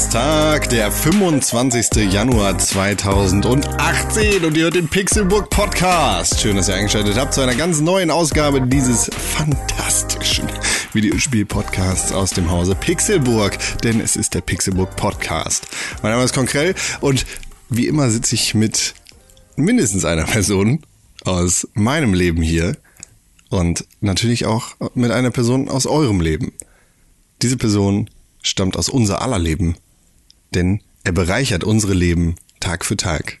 Donnerstag, der 25. Januar 2018 und ihr hört den Pixelburg Podcast. Schön, dass ihr eingeschaltet habt zu einer ganz neuen Ausgabe dieses fantastischen Videospiel-Podcasts aus dem Hause Pixelburg, denn es ist der Pixelburg Podcast. Mein Name ist Konkrell und wie immer sitze ich mit mindestens einer Person aus meinem Leben hier und natürlich auch mit einer Person aus eurem Leben. Diese Person stammt aus unser aller Leben, denn er bereichert unsere Leben Tag für Tag.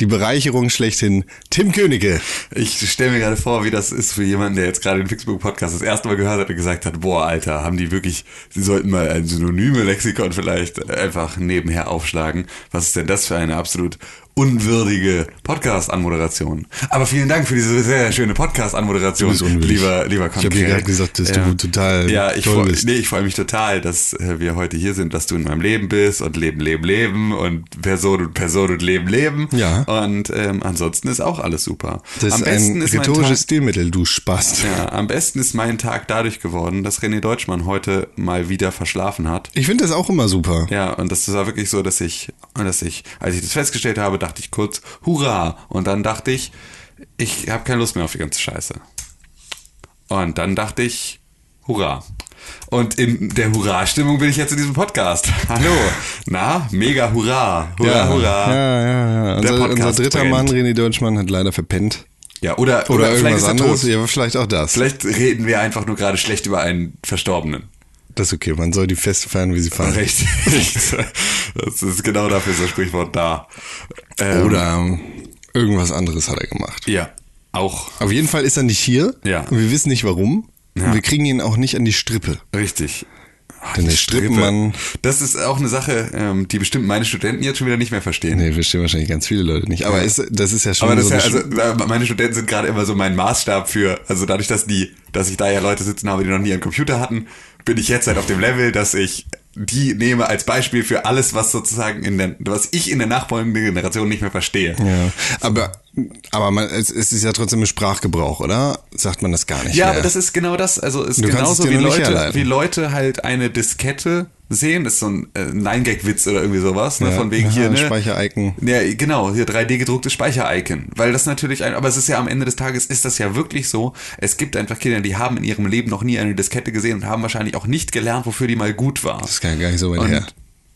Die Bereicherung schlechthin, Tim Königke. Ich stelle mir gerade vor, wie das ist für jemanden, der jetzt gerade den Fixbook-Podcast das erste Mal gehört hat und gesagt hat, boah, Alter, haben die wirklich, sie sollten mal ein synonyme Lexikon vielleicht einfach nebenher aufschlagen. Was ist denn das für eine absolut unwürdige Podcast-Anmoderation. Aber vielen Dank für diese sehr schöne Podcast-Anmoderation, lieber, lieber Konkret. Ich habe dir gerade gesagt, dass ja. du total ja, ich toll bist. Nee, ich freue mich total, dass äh, wir heute hier sind, dass du in meinem Leben bist und Leben, Leben, Leben und Person und Person und Leben, Leben. Ja. Und ähm, ansonsten ist auch alles super. Das am ist besten ein ist rhetorisches Tag, Stilmittel, du Spast. Ja, am besten ist mein Tag dadurch geworden, dass René Deutschmann heute mal wieder verschlafen hat. Ich finde das auch immer super. Ja, und das war wirklich so, dass ich, dass ich, als ich das festgestellt habe, dachte ich kurz, Hurra! Und dann dachte ich, ich habe keine Lust mehr auf die ganze Scheiße. Und dann dachte ich, Hurra! Und in der Hurra-Stimmung bin ich jetzt in diesem Podcast. Hallo. Na, mega Hurra. Hurra, ja, Hurra. Ja, ja, ja. Unser, unser dritter brennt. Mann, René Deutschmann, hat leider verpennt. Ja, oder, oder, oder irgendwas anderes. Ja, vielleicht auch das. Vielleicht reden wir einfach nur gerade schlecht über einen Verstorbenen. Das ist okay, man soll die Feste feiern, wie sie fahren. Richtig. das ist genau dafür so ein Sprichwort da. Ähm, Oder ähm, irgendwas anderes hat er gemacht. Ja, auch. Auf jeden Fall ist er nicht hier. Ja. Und wir wissen nicht warum. Ja. Wir kriegen ihn auch nicht an die Strippe. Richtig. Ach, Denn der Strippenmann. Das ist auch eine Sache, ähm, die bestimmt meine Studenten jetzt schon wieder nicht mehr verstehen. Nee, verstehen wahrscheinlich ganz viele Leute nicht. Aber ja. ist, das ist ja schon. Aber das so ja, also, meine Studenten sind gerade immer so mein Maßstab für, also dadurch, dass die, dass ich da ja Leute sitzen habe, die noch nie einen Computer hatten, bin ich jetzt halt auf dem Level, dass ich die nehme als Beispiel für alles, was sozusagen in der, was ich in der nachfolgenden Generation nicht mehr verstehe. Ja, aber, aber man, es, es ist ja trotzdem ein Sprachgebrauch, oder? Sagt man das gar nicht Ja, mehr? aber das ist genau das. Also ist du genauso wie Leute, wie Leute halt eine Diskette sehen. Das ist so ein äh, Nine-Gag-Witz oder irgendwie sowas. Ne? Ja, Von wegen ja, hier, ne? Speicher-Icon. Ja, genau, hier 3D-gedrucktes Speicher-Icon. Weil das natürlich ein, aber es ist ja am Ende des Tages ist das ja wirklich so. Es gibt einfach Kinder, die haben in ihrem Leben noch nie eine Diskette gesehen und haben wahrscheinlich auch nicht gelernt, wofür die mal gut war. Das kann gar nicht so weit und, her.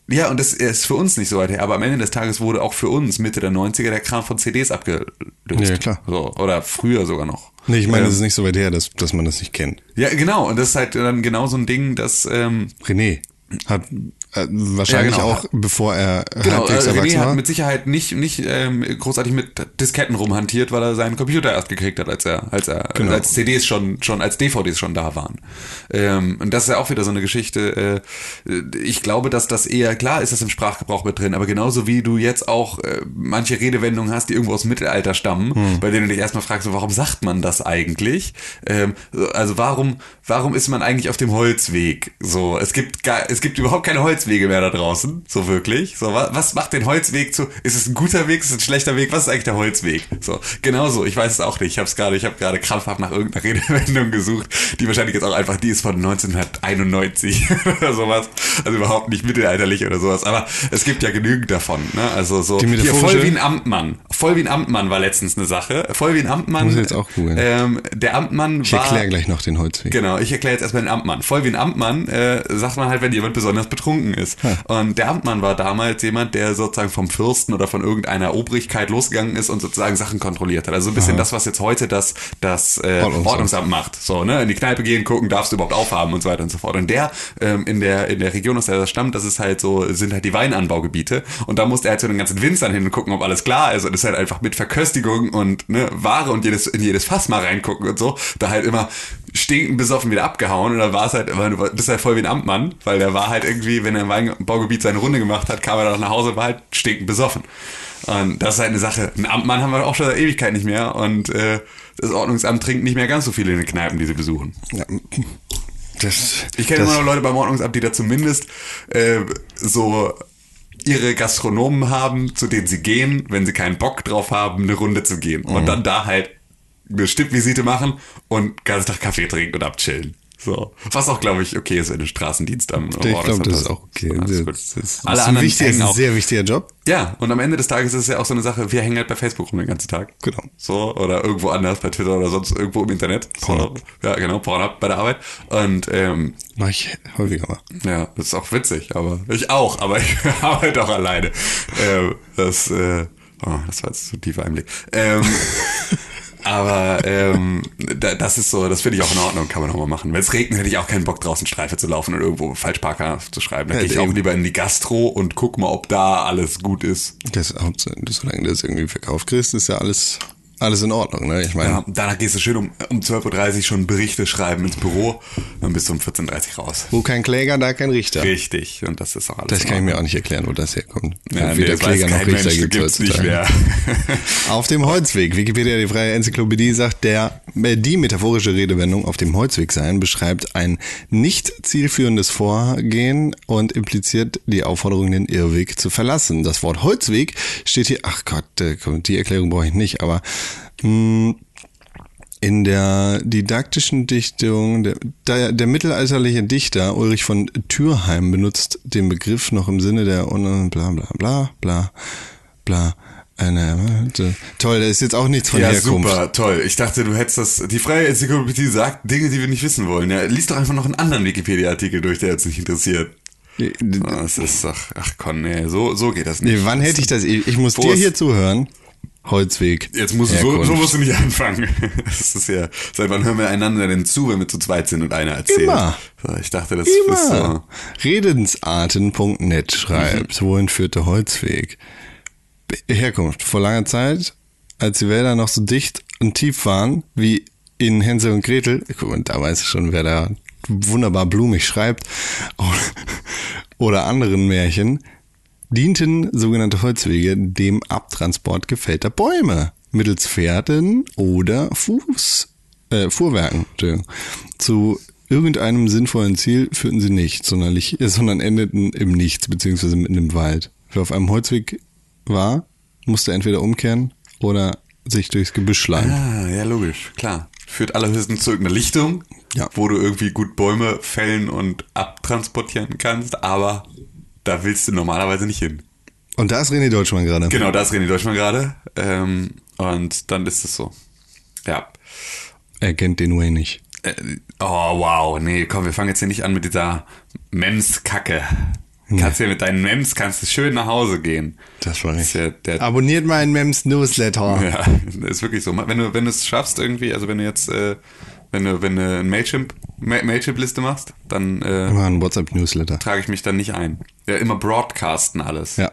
Ja, und das ist für uns nicht so weit her, aber am Ende des Tages wurde auch für uns Mitte der 90er der Kram von CDs abgelöst. Ja, klar. So, oder früher sogar noch. Nee, ich meine, ähm, das ist nicht so weit her, dass, dass man das nicht kennt. Ja, genau. Und das ist halt dann genau so ein Ding, dass. Ähm, René hat äh, wahrscheinlich ja, genau. auch, bevor er genau, halbwegs äh, erwachsen war. hat mit Sicherheit nicht, nicht ähm, großartig mit Disketten rumhantiert, weil er seinen Computer erst gekriegt hat, als er, als er, genau. als CDs schon, schon, als DVDs schon da waren. Ähm, und das ist ja auch wieder so eine Geschichte. Äh, ich glaube, dass das eher, klar ist das im Sprachgebrauch mit drin, aber genauso wie du jetzt auch äh, manche Redewendungen hast, die irgendwo aus dem Mittelalter stammen, hm. bei denen du dich erstmal fragst, warum sagt man das eigentlich? Ähm, also warum, warum ist man eigentlich auf dem Holzweg? So, es gibt gar, es gibt überhaupt keine Holzwege Holzwege mehr da draußen, so wirklich. So, was, was macht den Holzweg zu? Ist es ein guter Weg? Ist es ein schlechter Weg? Was ist eigentlich der Holzweg? So, genauso. Ich weiß es auch nicht. Ich habe es gerade, ich habe gerade krampfhaft nach irgendeiner Redewendung gesucht, die wahrscheinlich jetzt auch einfach die ist von 1991 oder sowas. Also überhaupt nicht mittelalterlich oder sowas. Aber es gibt ja genügend davon. Ne? Also so hier voll wie ein Amtmann. Voll wie ein Amtmann war letztens eine Sache. Voll wie ein Amtmann. Muss jetzt auch googeln. Ähm, der Amtmann ich war. Ich erkläre gleich noch den Holzweg. Genau, ich erkläre jetzt erstmal den Amtmann. Voll wie ein Amtmann äh, sagt man halt, wenn jemand besonders betrunken ist. Ja. Und der Amtmann war damals jemand, der sozusagen vom Fürsten oder von irgendeiner Obrigkeit losgegangen ist und sozusagen Sachen kontrolliert hat. Also ein bisschen Aha. das, was jetzt heute das, das äh, Ordnungsamt. Ordnungsamt macht. So, ne? In die Kneipe gehen, gucken, darfst du überhaupt aufhaben und so weiter und so fort. Und der ähm, in der in der Region, aus der er stammt, das ist halt so, sind halt die Weinanbaugebiete. Und da musste er halt zu den ganzen Winzern hin und gucken, ob alles klar ist. Und ist halt einfach mit Verköstigung und ne, Ware und jedes, in jedes Fass mal reingucken und so. Da halt immer stinkend besoffen wieder abgehauen und dann war es halt, du bist halt voll wie ein Amtmann, weil der war halt irgendwie, wenn er im Weinbaugebiet seine Runde gemacht hat, kam er dann nach Hause und war halt stinkend besoffen. Und das ist halt eine Sache. Ein Amtmann haben wir auch schon seit Ewigkeit nicht mehr und äh, das Ordnungsamt trinkt nicht mehr ganz so viele in den Kneipen, die sie besuchen. Ja. Das, ich kenne immer noch Leute beim Ordnungsamt, die da zumindest äh, so ihre Gastronomen haben, zu denen sie gehen, wenn sie keinen Bock drauf haben, eine Runde zu gehen. Mhm. Und dann da halt eine Stippvisite machen und ganz Tag Kaffee trinken und abchillen. So. Was auch, glaube ich, okay ist, wenn du Straßendienst am Ich glaube, das ist auch okay. Das, ist, das Alle ein, anderen hängen ist ein sehr wichtiger Job. Ja, und am Ende des Tages ist es ja auch so eine Sache, wir hängen halt bei Facebook rum den ganzen Tag. Genau. So, oder irgendwo anders, bei Twitter oder sonst irgendwo im Internet. So. Pornhub. Ja, genau, Pornhub bei der Arbeit. Und ähm, Mach ich häufiger mal. ja, das ist auch witzig, aber ich auch, aber ich arbeite auch alleine. Ähm, das, äh, oh, das war jetzt so tiefer Einblick. Ähm, aber ähm, da, das ist so, das finde ich auch in Ordnung, kann man auch mal machen. Wenn es regnet, hätte ich auch keinen Bock draußen Streife zu laufen und irgendwo Falschparker zu schreiben. Da Ja, gehe ich auch lieber in die Gastro und guck mal, ob da alles gut ist. Das, das, solange du das irgendwie verkauft kriegst, ist ja alles, alles in Ordnung. Ne? Ich meine, Ja, danach gehst du schön um, um 12.30 Uhr schon Berichte schreiben ins Büro, dann bist du um 14.30 Uhr raus. wo kein Kläger, da kein Richter. Richtig, und das ist auch alles. Das kann ich mir auch nicht erklären, wo das herkommt. Ja, nee, Weder das weiß kein Mensch, gibt's nicht mehr. Auf dem Holzweg. Wikipedia, die freie Enzyklopädie, sagt, der, äh, die metaphorische Redewendung auf dem Holzweg sein beschreibt ein nicht zielführendes Vorgehen und impliziert die Aufforderung, den Irrweg zu verlassen. Das Wort Holzweg steht hier, ach Gott, äh, die Erklärung brauche ich nicht, aber in der didaktischen Dichtung, der, der, der mittelalterliche Dichter Ulrich von Thürheim benutzt den Begriff noch im Sinne der bla bla bla bla bla. Eine, toll, da ist jetzt auch nichts von Ja, Herkunft. super, toll. Ich dachte, du hättest das. Die freie Enzyklopädie sagt Dinge, die wir nicht wissen wollen. Ja, lies doch einfach noch einen anderen Wikipedia-Artikel durch, der uns nicht interessiert. Das ist doch. Ach komm, nee, so, so geht das nicht. Nee, wann hätte ich das? Ich muss Wo dir hier zuhören. Holzweg. Jetzt musst du, so, Herkunft. so musst du nicht anfangen. Das ist ja, seit wann hören wir einander denn zu, wenn wir zu zweit sind und einer erzählt? Immer. Ich dachte, das ist so. Immer. Redensarten.net schreibt, Mhm. wohin führt der Holzweg? Herkunft. Vor langer Zeit, als die Wälder noch so dicht und tief waren, wie in Hänsel und Gretel, guck mal, da weiß ich schon, wer da wunderbar blumig schreibt, oder anderen Märchen, dienten sogenannte Holzwege dem Abtransport gefällter Bäume mittels Pferden oder Fuß, äh, Fuhrwerken. Zu irgendeinem sinnvollen Ziel führten sie nicht, sondern, sondern endeten im Nichts, beziehungsweise mitten im Wald. Wer auf einem Holzweg war, musste entweder umkehren oder sich durchs Gebüsch schlagen. Ah, ja, logisch, klar. Führt allerhöchstens zu irgendeiner Lichtung, Ja. wo du irgendwie gut Bäume fällen und abtransportieren kannst, aber da willst du normalerweise nicht hin. Und da ist René Deutschmann gerade. Genau, da ist René Deutschmann gerade. Ähm, und dann ist es so. Ja. Er kennt den Way nicht. Äh, oh, wow. Nee, komm, wir fangen jetzt hier nicht an mit dieser Mems-Kacke. Kannst ja mit deinen Mems kannst du schön nach Hause gehen. Das war nicht. ja Abonniert meinen Mems Newsletter. Ja, ist wirklich so. Wenn du, wenn du es schaffst irgendwie, also wenn du jetzt, äh, wenn du, wenn du eine Mailchimp, Ma- Mailchimp-Liste machst, dann äh, Immer ein WhatsApp-Newsletter. trage ich mich dann nicht ein. Ja, immer broadcasten alles. Ja.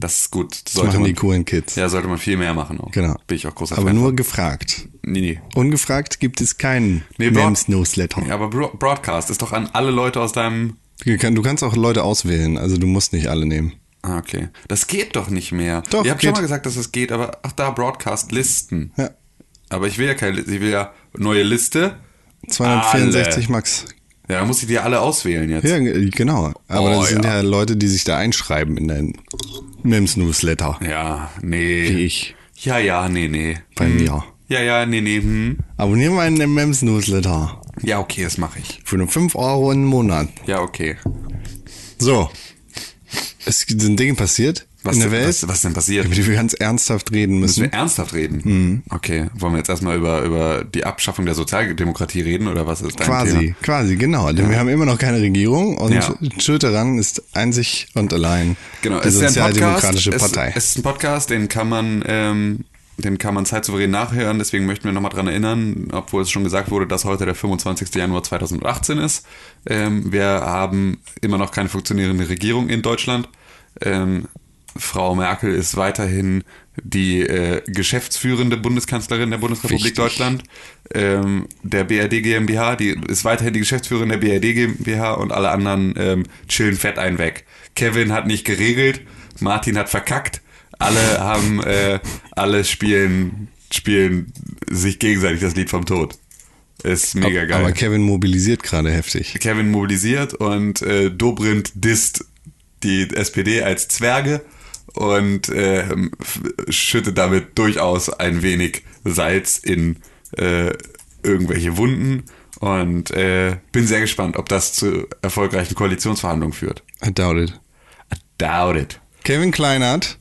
Das ist gut. Das Sollte machen man, die coolen Kids. Ja, sollte man viel mehr machen auch. Genau. Bin ich auch großer Aber Fan nur von. gefragt. Nee, nee. Ungefragt gibt es keinen Nee, Mems-Newsletter. Ja, aber Bro Broadcast ist doch an alle Leute aus deinem. Du kann- du kannst auch Leute auswählen, also du musst nicht alle nehmen. Ah, okay. Das geht doch nicht mehr. Doch, Ihr habt schon geht. mal gesagt, dass es geht, aber ach da, Broadcast-Listen. Ja. Aber ich will ja keine Liste. Ich will ja neue Liste. 264 Alle. Max. Ja, dann muss ich die alle auswählen jetzt. Ja, genau. Aber Oh, das sind ja. ja Leute, die sich da einschreiben in deinen Mems-Newsletter. Ja, Wie nee. ich. Ja, ja, nee, nee. Bei Hm. mir. Ja, ja, nee, nee. Hm. Abonnier meinen Mems-Newsletter. Ja, okay, das mache ich. Für nur 5 Euro im Monat. Ja, okay. So. Es sind Dinge passiert Was, in der denn, Welt, was, was denn passiert? über die wir ganz ernsthaft reden Müssen müssen. wir ernsthaft reden? Mhm. Okay, wollen wir jetzt erstmal über, über die Abschaffung der Sozialdemokratie reden oder was ist dein Quasi, Thema? quasi, genau. Denn wir haben immer noch keine Regierung und Ja. schuld daran ist einzig und allein Genau, die es ist ja ein Sozialdemokratische Podcast. Partei. Es, es ist ein Podcast, den kann man, ähm, den kann man zeitsouverän nachhören. Deswegen möchten wir nochmal dran erinnern, obwohl es schon gesagt wurde, dass heute der 25. Januar 2018 ist. Ähm, wir haben immer noch keine funktionierende Regierung in Deutschland. Ähm, Frau Merkel ist weiterhin die äh, geschäftsführende Bundeskanzlerin der Bundesrepublik Wichtig. Deutschland. Ähm, der BRD GmbH, die ist weiterhin die Geschäftsführerin der BRD GmbH und alle anderen ähm, chillen fett einen weg. Kevin hat nicht geregelt, Martin hat verkackt, alle haben, äh, alle spielen, spielen sich gegenseitig das Lied vom Tod. Ist mega geil. Aber Kevin mobilisiert gerade heftig. Kevin mobilisiert und äh, Dobrindt disst die SPD als Zwerge und f- schüttet damit durchaus ein wenig Salz in, äh, irgendwelche Wunden und äh, bin sehr gespannt, ob das zu erfolgreichen Koalitionsverhandlungen führt. I doubt it. I doubt it. Kevin Kleinert,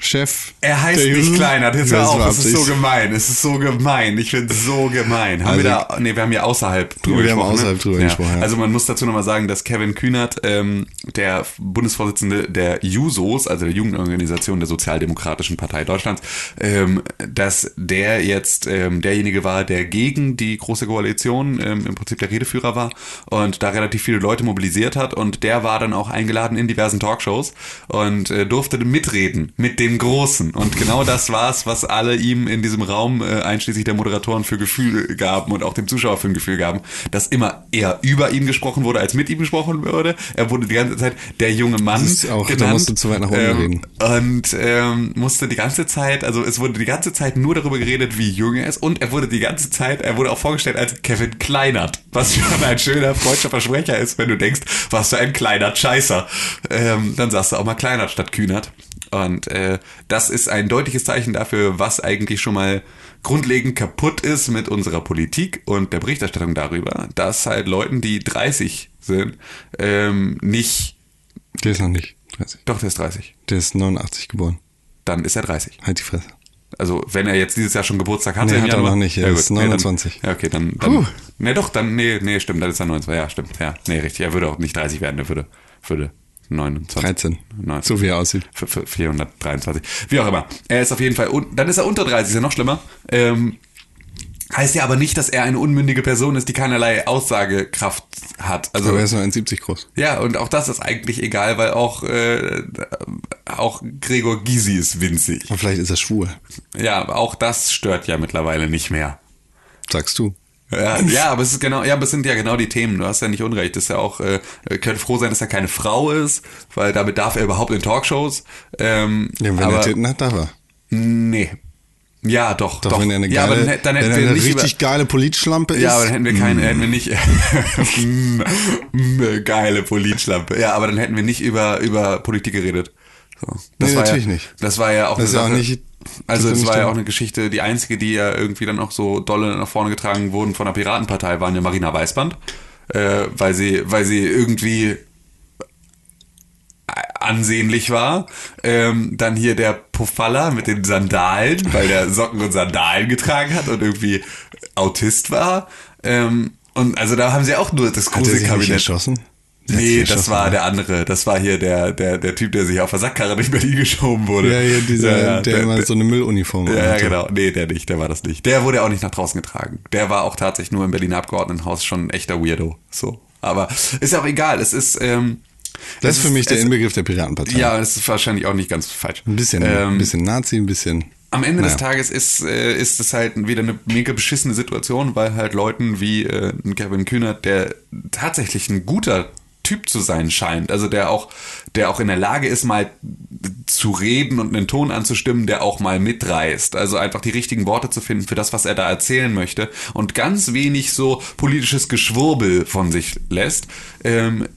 Chef. Er heißt nicht Juso- Kleinert, jetzt hör auf, es ist so gemein, es ist so gemein, ich finde es so gemein. Haben Also- wir da, nee, wir haben ja außerhalb drüber Wir haben gesprochen. außerhalb ne? drüber ja. gesprochen, ja. Also man muss dazu nochmal sagen, dass Kevin Kühnert, ähm, der Bundesvorsitzende der JUSOs, also der Jugendorganisation der Sozialdemokratischen Partei Deutschlands, ähm, dass der jetzt ähm, derjenige war, der gegen die Große Koalition ähm, im Prinzip der Redeführer war und da relativ viele Leute mobilisiert hat und der war dann auch eingeladen in diversen Talkshows und äh, durfte mitreden mit den Großen und genau das war's, was alle ihm in diesem Raum, äh, einschließlich der Moderatoren, für Gefühl gaben und auch dem Zuschauer für ein Gefühl gaben, dass immer eher über ihn gesprochen wurde, als mit ihm gesprochen würde. Er wurde die ganze Zeit der junge Mann Das ist auch- da genannt. musst du zu weit nach unten ähm, reden. Und ähm, musste die ganze Zeit, also es wurde die ganze Zeit nur darüber geredet, wie jung er ist und er wurde die ganze Zeit, er wurde auch vorgestellt als Kevin Kleinert, was schon ein schöner freudscher Versprecher ist, wenn du denkst, was für ein kleiner Scheißer. Ähm, dann sagst du auch mal Kleinert statt Kühnert. Und äh, das ist ein deutliches Zeichen dafür, was eigentlich schon mal grundlegend kaputt ist mit unserer Politik und der Berichterstattung darüber, dass halt Leuten, die 30 sind, ähm, nicht, Der ist noch nicht 30. doch, der ist 30, Der ist 89 geboren. dann ist er 30. Halt die Fresse. Also wenn er jetzt dieses Jahr schon Geburtstag hatte. Nee, hat er noch nicht, er ist nee, 29. Dann, ja, okay, dann. dann Puh. nee, doch, dann, nee, nee, stimmt, dann ist er 29. Ja, stimmt. Ja, nee, richtig. Er würde auch nicht 30 werden, er würde, würde 29. 13. 19. So wie er aussieht. Für- für 423. Wie auch immer. Er ist auf jeden Fall, dann ist er unter 30, ist ja noch schlimmer. Ähm, heißt ja aber nicht, dass er eine unmündige Person ist, die keinerlei Aussagekraft hat. Also, Aber er ist nur 1,70 groß. ja, und auch das ist eigentlich egal, weil auch, äh, auch Gregor Gysi ist winzig. Aber vielleicht ist er schwul. Ja, auch das stört ja mittlerweile nicht mehr. Sagst du. Ja, ja, aber es ist genau, ja, aber es sind ja genau die Themen. Du hast ja nicht Unrecht. Das ist ja auch, äh, könnte froh sein, dass er keine Frau ist, weil damit darf er überhaupt in Talkshows. Ähm, Ja, wenn aber, er Titten hat, darf er. Nee. Ja, doch, Doch, doch. wenn er eine ja, geile, aber dann, dann wenn hätten wir eine nicht richtig über, geile Politschlampe ist. ja, aber dann hätten wir keine, hätten wir nicht Mm, mm, geile Politschlampe. Ja, aber dann hätten wir nicht über über Politik geredet. So. Das Nee, war natürlich ja, nicht. Das war ja auch Das ist ja auch nicht- Also das es war ja auch eine Geschichte, die einzige, die ja irgendwie dann auch so dolle nach vorne getragen wurden von der Piratenpartei, waren ja Marina Weißband, äh, weil sie, weil sie irgendwie ansehnlich war. Ähm, dann hier der Pofalla mit den Sandalen, weil der Socken und Sandalen getragen hat und irgendwie Autist war. Ähm, und also da haben sie auch nur das Hat er sich erschossen? Der Nee, das war der andere. Das war hier der, der, der Typ, der sich auf der Sackkarre durch Berlin geschoben wurde. Ja, ja, dieser, Ja, ja, der, immer so eine Mülluniform ja, ja, anhatte. genau. Nee, der nicht, der war das nicht. Der wurde auch nicht nach draußen getragen. Der war auch tatsächlich nur im Berliner Abgeordnetenhaus schon ein echter Weirdo. So. Aber ist ja auch egal. Es ist, ähm, Das ist für mich der Inbegriff der Piratenpartei. Ja, es ist wahrscheinlich auch nicht ganz falsch. Ein bisschen, Ähm, ein bisschen Nazi, ein bisschen. am Ende des Naja. Tages ist, äh, ist es halt wieder eine mega beschissene Situation, weil halt Leuten wie äh, Kevin Kühnert, der tatsächlich ein guter Typ zu sein scheint, also der auch, der auch in der Lage ist, mal zu reden und einen Ton anzustimmen, der auch mal mitreißt. Also einfach die richtigen Worte zu finden für das, was er da erzählen möchte und ganz wenig so politisches Geschwurbel von sich lässt. Ähm,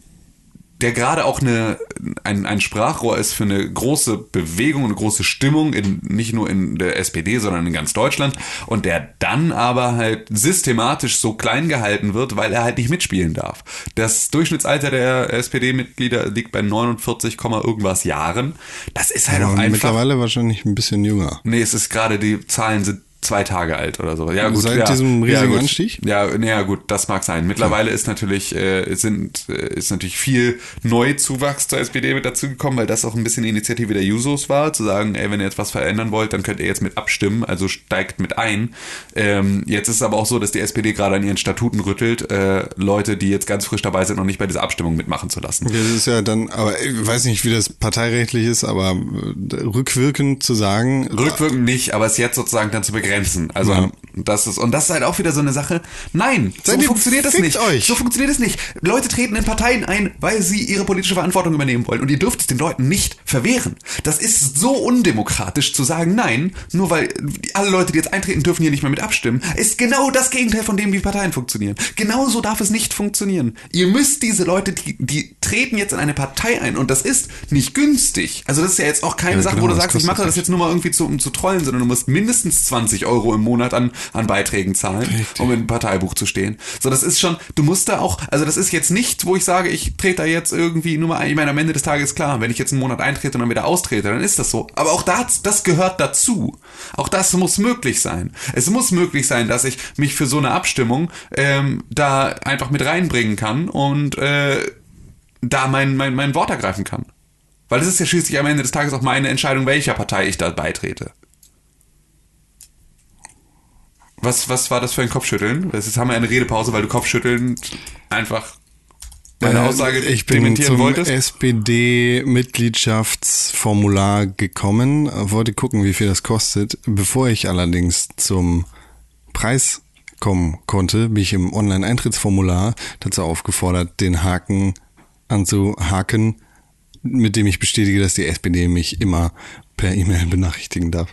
der gerade auch eine, ein, ein Sprachrohr ist für eine große Bewegung, eine große Stimmung, in, nicht nur in der SPD, sondern in ganz Deutschland. Und der dann aber halt systematisch so klein gehalten wird, weil er halt nicht mitspielen darf. Das Durchschnittsalter der SPD-Mitglieder liegt bei 49, irgendwas Jahren. Das ist halt auch Aber einfach. mittlerweile wahrscheinlich ein bisschen jünger. Nee, es ist gerade, die Zahlen sind zwei Tage alt oder so. Ja, gut, Seit ja, diesem riesigen ja, gut. Anstieg? Ja, naja, gut, das mag sein. Mittlerweile ist natürlich, äh, sind, äh, ist natürlich viel Neuzuwachs zur SPD mit dazugekommen, weil das auch ein bisschen Initiative der Jusos war, zu sagen, ey, wenn ihr jetzt was verändern wollt, dann könnt ihr jetzt mit abstimmen, also steigt mit ein. Ähm, jetzt ist es aber auch so, dass die SPD gerade an ihren Statuten rüttelt, äh, Leute, die jetzt ganz frisch dabei sind, noch nicht bei dieser Abstimmung mitmachen zu lassen. Das ist ja dann, aber ich weiß nicht, wie das parteirechtlich ist, aber äh, rückwirkend zu sagen, Rückwirkend nicht, aber es jetzt sozusagen dann zu begrenzen. Also Ja. das ist und das ist halt auch wieder so eine Sache. Nein, so Seid funktioniert das nicht. euch. So funktioniert es nicht. Leute treten in Parteien ein, weil sie ihre politische Verantwortung übernehmen wollen und ihr dürft es den Leuten nicht verwehren. Das ist so undemokratisch zu sagen, nein, nur weil alle Leute, die jetzt eintreten, dürfen hier nicht mehr mit abstimmen, ist genau das Gegenteil von dem, wie Parteien funktionieren. Genauso darf es nicht funktionieren. Ihr müsst diese Leute, die, die treten jetzt in eine Partei ein und das ist nicht günstig. Also das ist ja jetzt auch keine Ja, Sache, genau, wo du sagst, ich mache das jetzt nur mal irgendwie zu, um zu trollen, sondern du musst mindestens 20 20 Euro im Monat an, an Beiträgen zahlen, Richtig. um im Parteibuch zu stehen. So, das ist schon, du musst da auch, also das ist jetzt nicht, wo ich sage, ich trete da jetzt irgendwie nur mal ein. Ich meine, am Ende des Tages klar, wenn ich jetzt einen Monat eintrete und dann wieder austrete, dann ist das so. Aber auch das, das gehört dazu. Auch das muss möglich sein. Es muss möglich sein, dass ich mich für so eine Abstimmung ähm, da einfach mit reinbringen kann und äh, da mein, mein, mein Wort ergreifen kann. Weil es ist ja schließlich am Ende des Tages auch meine Entscheidung, welcher Partei ich da beitrete. Was, was war das für ein Kopfschütteln? Jetzt haben wir eine Redepause, weil du Kopfschütteln einfach meine Äh, Aussage ich bin dementieren zum. SPD-Mitgliedschaftsformular gekommen, wollte gucken, wie viel das kostet. Bevor ich allerdings zum Preis kommen konnte, bin ich im Online-Eintrittsformular dazu aufgefordert, den Haken anzuhaken, mit dem ich bestätige, dass die SPD mich immer per E-Mail benachrichtigen darf.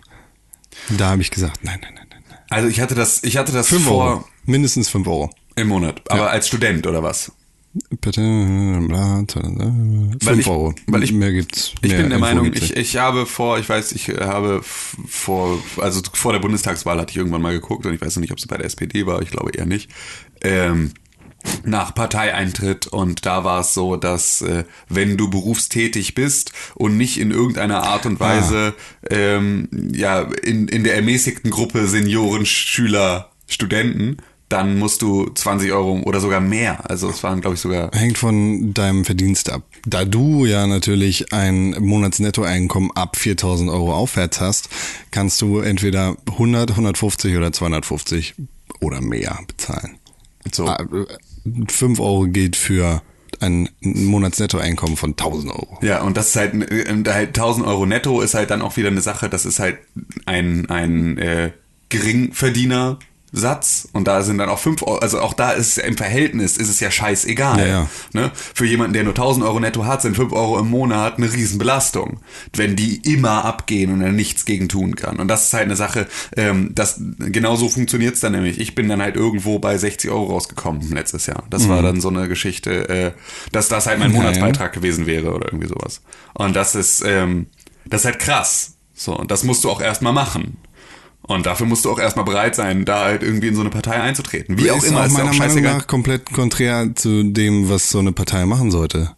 Da habe ich gesagt, nein, nein. nein. Also ich hatte das, ich hatte das Fünf vor Euro. Mindestens fünf Euro. im Monat, aber als Student oder was? Bitte, bla, fünf ich- Euro. weil ich- mehr gibt's. Ich mehr bin der Info Meinung, ich, ich habe vor, ich weiß, ich habe vor, also vor der Bundestagswahl hatte ich irgendwann mal geguckt und ich weiß noch nicht, ob es bei der SPD war, ich glaube eher nicht. Ähm, nach Parteieintritt und da war es so, dass äh, wenn du berufstätig bist und nicht in irgendeiner Art und Weise ähm, ja in, in der ermäßigten Gruppe Senioren, Schüler, Studenten, dann musst du 20 Euro oder sogar mehr. Also es waren glaube ich sogar Hängt von deinem Verdienst ab. Da du ja natürlich ein Monatsnettoeinkommen ab 4000 Euro aufwärts hast, kannst du entweder 100, 150 oder 250 oder mehr bezahlen. So. Ah, äh, 5 Euro geht für ein Monatsnettoeinkommen von 1000 Euro. Ja, und das ist halt, äh, halt 1000 Euro netto ist halt dann auch wieder eine Sache, das ist halt ein, ein äh, Geringverdiener. Satz und da sind dann auch 5 Euro, also auch da ist es im Verhältnis, ist es ja scheißegal. Ja, ja. Ne? Für jemanden, der nur 1000 Euro netto hat, sind 5 Euro im Monat eine Riesenbelastung, wenn die immer abgehen und er nichts gegen tun kann. Und das ist halt eine Sache, ähm, das, genau so funktioniert es dann nämlich. Ich bin dann halt irgendwo bei 60 Euro rausgekommen letztes Jahr. Das war dann so eine Geschichte, äh, dass das halt mein. Monatsbeitrag gewesen wäre oder irgendwie sowas. Und das ist, ähm, das ist halt krass. So, und das musst du auch erstmal machen. Und dafür musst du auch erstmal bereit sein, da halt irgendwie in so eine Partei einzutreten. Wie auch ist immer, auch ist ja meiner auch Meinung nach komplett konträr zu dem, was so eine Partei machen sollte.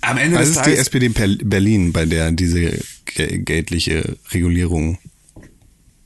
Am Ende Also des es ist die Tages, SPD Per- Berlin, bei der diese ge- geldliche Regulierung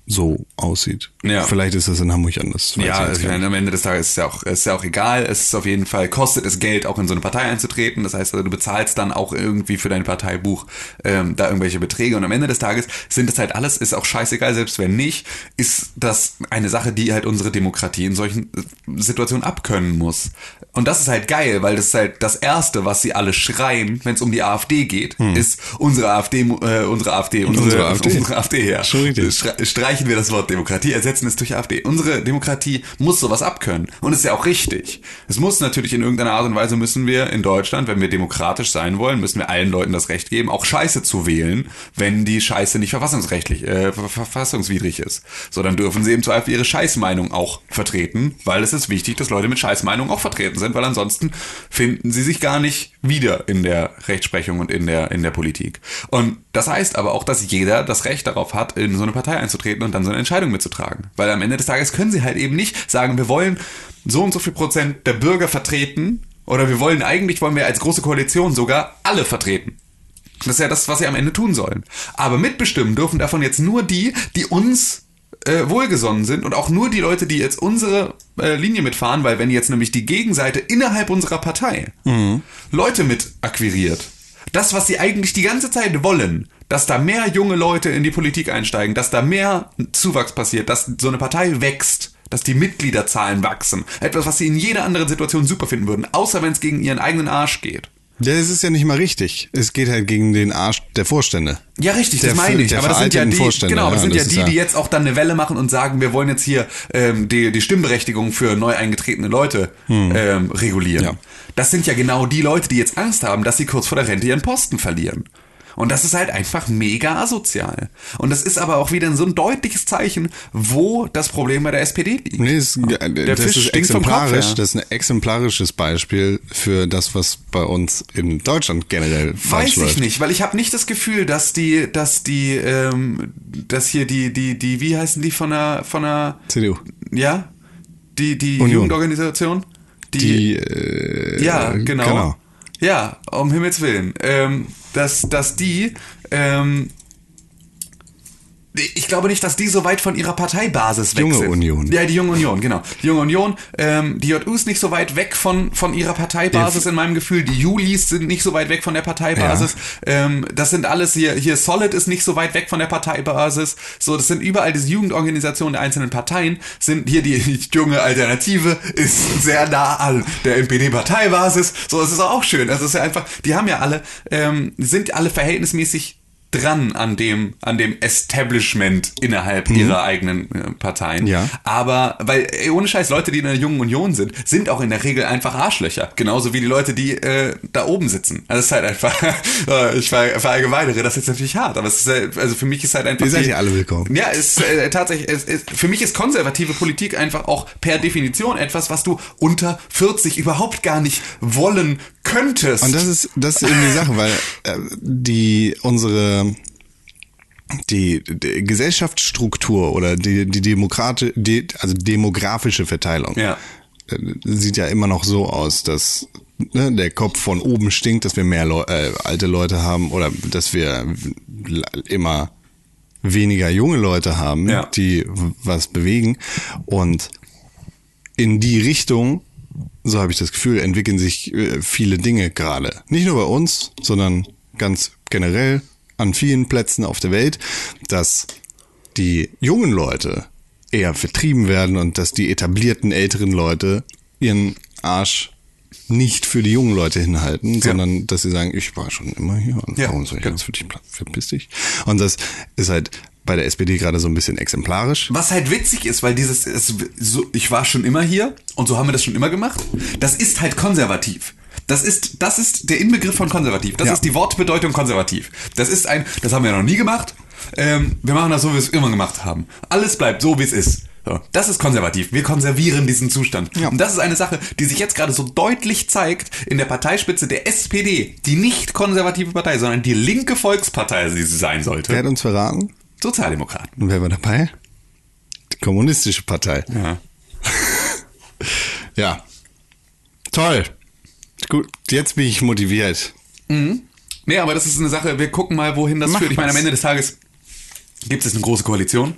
so aussieht. Ja. Vielleicht ist das in Hamburg anders. ja, also ich meine, am Ende des Tages ist ja auch, ist ja auch egal. Es ist auf jeden Fall, kostet es Geld, auch in so eine Partei einzutreten. Das heißt, also, du bezahlst dann auch irgendwie für dein Parteibuch ähm, da irgendwelche Beträge. Und am Ende des Tages sind das halt alles, ist auch scheißegal, selbst wenn nicht, ist das eine Sache, die halt unsere Demokratie in solchen äh, Situationen abkönnen muss. Und das ist halt geil, weil das ist halt das Erste, was sie alle schreien, wenn es um die AfD geht, ist unsere AfD, äh, unsere AfD, unsere, Hm. Unsere AfD. unsere AfD, ja. Schon richtig. Stre- Streichen wir das Wort Demokratie, ersetzen es durch AfD. Unsere Demokratie muss sowas abkönnen. Und es ist ja auch richtig. Es muss natürlich in irgendeiner Art und Weise müssen wir in Deutschland, wenn wir demokratisch sein wollen, müssen wir allen Leuten das Recht geben, auch Scheiße zu wählen, wenn die Scheiße nicht verfassungsrechtlich, äh, ver- verfassungswidrig ist. So, dürfen sie im Zweifel ihre Scheißmeinung auch vertreten, weil es ist wichtig, dass Leute mit Scheißmeinung auch vertreten sind, weil ansonsten finden sie sich gar nicht wieder in der Rechtsprechung und in der, in der Politik. Und das heißt aber auch, dass jeder das Recht darauf hat, in so eine Partei einzutreten und dann so eine Entscheidung mitzutragen. Weil am Ende des Tages können sie halt eben nicht sagen, wir wollen so und so viel Prozent der Bürger vertreten oder wir wollen eigentlich, wollen wir als große Koalition sogar alle vertreten. Das ist ja das, was sie am Ende tun sollen. Aber mitbestimmen dürfen davon jetzt nur die, die uns äh, wohlgesonnen sind und auch nur die Leute, die jetzt unsere äh, Linie mitfahren, weil wenn jetzt nämlich die Gegenseite innerhalb unserer Partei Leute mit akquiriert, das, was sie eigentlich die ganze Zeit wollen, dass da mehr junge Leute in die Politik einsteigen, dass da mehr Zuwachs passiert, dass so eine Partei wächst, dass die Mitgliederzahlen wachsen. Etwas, was sie in jeder anderen Situation super finden würden, außer wenn es gegen ihren eigenen Arsch geht. Ja, das ist ja nicht mal richtig. Es geht halt gegen den Arsch der Vorstände. Ja, richtig, Der das meine ich. Aber das sind ja die, Vorstände, genau, das ja, sind ja das ist die, ja- die jetzt auch dann eine Welle machen und sagen, wir wollen jetzt hier ähm, die, die Stimmberechtigung für neu eingetretene Leute ähm, regulieren. Hm. Ja. Das sind ja genau die Leute, die jetzt Angst haben, dass sie kurz vor der Rente ihren Posten verlieren. Und das ist halt einfach mega asozial. Und das ist aber auch wieder so ein deutliches Zeichen, wo das Problem bei der SPD liegt. Nee, das, Der das Fisch ist vom Kopf exemplarisch. her. Das ist ein exemplarisches Beispiel für das, was bei uns in Deutschland generell falsch Weiß ich läuft. nicht, weil ich habe nicht das Gefühl, dass die, dass die, ähm, dass hier die, die, die, wie heißen die von der, von der, CDU. ja, die, die Union. Jugendorganisation, Die, äh, ja, genau. genau. Ja, um Himmels Willen. Ähm, dass, dass die, ähm, ich glaube nicht, dass die so weit von ihrer Parteibasis weg Junge sind. Union. Ja, die Junge Union, genau. Die Junge Union, ähm, die JU ist nicht so weit weg von, von ihrer Parteibasis in meinem Gefühl. Die Julis sind nicht so weit weg von der Parteibasis. Ähm, das sind alles hier, hier Solid ist nicht so weit weg von der Parteibasis. So, das sind überall diese Jugendorganisationen der einzelnen Parteien. Sind hier die junge Alternative ist sehr nah an der NPD-Parteibasis. So, das ist auch schön. Das ist ja einfach, die haben ja alle, ähm, sind alle verhältnismäßig dran an dem, an dem Establishment innerhalb ihrer eigenen äh, Parteien. Mhm. Ja. Aber, weil, ey, ohne Scheiß, Leute, die in der Jungen Union sind, sind auch in der Regel einfach Arschlöcher. Genauso wie die Leute, die äh, da oben sitzen. Also es ist halt einfach, äh, ich ver verallgemeinere, das ist jetzt natürlich hart, aber es ist, äh, also für mich ist halt einfach. Ihr seid ja alle willkommen. ja, es ist äh, tatsächlich, es ist, für mich ist konservative Politik einfach auch per Definition etwas, was du unter 40 überhaupt gar nicht wollen könntest. Und das ist, das ist eben die Sache, weil äh, die unsere die, die Gesellschaftsstruktur oder die, die Demokrati die, also demografische Verteilung Ja. äh, sieht ja immer noch so aus, dass ne, der Kopf von oben stinkt, dass wir mehr Leu äh, alte Leute haben oder dass wir immer weniger junge Leute haben, Ja. die was bewegen und in die Richtung, so habe ich das Gefühl, entwickeln sich äh, viele Dinge gerade. Nicht nur bei uns, sondern ganz generell an vielen Plätzen auf der Welt, dass die jungen Leute eher vertrieben werden und dass die etablierten älteren Leute ihren Arsch nicht für die jungen Leute hinhalten, sondern dass sie sagen, ich war schon immer hier und Ja, warum soll ich genau. jetzt für dich? Verpiss dich. Und das ist halt bei der SPD gerade so ein bisschen exemplarisch. Was halt witzig ist, weil dieses, es, so, ich war schon immer hier und so haben wir das schon immer gemacht. Das ist halt konservativ. Das ist, das ist der Inbegriff von konservativ. Das Ja. ist die Wortbedeutung konservativ. Das ist ein, das haben wir noch nie gemacht. Ähm, wir machen das so, wie wir es immer gemacht haben. Alles bleibt so, wie es ist. So, das ist konservativ. Wir konservieren diesen Zustand. Ja. Und das ist eine Sache, die sich jetzt gerade so deutlich zeigt in der Parteispitze der SPD, die nicht konservative Partei, sondern die linke Volkspartei, die sie sein Wer sollte. hat uns verraten? Sozialdemokraten. Und wer war dabei? Die kommunistische Partei. Ja. Ja. Toll. Gut, jetzt bin ich motiviert. Nee, aber das ist eine Sache, wir gucken mal, wohin das Mach führt. Ich meine, am. Ende des Tages gibt es eine große Koalition.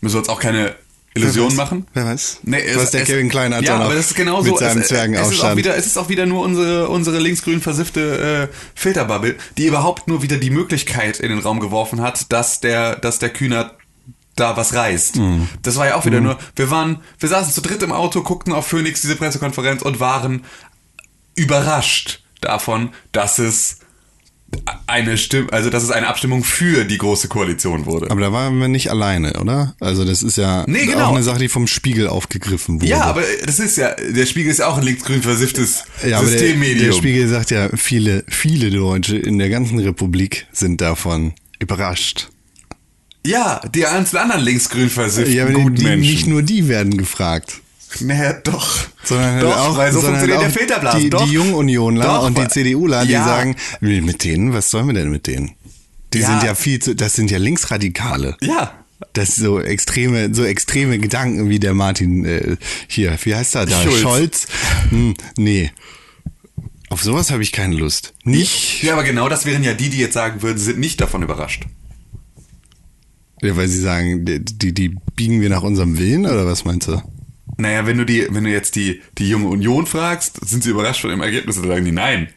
Müssen wir uns auch keine Illusionen machen. Wer weiß? Nee, es- Was der es- Kevin Klein hat ja, aber das ist genauso. mit seinem es, es, ist auch wieder, es ist auch wieder nur unsere, unsere linksgrün versiffte äh, Filterbubble, die überhaupt nur wieder die Möglichkeit in den Raum geworfen hat, dass der, dass der Kühner da was reißt. Mhm. Das war ja auch wieder nur, wir waren, wir saßen zu dritt im Auto, guckten auf Phoenix diese Pressekonferenz und waren überrascht davon, dass es eine Stimme, also dass es eine Abstimmung für die große Koalition wurde. aber da waren wir nicht alleine, oder? Also das ist ja Nee, genau. auch eine Sache, die vom Spiegel aufgegriffen wurde. ja, aber das ist ja, der Spiegel ist ja auch ein linksgrün versifftes Ja, aber der, Systemmedium. der Spiegel sagt ja, viele, viele Deutsche in der ganzen Republik sind davon überrascht. ja, die einzelnen anderen linksgrün versifften Ja, aber guten die, Menschen. nicht nur die werden gefragt. Naja, doch. Sondern halt doch, auch, weil so funktioniert halt der Filterblasen. Die, doch. die Jungunionler Doch, und die CDUler, die Ja. sagen, mit denen, was sollen wir denn mit denen? Die Ja. sind ja viel zu, das sind ja Linksradikale. Ja. Das so extreme, so extreme Gedanken wie der Martin äh, hier, wie heißt er da? Schulz. Scholz? Hm, nee. Auf sowas habe ich keine Lust. Nicht, Ja, aber genau das wären ja die, die jetzt sagen würden, sie sind nicht davon überrascht. ja, weil sie sagen, die, die, die biegen wir nach unserem Willen oder was meinst du? Naja, wenn du die, wenn du jetzt die, die junge Union fragst, sind sie überrascht von dem Ergebnis, dann sagen die nein.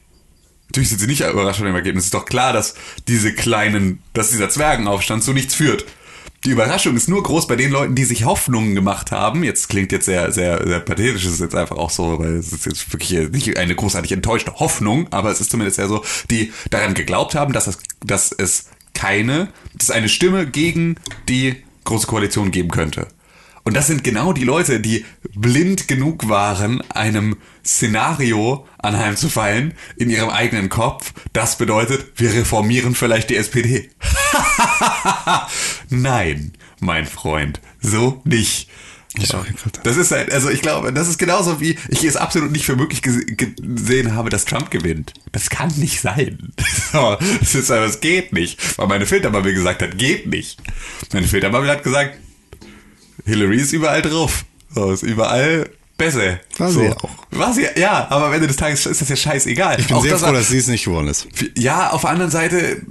Natürlich sind sie nicht überrascht von dem Ergebnis. Es ist doch klar, dass diese kleinen, dass dieser Zwergenaufstand zu nichts führt. Die Überraschung ist nur groß bei den Leuten, die sich Hoffnungen gemacht haben. Jetzt klingt jetzt sehr, sehr, sehr pathetisch, es ist jetzt einfach auch so, weil es ist jetzt wirklich nicht eine großartig enttäuschte Hoffnung, aber es ist zumindest ja so, die daran geglaubt haben, dass es, dass es keine, dass es eine Stimme gegen die große Koalition geben könnte. Und das sind genau die Leute, die blind genug waren, einem Szenario anheimzufallen in ihrem eigenen Kopf. Das bedeutet, wir reformieren vielleicht die SPD. Nein, mein Freund, so nicht. Ja. Das ist halt, also ich glaube, das ist genauso wie ich es absolut nicht für möglich gesehen habe, dass Trump gewinnt. Das kann nicht sein. Das ist aber, es geht nicht. Weil meine Filterbubble gesagt hat, geht nicht. Meine Filterbubble hat gesagt, Hillary ist überall drauf. So, ist überall besser. War so. sie auch. War sie, ja, aber am Ende des Tages ist das ja scheißegal. Ich bin auch sehr das froh, dass sie es nicht geworden ist. ja, auf der anderen Seite,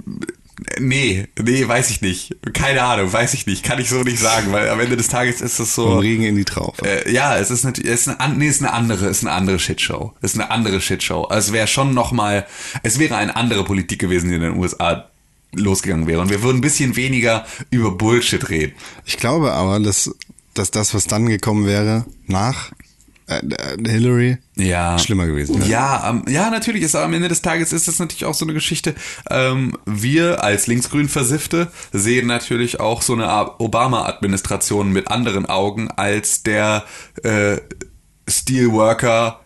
nee, nee, weiß ich nicht. Keine Ahnung, weiß ich nicht. Kann ich so nicht sagen, weil am Ende des Tages ist das so. Vom Regen in die Traufe. Äh, ja, es ist natürlich, es ist eine, nee, es ist eine andere, es ist eine andere Shitshow. Es ist eine andere Shitshow. Also es wäre schon noch mal, es wäre eine andere Politik gewesen, die in den USA losgegangen wäre. Und wir würden ein bisschen weniger über Bullshit reden. Ich glaube aber, dass, dass das, was dann gekommen wäre, nach äh, äh, Hillary, Ja. schlimmer gewesen wäre. Ja, ähm, ja, natürlich ist am Ende des Tages ist das natürlich auch so eine Geschichte. Ähm, wir als linksgrün Versiffte sehen natürlich auch so eine Obama-Administration mit anderen Augen als der äh, Steelworker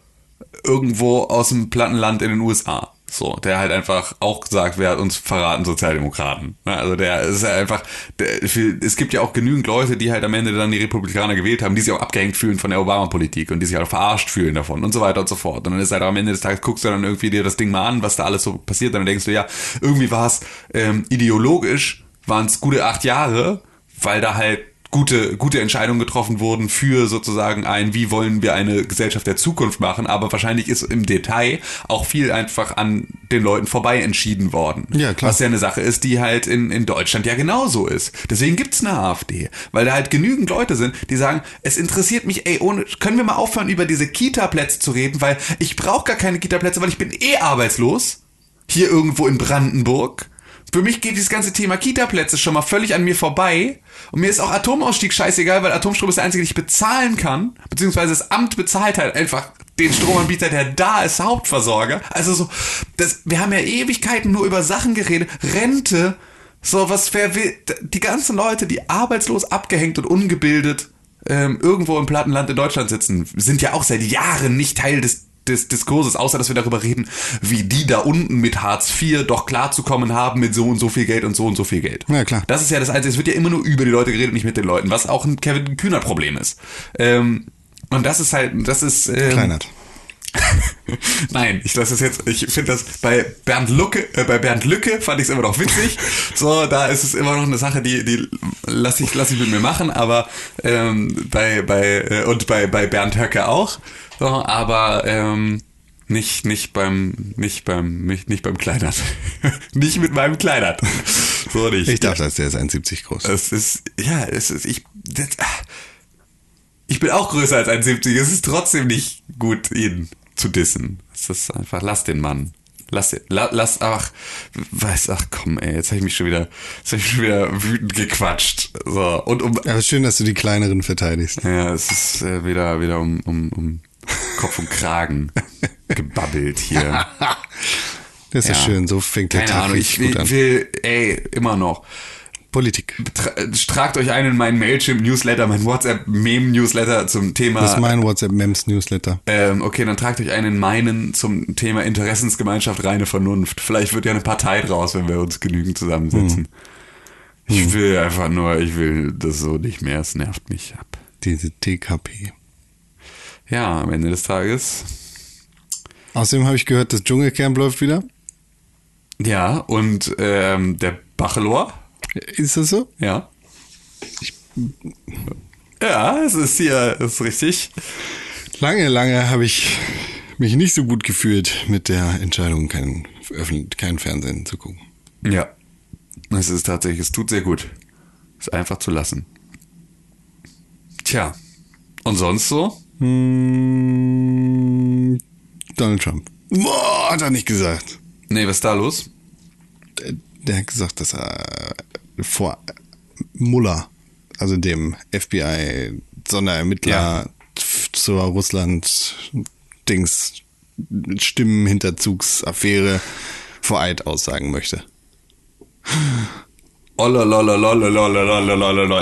irgendwo aus dem Plattenland in den USA. So, der halt einfach auch sagt, wer hat uns verraten, Sozialdemokraten. Ne, Also der ist ja einfach, der, es gibt ja auch genügend Leute, die halt am Ende dann die Republikaner gewählt haben, die sich auch abgehängt fühlen von der Obama-Politik und die sich halt auch verarscht fühlen davon und so weiter und so fort. Und dann ist halt am Ende des Tages, guckst du dann irgendwie dir das Ding mal an, was da alles so passiert, dann denkst du, ja, irgendwie war es ähm, ideologisch, waren es gute acht Jahre, weil da halt gute, gute Entscheidungen getroffen wurden für sozusagen ein, wie wollen wir eine Gesellschaft der Zukunft machen, aber wahrscheinlich ist im Detail auch viel einfach an den Leuten vorbei entschieden worden. Ja, klar. Was ja eine Sache ist, die halt in, in Deutschland ja genauso ist. Deswegen gibt's eine AfD, weil da halt genügend Leute sind, die sagen, es interessiert mich, ey, ohne, können wir mal aufhören, über diese Kita-Plätze zu reden, weil ich brauche gar keine Kita-Plätze, weil ich bin eh arbeitslos. Hier irgendwo in Brandenburg. Für mich geht dieses ganze Thema Kita-Plätze schon mal völlig an mir vorbei. Und mir ist auch Atomausstieg scheißegal, weil Atomstrom ist der einzige, den ich bezahlen kann. Beziehungsweise das Amt bezahlt halt einfach den Stromanbieter, der da ist, Hauptversorger. Also so, das, wir haben ja Ewigkeiten nur über Sachen geredet. Rente, so was, wer will, die ganzen Leute, die arbeitslos, abgehängt und ungebildet ähm, irgendwo im Plattenland in Deutschland sitzen, sind ja auch seit Jahren nicht Teil des des Diskurses, außer dass wir darüber reden, wie die da unten mit Hartz IV doch klarzukommen haben mit so und so viel Geld und so und so viel Geld. Ja, klar. Das ist ja das Einzige. Es wird ja immer nur über die Leute geredet, nicht mit den Leuten, was auch ein Kevin Kühner Problem ist. Ähm, und das ist halt, das ist. Ähm, Kleinert. Nein, ich lasse es jetzt. Ich finde das bei Bernd Lucke, äh, bei Bernd Lücke fand ich es immer noch witzig. So, da ist es immer noch eine Sache, die die lasse ich lass ich mit mir machen. Aber ähm, bei bei äh, und bei bei Bernd Höcke auch. So, aber ähm, nicht nicht beim nicht beim nicht, nicht beim Kleinert. nicht mit meinem Kleinert. So nicht. Ich dachte, der ist 1,70 groß. Es ist, ja, es ist, ich, das, ah. ich bin auch größer als 1,70. Es ist trotzdem nicht gut, ihn zu dissen. Es ist einfach, lass den Mann. Lass, den- la, lass, ach, weiß, ach komm, ey, jetzt habe ich mich schon wieder, jetzt habe ich mich schon wieder wütend gequatscht. So, und um, Aber schön, dass du die kleineren verteidigst. ja, es ist äh, wieder, wieder um, um, um Kopf und Kragen gebabbelt hier. Das ist ja. Schön, so fängt der Keine Tag Ahnung, ich will, gut an. will, ey, immer noch. Politik. Tra tragt euch ein in meinen Mailchimp-Newsletter, mein WhatsApp-Meme-Newsletter zum Thema. Das ist mein WhatsApp-Mems-Newsletter. ähm, okay, dann tragt euch ein in meinen zum Thema Interessensgemeinschaft, reine Vernunft. Vielleicht wird ja eine Partei draus, wenn wir uns genügend zusammensetzen. Ich will einfach nur, ich will das so nicht mehr, es nervt mich ab. Diese TKP. Ja, am Ende des Tages. Außerdem habe ich gehört, das Dschungelcamp läuft wieder. Ja, und ähm, der Bachelor, Ist das so? ja. Ja, es ist hier, es ist richtig. Lange, lange habe ich mich nicht so gut gefühlt mit der Entscheidung, kein, kein Fernsehen zu gucken. Ja. Es ist tatsächlich, es tut sehr gut. Es einfach zu lassen. Tja. Und sonst so? Hm, Donald Trump. Boah, hat er nicht gesagt. Nee, was ist da los? Der, der hat gesagt, dass er vor Muller, also dem FBI-Sonderermittler ja. zur Russland-Dings Stimmenhinterzugsaffäre vor Eid aussagen möchte.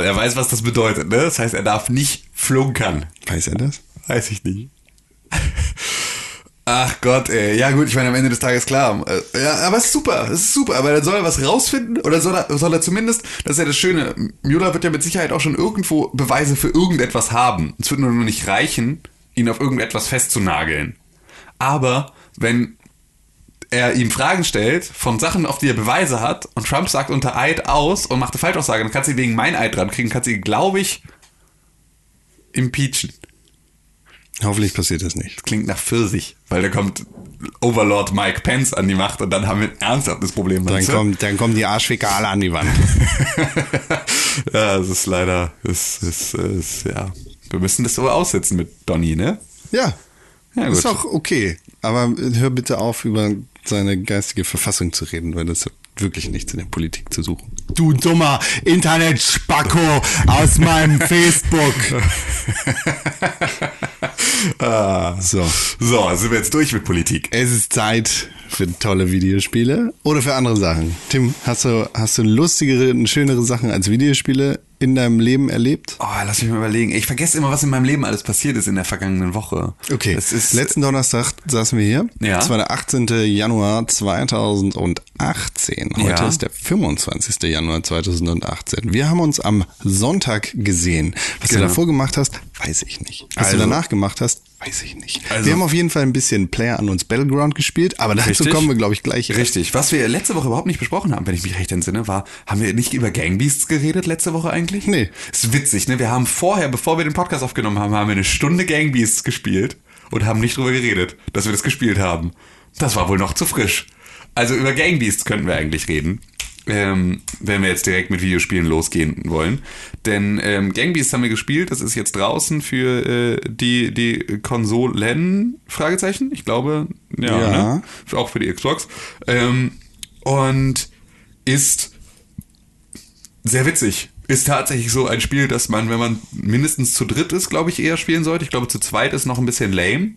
Er weiß, was das bedeutet, ne? Das heißt, er darf nicht flunkern. Weiß er das? Weiß ich nicht. Ach Gott, ey. Ja gut, ich meine, am Ende des Tages klar. Äh, Ja, aber es ist super, es ist super. Aber dann soll er was rausfinden oder soll er, soll er zumindest, das ist ja das Schöne, Müller wird ja mit Sicherheit auch schon irgendwo Beweise für irgendetwas haben. Es wird nur noch nicht reichen, ihn auf irgendetwas festzunageln. Aber wenn er ihm Fragen stellt von Sachen, auf die er Beweise hat und Trump sagt unter Eid aus und macht eine Falschaussage, dann kannst du ihn wegen Meineid dran kriegen, kannst du ihn, glaube ich, impeachen. Hoffentlich passiert das nicht. Das klingt nach Pfirsich, weil da kommt Overlord Mike Pence an die Macht und dann haben wir ein ernsthaftes Problem. Dann, weißt du? kommt, dann kommen die Arschficker alle an die Wand. ja, es ist leider, es ist, ist, ja, wir müssen das so aussitzen mit Donny, ne? Ja, Ja, ist gut. auch okay. Aber hör bitte auf, über seine geistige Verfassung zu reden, weil das hat wirklich nichts in der Politik zu suchen. Du dummer Internet-Spacko aus meinem Facebook. so. So, sind wir jetzt durch mit Politik. Es ist Zeit für tolle Videospiele oder für andere Sachen. Tim, hast du, hast du lustigere und schönere Sachen als Videospiele in deinem Leben erlebt? Oh, lass mich mal überlegen. Ich vergesse immer, was in meinem Leben alles passiert ist in der vergangenen Woche. Okay, Das ist, letzten Donnerstag saßen wir hier. Ja. Das war der 18. Januar 2018. Heute Ja. ist der 25. Januar 2018. Wir haben uns am Sonntag gesehen. Was Genau. du davor gemacht hast, weiß ich nicht. Was Also- du danach gemacht hast, weiß ich nicht. Also- wir haben auf jeden Fall ein bisschen Player an uns Battleground gespielt, aber dazu Richtig. kommen wir, glaube ich, gleich. Richtig. Was wir letzte Woche überhaupt nicht besprochen haben, wenn ich mich recht entsinne, war, haben wir nicht über Gangbeasts geredet letzte Woche eigentlich? Nee. Ist witzig, ne? Wir haben vorher, bevor wir den Podcast aufgenommen haben, haben wir eine Stunde Gangbeasts gespielt und haben nicht drüber geredet, dass wir das gespielt haben. Das war wohl noch zu frisch. Also über Gangbeasts könnten wir eigentlich reden. Ähm, wenn wir jetzt direkt mit Videospielen losgehen wollen. Denn ähm, Gangbeasts haben wir gespielt, das ist jetzt draußen für äh, die, die Konsolen, Fragezeichen, ich glaube, ja, Ja. Ne? auch für die Xbox. Ähm, und ist sehr witzig. Ist tatsächlich so ein Spiel, das man, wenn man mindestens zu dritt ist, glaube ich, eher spielen sollte. Ich glaube, zu zweit ist noch ein bisschen lame.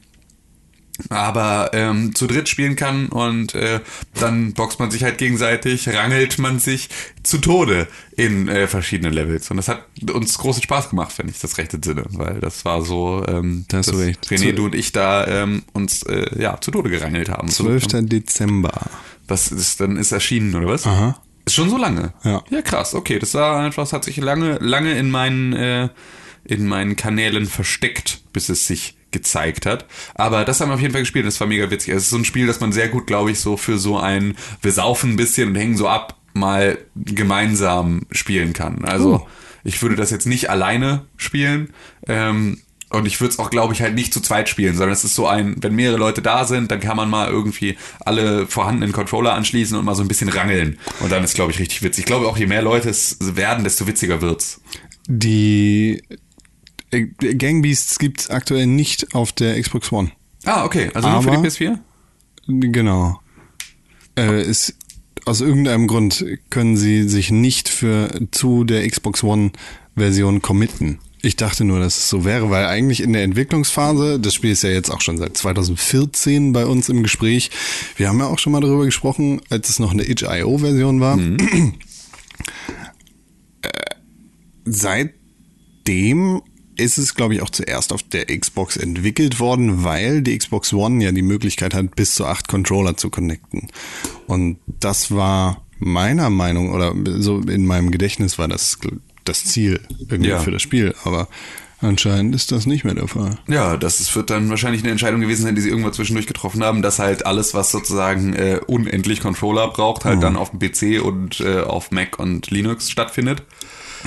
Aber ähm, zu dritt spielen kann und äh, dann boxt man sich halt gegenseitig, rangelt man sich zu Tode in äh, verschiedenen Levels. Und das hat uns großen Spaß gemacht, wenn ich das recht entsinne, weil das war so, ähm, Da hast du dass recht. René, du und ich da ähm, uns äh, ja zu Tode gerangelt haben. 12. Dezember. Was ist dann ist erschienen oder was? Aha. Ist schon so lange. Ja. Ja, krass. Okay, das war einfach, das hat sich lange, lange in meinen, äh, in meinen Kanälen versteckt, bis es sich gezeigt hat. Aber das haben wir auf jeden Fall gespielt. Das war mega witzig. Es ist so ein Spiel, das man sehr gut, glaube ich, so für so ein, wir saufen ein bisschen und hängen so ab, mal gemeinsam spielen kann. Also Oh. ich würde das jetzt nicht alleine spielen. Ähm, und ich würde es auch, glaube ich, halt nicht zu zweit spielen, sondern es ist so ein, wenn mehrere Leute da sind, dann kann man mal irgendwie alle vorhandenen Controller anschließen und mal so ein bisschen rangeln. Und dann ist, glaube ich, richtig witzig. Ich glaube auch, je mehr Leute es werden, desto witziger wird's. Die äh, Gangbeasts gibt's aktuell nicht auf der Xbox One. Ah, okay. Also nur für Aber- die PS4? Genau. Äh, ist, aus irgendeinem Grund können sie sich nicht für zu der Xbox One Version committen. Ich dachte nur, dass es so wäre, weil eigentlich in der Entwicklungsphase, das Spiel ist ja jetzt auch schon seit 2014 bei uns im Gespräch. Wir haben ja auch schon mal darüber gesprochen, als es noch eine itch.io-Version war. Äh, seitdem ist es, glaube ich, auch zuerst auf der Xbox entwickelt worden, weil die Xbox One ja die Möglichkeit hat, bis zu acht Controller zu connecten. Und das war meiner Meinung oder so in meinem Gedächtnis war das das Ziel irgendwie Ja. für das Spiel. Aber anscheinend ist das nicht mehr der Fall. Ja, das ist, wird dann wahrscheinlich eine Entscheidung gewesen sein, die sie irgendwann zwischendurch getroffen haben, dass halt alles, was sozusagen äh, unendlich Controller braucht, halt dann auf dem PC und äh, auf Mac und Linux stattfindet.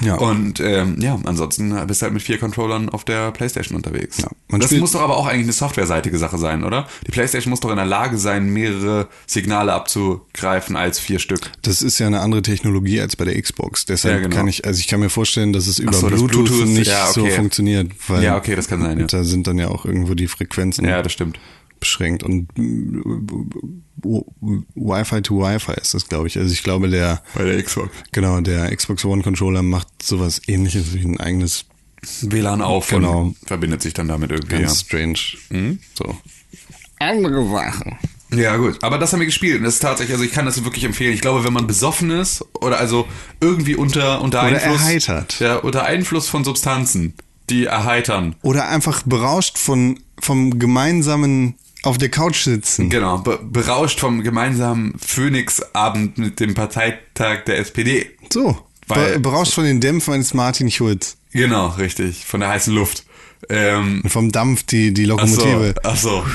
Ja. Und ähm, ja, ansonsten bist du halt mit vier Controllern auf der Playstation unterwegs. Ja, man das muss doch aber auch eigentlich eine softwareseitige Sache sein, oder? Die Playstation muss doch in der Lage sein, mehrere Signale abzugreifen als vier Stück. Das ist ja eine andere Technologie als bei der Xbox. Deshalb Ja, genau. kann ich, also ich kann mir vorstellen, dass es über so, Bluetooth, Bluetooth, nicht ja, so okay. funktioniert. Weil Ja, okay, das kann sein, ja. Da sind dann ja auch irgendwo die Frequenzen Ja, das stimmt. Beschränkt. Und Wi-Fi to Wi-Fi ist das, glaube ich. Also ich glaube, der, Bei der Xbox. genau, der Xbox One Controller macht sowas ähnliches wie ein eigenes, WLAN auf Genau. und verbindet sich dann damit irgendwie. ganz Ja. strange. So. Andere Sachen. Ja, gut. Aber das haben wir gespielt. Und das ist tatsächlich, also ich kann das wirklich empfehlen. Ich glaube, wenn man besoffen ist oder also irgendwie unter, unter Oder Einfluss. erheitert. Ja, unter Einfluss von Substanzen, die erheitern. Oder einfach berauscht von, vom gemeinsamen auf der Couch sitzen. Genau, be berauscht vom gemeinsamen Phoenix-Abend mit dem Parteitag der SPD. So. Weil- Be berauscht von den Dämpfen eines Martin Schulz. Genau, richtig. Von der heißen Luft. Ähm, Und vom Dampf die, die ach so, Lokomotive. ach so.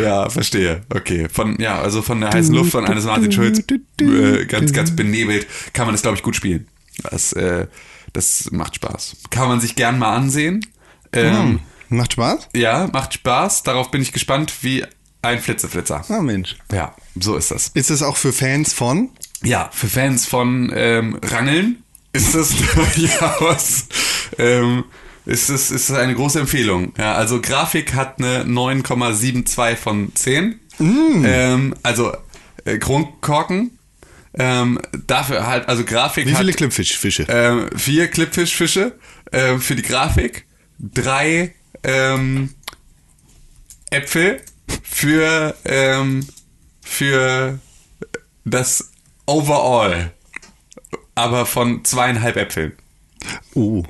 Ja, verstehe. Okay. Von, ja, also von der heißen Luft von eines Martin Schulz, äh, ganz, ganz benebelt, kann man das, glaube ich, gut spielen. Das, äh, das macht Spaß. Kann man sich gern mal ansehen. Ähm, Hm. Macht Spaß? Ja, macht Spaß. Darauf bin ich gespannt wie ein Flitzeflitzer. Ah, Mensch. Ja, so ist das. Ist das auch für Fans von? Ja, für Fans von ähm, Rangeln ist das durchaus ähm, ist es ist es eine große Empfehlung. Ja, also Grafik hat eine 9,72 von 10. Ähm, also äh, Kronkorken. Ähm, dafür halt, also Grafik Wie viele Clipfish-Fische? ähm, vier Clipfish-Fische ähm, für die Grafik, drei ähm, Äpfel für, ähm, für das Overall, aber von zweieinhalb Äpfeln. Oh.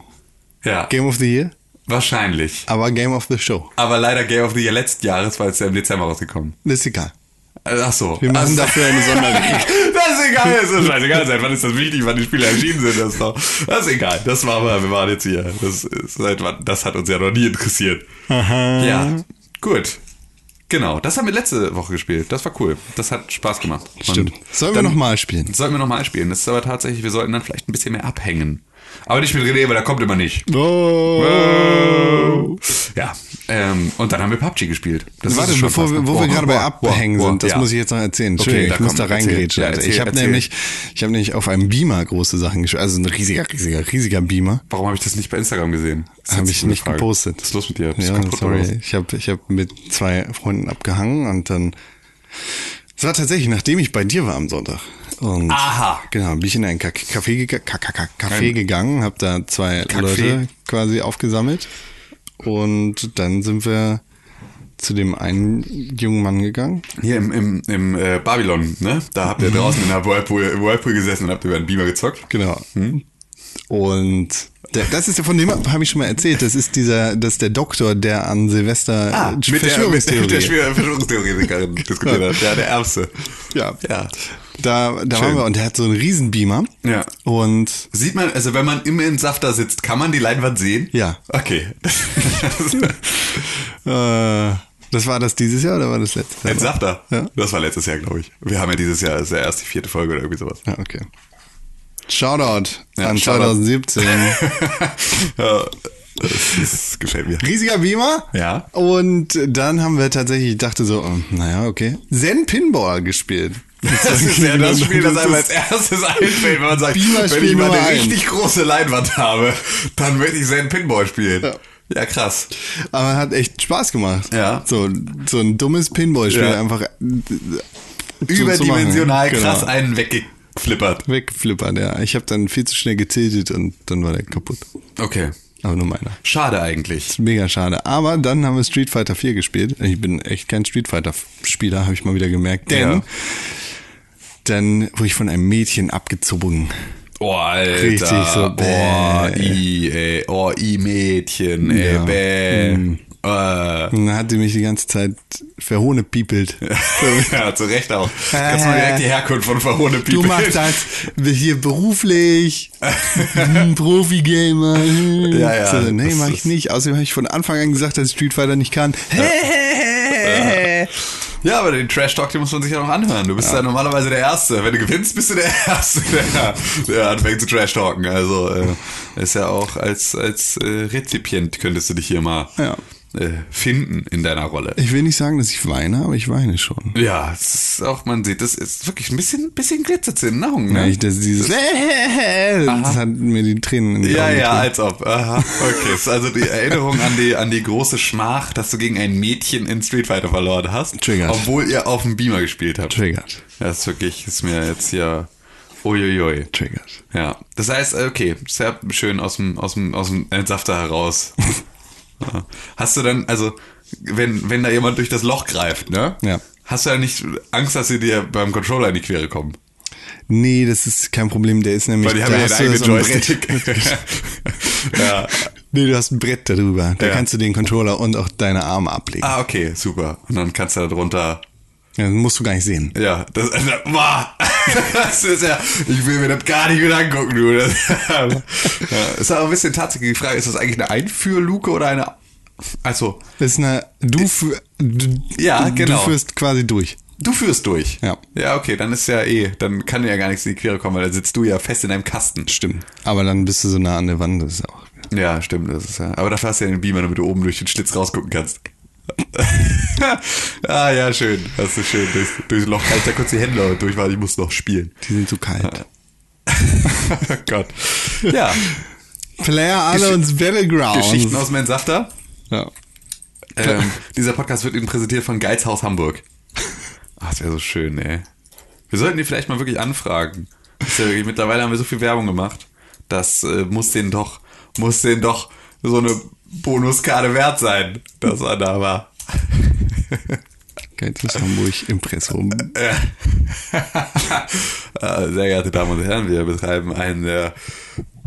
Ja, Game of the Year? wahrscheinlich. Aber Game of the Show. Aber leider Game of the Year letzten Jahres, weil es ja im Dezember rausgekommen. Das ist egal. Ach so. Wir machen Ach so. dafür eine Sonderregel. Das ist egal, das ist scheißegal sein. Wann ist das wichtig, wann die Spiele erschienen sind? Das ist, doch, das ist egal. Das war wir, wir waren jetzt hier. Das, ist, seit wann- das hat uns ja noch nie interessiert. Ja, gut. Genau, das haben wir letzte Woche gespielt. Das war cool. Das hat Spaß gemacht. Und Stimmt. Sollen wir nochmal spielen? Sollten wir nochmal spielen. Das ist aber tatsächlich, wir sollten dann vielleicht ein bisschen mehr abhängen. Aber nicht mit René, weil der kommt immer nicht. Oh. Ja, ähm, und dann haben wir PUBG gespielt. Das Warte, bevor wir, wo wir Oh, gerade bei oh, Abhängen oh, sind, das ja. muss ich jetzt noch erzählen. Okay, Entschuldigung, da ich muss komm, da reingrätschen. Ja, ich habe nämlich, ich habe nämlich auf einem Beamer große Sachen gespielt. Also ein riesiger, riesiger, riesiger Beamer. Warum habe ich das nicht bei Instagram gesehen? Habe ich nicht Frage. gepostet. Was ist los mit dir? Bist Ja, sorry. Ich habe ich hab mit zwei Freunden abgehangen und dann. Es war tatsächlich, nachdem ich bei dir war am Sonntag. Und Aha. Genau, bin ich in ein Ka- Café, Café gegangen, habe da zwei Café. Leute quasi aufgesammelt. Und dann sind wir zu dem einen jungen Mann gegangen. Hier im, im, im äh, Babylon, ne? Da habt ihr Mhm. draußen in der Whirlpool, im Whirlpool gesessen und habt über einen Beamer gezockt. Genau. Hm? Und der, das ist ja von dem habe ich schon mal erzählt. Das ist dieser, das ist der Doktor, der an Silvester Ah, mit der, mit der Verschwörungstheoretikerin diskutiert hat. Ja, der Ärmste. ja, Ja. Da, da Schön. waren wir und der hat so einen Riesen-Beamer. Ja. Und Sieht man, also wenn man im Entsafter sitzt, kann man die Leinwand sehen? Ja. Okay. äh, das war das dieses Jahr oder war das letztes Jahr? Entsafter? Ja. Das war letztes Jahr, glaube ich. Wir haben ja dieses Jahr, das ist ja erst die vierte Folge oder irgendwie sowas. Ja, okay. Shoutout Ja, an Shoutout. 2017. ja, das, das gefällt mir. Riesiger Beamer. Ja. Und dann haben wir tatsächlich, ich dachte so, oh, naja, okay. Zen Pinball gespielt. Das ist ja das Spiel, das einem als erstes einfällt, wenn man sagt, wenn ich mal eine richtig große Leinwand habe, dann möchte ich Zen Pinball spielen. Ja. Ja, krass. Aber hat echt Spaß gemacht. Ja. So, so ein dummes Pinballspiel Ja. einfach äh, Überdimensional machen. krass Genau. einen weggeflippert. Weggeflippert, ja. Ich habe dann viel zu schnell getiltet und dann war der kaputt. Okay. Aber nur meiner. Schade eigentlich. Mega schade. Aber dann haben wir Street Fighter 4 gespielt. Ich bin echt kein Street Fighter Spieler, habe ich mal wieder gemerkt. Denn Ja. dann wurde ich von einem Mädchen abgezogen. Oh, Alter. Richtig so, Oh, bäh. i, ey. Oh, i Mädchen, ey, Ja. Mm. Äh. Und dann hat sie mich die ganze Zeit verhohnepiepelt. ja, zu Recht auch. Kannst mal direkt die Herkunft von Verhohne Äh. Du machst das hier beruflich, hm, Profi-Gamer. hm. Ja, ja, So, nee, mach ich nicht. Außerdem habe ich von Anfang an gesagt, dass ich Street Fighter nicht kann. Ja, aber den Trash-Talk, den muss man sich ja noch anhören. Du bist ja, normalerweise der Erste. Wenn du gewinnst, bist du der Erste, der, der anfängt zu Trash-Talken. Also äh, ist ja auch als, als äh, Rezipient könntest du dich hier mal Ja. Äh, finden in deiner Rolle. Ich will nicht sagen, dass ich weine, aber ich weine schon. Ja, es ist auch, man sieht, das ist wirklich ein bisschen, bisschen glitzert in den Augen. Ja, Ne? ich, das, dieses, das hat mir die Tränen in die Ja, Augen ja, getrieben. als ob. Aha. Okay, ist also die Erinnerung an die, an die große Schmach, dass du gegen ein Mädchen in Street Fighter verloren hast. Triggert. Obwohl ihr auf dem Beamer gespielt habt. Triggert. Das ist wirklich, ist mir jetzt hier, uiuiui. Triggert. Ja, das heißt, okay, sehr schön aus dem, aus dem, aus dem Entsafter heraus. Hast du dann, also, wenn, wenn da jemand durch das Loch greift, ne? Ja. Hast du ja nicht Angst, dass sie dir beim Controller in die Quere kommen? Nee, das ist kein Problem. Der ist nämlich. Weil die haben ja einen eigenen so. Joystick. ja. Nee, du hast ein Brett darüber. Da Ja. kannst du den Controller und auch deine Arme ablegen. Ah, okay, super. Und dann kannst du da drunter Ja, das musst du gar nicht sehen. Ja, das, also, boah, das ist ja, ich will mir das gar nicht wieder angucken, du. Das, ja, ist aber ein bisschen tatsächlich die Frage, ist das eigentlich eine Einführluke oder eine, also, Das ist eine. Du, für, du, Ja, genau. Du führst quasi durch. du führst durch. Ja. Ja, okay, dann ist ja eh, dann kann dir ja gar nichts in die Quere kommen, weil dann sitzt du ja fest in deinem Kasten. Stimmt. Aber dann bist du so nah an der Wand. Das ist auch. Ja, stimmt, das ist ja, aber dafür hast du ja den Beamer, damit du oben durch den Schlitz rausgucken kannst. ah, ja, schön. Hast du schön durchs, durchs Loch. Kann ich da kurz die Hände durch, weil ich muss noch spielen. Die sind zu kalt. oh Gott. Ja, Player alle uns Battlegrounds. Geschichten aus Mensachta. Ja. Ähm, dieser Podcast wird Ihnen präsentiert von Geizhaus Hamburg. Ach, das wäre so schön, ey. Wir sollten die vielleicht mal wirklich anfragen. Das ist ja wirklich, mittlerweile haben wir so viel Werbung gemacht. Das äh, muss denen doch, muss denen doch so eine Bonuskarte wert sein, dass er da war. Geizes Hamburg Impressum. Äh, Sehr geehrte Damen und Herren, wir betreiben einen der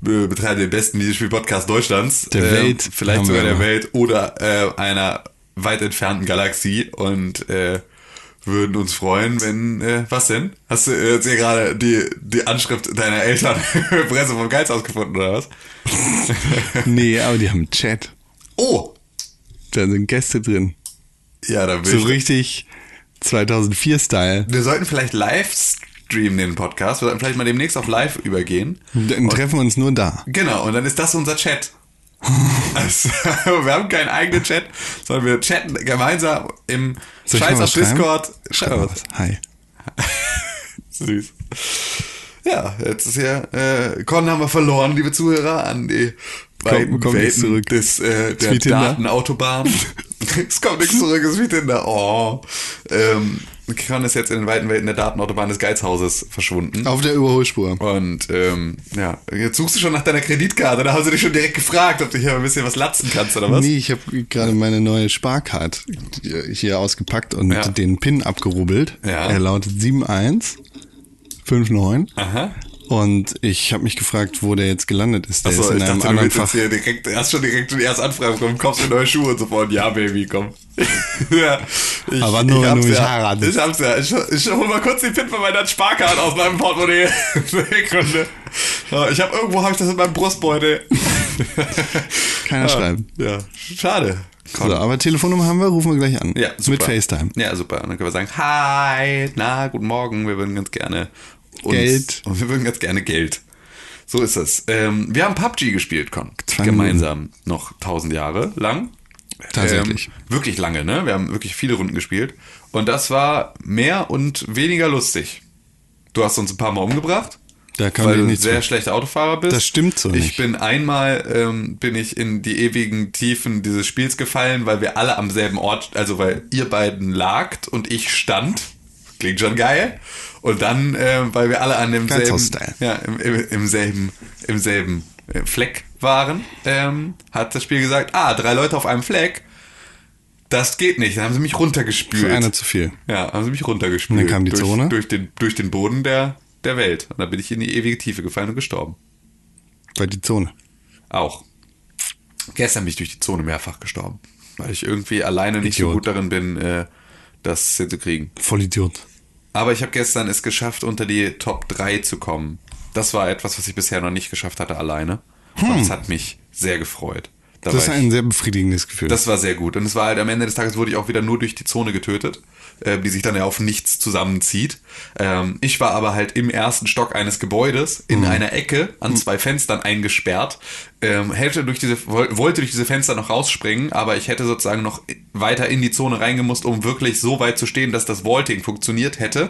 wir betreiben den besten Videospiel-Podcast Deutschlands. Der Ähm, Welt. Vielleicht Haben sogar der. Welt oder äh, einer weit entfernten Galaxie und äh, würden uns freuen, wenn, äh, was denn? Hast du äh, jetzt hier gerade die, die Anschrift deiner Eltern Presse vom Geizhaus gefunden oder was? Nee, aber die haben einen Chat. Oh! Da sind Gäste drin. Ja, da will So ich. richtig 2004-Style. Wir sollten vielleicht live streamen den Podcast. Wir sollten vielleicht mal demnächst auf live übergehen. Dann treffen wir uns nur da. Genau, und dann ist das unser Chat. Also, wir haben keinen eigenen Chat, sondern wir chatten gemeinsam im Soll Scheiß auf? Discord. Schreib mal was. Hi. Süß. Ja, jetzt ist ja, äh, Con haben wir verloren, liebe Zuhörer, an die beiden nichts Welten zurück. des, äh, der. Datenautobahn. es kommt nichts zurück, es ist wie Tinder. Oh. Ähm, Con ist jetzt in den weiten Welten der Datenautobahn des Geizhauses verschwunden. Auf der Überholspur. Und ähm, ja, jetzt suchst du schon nach deiner Kreditkarte. Da haben sie dich schon direkt gefragt, ob du hier ein bisschen was latzen kannst oder was? Nee, ich habe gerade meine neue Sparcard hier ausgepackt und Ja. den PIN abgerubbelt. Ja. Er lautet 7159. Aha. Und ich habe mich gefragt, wo der jetzt gelandet ist. Der Achso, ist in ich einem dachte, du anderen jetzt Fach. hier direkt, hast schon direkt die erste Anfrage bekommen, kommst in neue Schuhe und sofort, ja, Baby, komm. ja, ich, Aber nur, wenn hab's du mich ja, heiratest. Ich hab's ja. Ich, ich hol mal kurz den PIN von meiner Sparkarte aus meinem Portemonnaie. Sekunde. Ja, Ich habe irgendwo habe ich das in meinem Brustbeutel. Keiner schreiben. Ja, schade. So, aber Telefonnummer haben wir, rufen wir gleich an. Ja, super. Mit FaceTime. Ja, super. Und dann können wir sagen, hi, na, guten Morgen, wir würden ganz gerne uns, Geld. Und wir würden ganz gerne Geld. So ist es. Ähm, wir haben PUBG gespielt. Zwei Gemeinsam noch tausend Jahre lang. Tatsächlich. Ähm, wirklich lange, ne? Wir haben wirklich viele Runden gespielt. Und das war mehr und weniger lustig. Du hast uns ein paar Mal umgebracht. Da kann weil du ein sehr schlechter Autofahrer bist. Das stimmt so Ich nicht. bin einmal ähm, bin ich in die ewigen Tiefen dieses Spiels gefallen, weil wir alle am selben Ort, also weil ihr beiden lagt und ich stand. Klingt schon geil. Und dann, äh, weil wir alle an demselben, ja, im, im, im selben, im selben äh, Fleck waren, ähm, hat das Spiel gesagt, ah, drei Leute auf einem Fleck, das geht nicht. Dann haben sie mich runtergespült. Für einer zu viel. Ja, haben sie mich runtergespült. Und dann kam die durch, Zone? Durch den, durch den Boden der, der Welt. Und dann bin ich in die ewige Tiefe gefallen und gestorben. Bei die Zone. Auch. Gestern bin ich durch die Zone mehrfach gestorben. Weil ich irgendwie alleine nicht so Idiot. gut darin bin, äh, das hinzukriegen. Vollidiot. Aber ich habe gestern es geschafft, unter die Top 3 zu kommen. Das war etwas, was ich bisher noch nicht geschafft hatte alleine. Und es hat mich sehr gefreut. Da. Das ist ein sehr befriedigendes Gefühl. das war sehr gut. Und es war halt am Ende des Tages wurde ich auch wieder nur durch die Zone getötet, äh, die sich dann ja auf nichts zusammenzieht. Ähm, ich war aber halt im ersten Stock eines Gebäudes in einer Ecke an zwei Fenstern eingesperrt. Ähm, hätte durch diese, woll- wollte durch diese Fenster noch rausspringen, aber ich hätte sozusagen noch weiter in die Zone reingemusst, um wirklich so weit zu stehen, dass das Vaulting funktioniert hätte.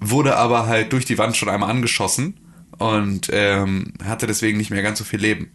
Wurde aber halt durch die Wand schon einmal angeschossen und ähm, hatte deswegen nicht mehr ganz so viel Leben.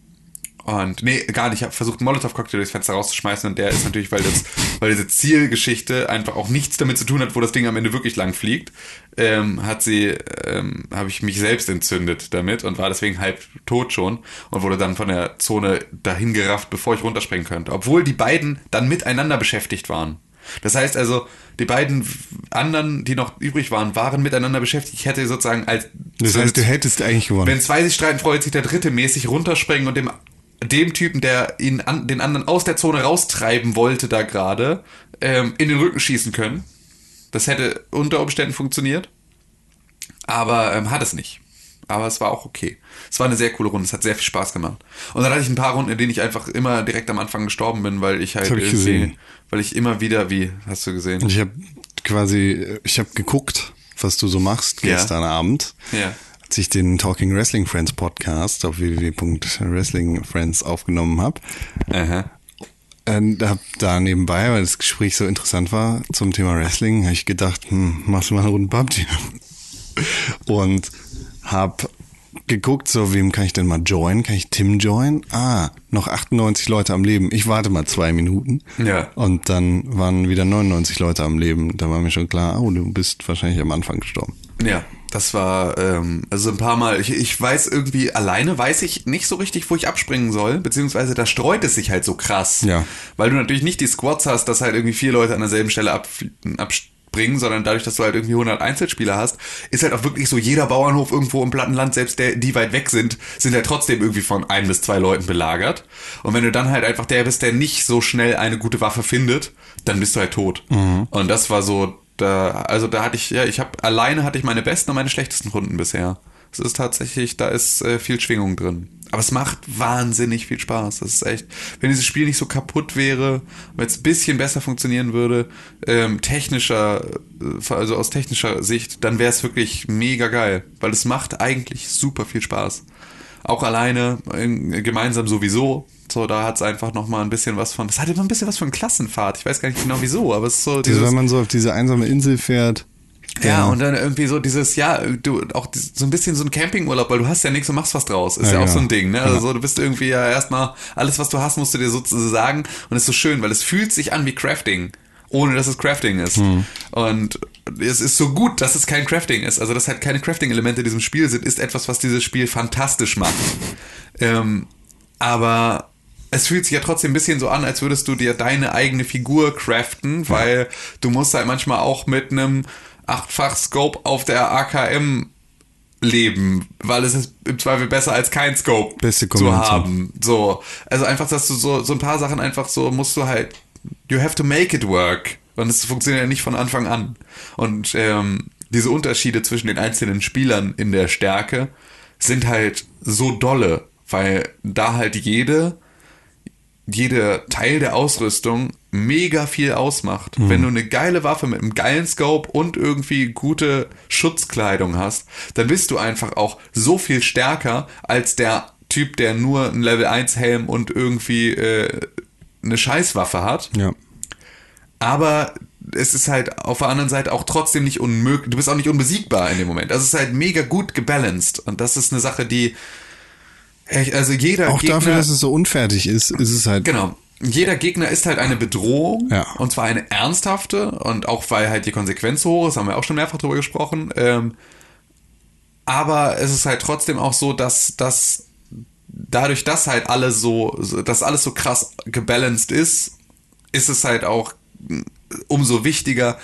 Und nee, gar nicht. Ich habe versucht, Molotow-Cocktail durchs Fenster rauszuschmeißen und der ist natürlich, weil das, weil diese Zielgeschichte einfach auch nichts damit zu tun hat, wo das Ding am Ende wirklich lang fliegt, ähm, hat sie, ähm, habe ich mich selbst entzündet damit und war deswegen halb tot schon und wurde dann von der Zone dahin gerafft, bevor ich runterspringen könnte. Obwohl die beiden dann miteinander beschäftigt waren. Das heißt also, die beiden anderen, die noch übrig waren, waren miteinander beschäftigt. Ich hätte sozusagen als. Das heißt, du hättest eigentlich gewonnen. Wenn zwei sich streiten, freut sich der dritte mäßig runterspringen und dem, dem Typen, der ihn an, den anderen aus der Zone raustreiben wollte, da gerade, ähm, in den Rücken schießen können. Das hätte unter Umständen funktioniert. Aber ähm, hat es nicht. Aber es war auch okay. Es war eine sehr coole Runde. Es hat sehr viel Spaß gemacht. Und dann hatte ich ein paar Runden, in denen ich einfach immer direkt am Anfang gestorben bin, weil ich halt ich gesehen. weil ich immer wieder, wie hast du gesehen? Ich habe quasi, ich habe geguckt, was du so machst Ja. gestern Abend. Ja. Als ich den Talking Wrestling Friends Podcast auf www.wrestlingfriends aufgenommen habe. Aha. Und hab da nebenbei, weil das Gespräch so interessant war zum Thema Wrestling, habe ich gedacht, hm, machst du mal eine Runde PUBG. Und hab geguckt, so wem kann ich denn mal joinen? Kann ich Tim joinen? Ah, noch 98 Leute am Leben. Ich warte mal zwei Minuten. Ja. Und dann waren wieder 99 Leute am Leben. Da war mir schon klar, oh, du bist wahrscheinlich am Anfang gestorben. Ja, das war ähm, also ein paar Mal. Ich, ich weiß irgendwie alleine weiß ich nicht so richtig, wo ich abspringen soll, beziehungsweise da streut es sich halt so krass, Ja. weil du natürlich nicht die Squads hast, dass halt irgendwie vier Leute an derselben Stelle ab, abspringen, sondern dadurch, dass du halt irgendwie 100 Einzelspieler hast, ist halt auch wirklich so jeder Bauernhof irgendwo im Plattenland, selbst der, die weit weg sind, sind halt trotzdem irgendwie von ein bis zwei Leuten belagert. Und wenn du dann halt einfach der bist, der nicht so schnell eine gute Waffe findet, dann bist du halt tot. Und das war so da, also da hatte ich, ja, ich habe alleine hatte ich meine besten und meine schlechtesten Runden bisher. Es ist tatsächlich, da ist äh, viel Schwingung drin. Aber es macht wahnsinnig viel Spaß. Das ist echt, wenn dieses Spiel nicht so kaputt wäre, wenn es ein bisschen besser funktionieren würde, ähm, technischer, äh, also aus technischer Sicht, dann wäre es wirklich mega geil. Weil es macht eigentlich super viel Spaß. Auch alleine, äh, gemeinsam sowieso. So, da hat es einfach nochmal ein bisschen was von. Das hat immer ein bisschen was von Klassenfahrt. Ich weiß gar nicht genau wieso, aber es ist so Also dieses. wenn man so auf diese einsame Insel fährt. Ja, und dann irgendwie so dieses, ja, du, auch so ein bisschen so ein Campingurlaub, weil du hast ja nichts und machst was draus. Ist ja, Ja, auch genau. so ein Ding, ne? Also Ja. so, du bist irgendwie ja erstmal, alles was du hast, musst du dir sozusagen und es ist so schön, weil es fühlt sich an wie Crafting, ohne dass es Crafting ist. Hm. Und es ist so gut, dass es kein Crafting ist. Also, dass halt keine Crafting-Elemente in diesem Spiel sind, ist etwas, was dieses Spiel fantastisch macht. ähm, aber es fühlt sich ja trotzdem ein bisschen so an, als würdest du dir deine eigene Figur craften, weil du musst halt manchmal auch mit einem achtfach Scope auf der AKM leben, weil es ist im Zweifel besser als kein Scope zu haben. So, also einfach, dass du so so ein paar Sachen einfach so musst du halt you have to make it work und es funktioniert ja nicht von Anfang an. Und ähm, diese Unterschiede zwischen den einzelnen Spielern in der Stärke sind halt so dolle, weil da halt jede jeder Teil der Ausrüstung mega viel ausmacht. Wenn du eine geile Waffe mit einem geilen Scope und irgendwie gute Schutzkleidung hast, dann bist du einfach auch so viel stärker als der Typ, der nur einen Level 1 Helm und irgendwie äh, eine Scheißwaffe hat. Ja. Aber es ist halt auf der anderen Seite auch trotzdem nicht unmöglich. Du bist auch nicht unbesiegbar in dem Moment. Also es ist halt mega gut gebalanced. Und das ist eine Sache, die also jeder Auch Gegner, dafür, dass es so unfertig ist, ist es halt. Genau. Jeder Gegner ist halt eine Bedrohung. Ja. Und zwar eine ernsthafte. Und auch weil halt die Konsequenz so hoch ist, haben wir auch schon mehrfach drüber gesprochen. Ähm, aber es ist halt trotzdem auch so, dass, dass dadurch, dass halt alles so, dass alles so krass gebalanced ist, ist es halt auch mm, umso wichtiger,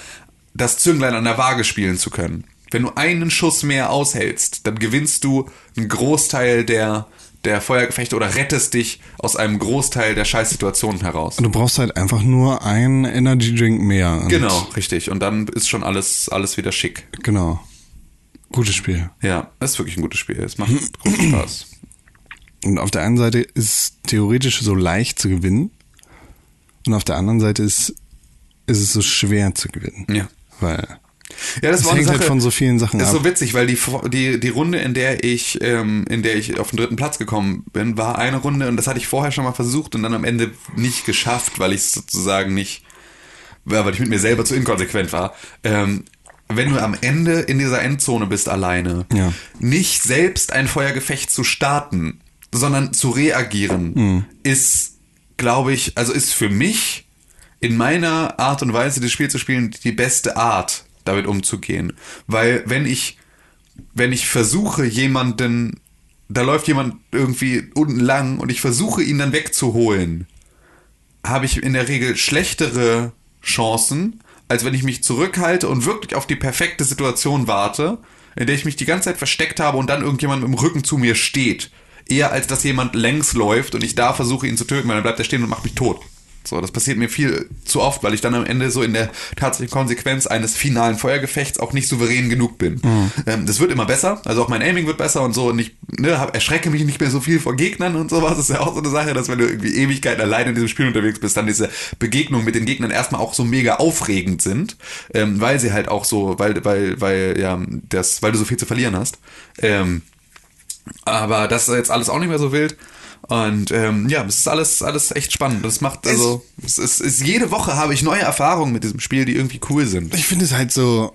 das Zünglein an der Waage spielen zu können. Wenn du einen Schuss mehr aushältst, dann gewinnst du einen Großteil der, der Feuergefechte oder rettest dich aus einem Großteil der Scheißsituationen heraus. Du brauchst halt einfach nur einen Energy Drink mehr. Genau, richtig. Und dann ist schon alles, alles wieder schick. Genau. Gutes Spiel. Ja, ist wirklich ein gutes Spiel. Es macht großen Spaß. Und auf der einen Seite ist es theoretisch so leicht zu gewinnen. Und auf der anderen Seite ist, ist es so schwer zu gewinnen. Ja. Weil Ja, das es war hängt halt Sache- von so vielen Sachen Das ist ab. so witzig, weil die, die, die Runde, in der ich, ähm, in der ich auf den dritten Platz gekommen bin, war eine Runde und das hatte ich vorher schon mal versucht und dann am Ende nicht geschafft, weil ich es sozusagen nicht, weil ich mit mir selber zu inkonsequent war. Ähm, wenn du am Ende in dieser Endzone bist alleine, Ja. nicht selbst ein Feuergefecht zu starten, sondern zu reagieren, Hm. ist, glaube ich, also ist für mich in meiner Art und Weise, das Spiel zu spielen, die beste Art, damit umzugehen. Weil wenn ich, wenn ich versuche, jemanden, da läuft jemand irgendwie unten lang und ich versuche, ihn dann wegzuholen, habe ich in der Regel schlechtere Chancen, als wenn ich mich zurückhalte und wirklich auf die perfekte Situation warte, in der ich mich die ganze Zeit versteckt habe und dann irgendjemand im Rücken zu mir steht. Eher als dass jemand längs läuft und ich da versuche ihn zu töten, weil dann bleibt er stehen und macht mich tot. So, das passiert mir viel zu oft, weil ich dann am Ende so in der tatsächlichen Konsequenz eines finalen Feuergefechts auch nicht souverän genug bin. Mhm. Ähm, das wird immer besser, also auch mein Aiming wird besser und so und ich ne, hab, erschrecke mich nicht mehr so viel vor Gegnern und sowas. Das ist ja auch so eine Sache, dass wenn du irgendwie Ewigkeiten alleine in diesem Spiel unterwegs bist, dann diese Begegnungen mit den Gegnern erstmal auch so mega aufregend sind, ähm, weil sie halt auch so, weil, weil, weil, ja, das, weil du so viel zu verlieren hast. Ähm, aber das ist jetzt alles auch nicht mehr so wild. Und ähm, ja, es ist alles, alles echt spannend. Das macht, also, es ist, ist, jede Woche habe ich neue Erfahrungen mit diesem Spiel, die irgendwie cool sind. Ich finde es halt so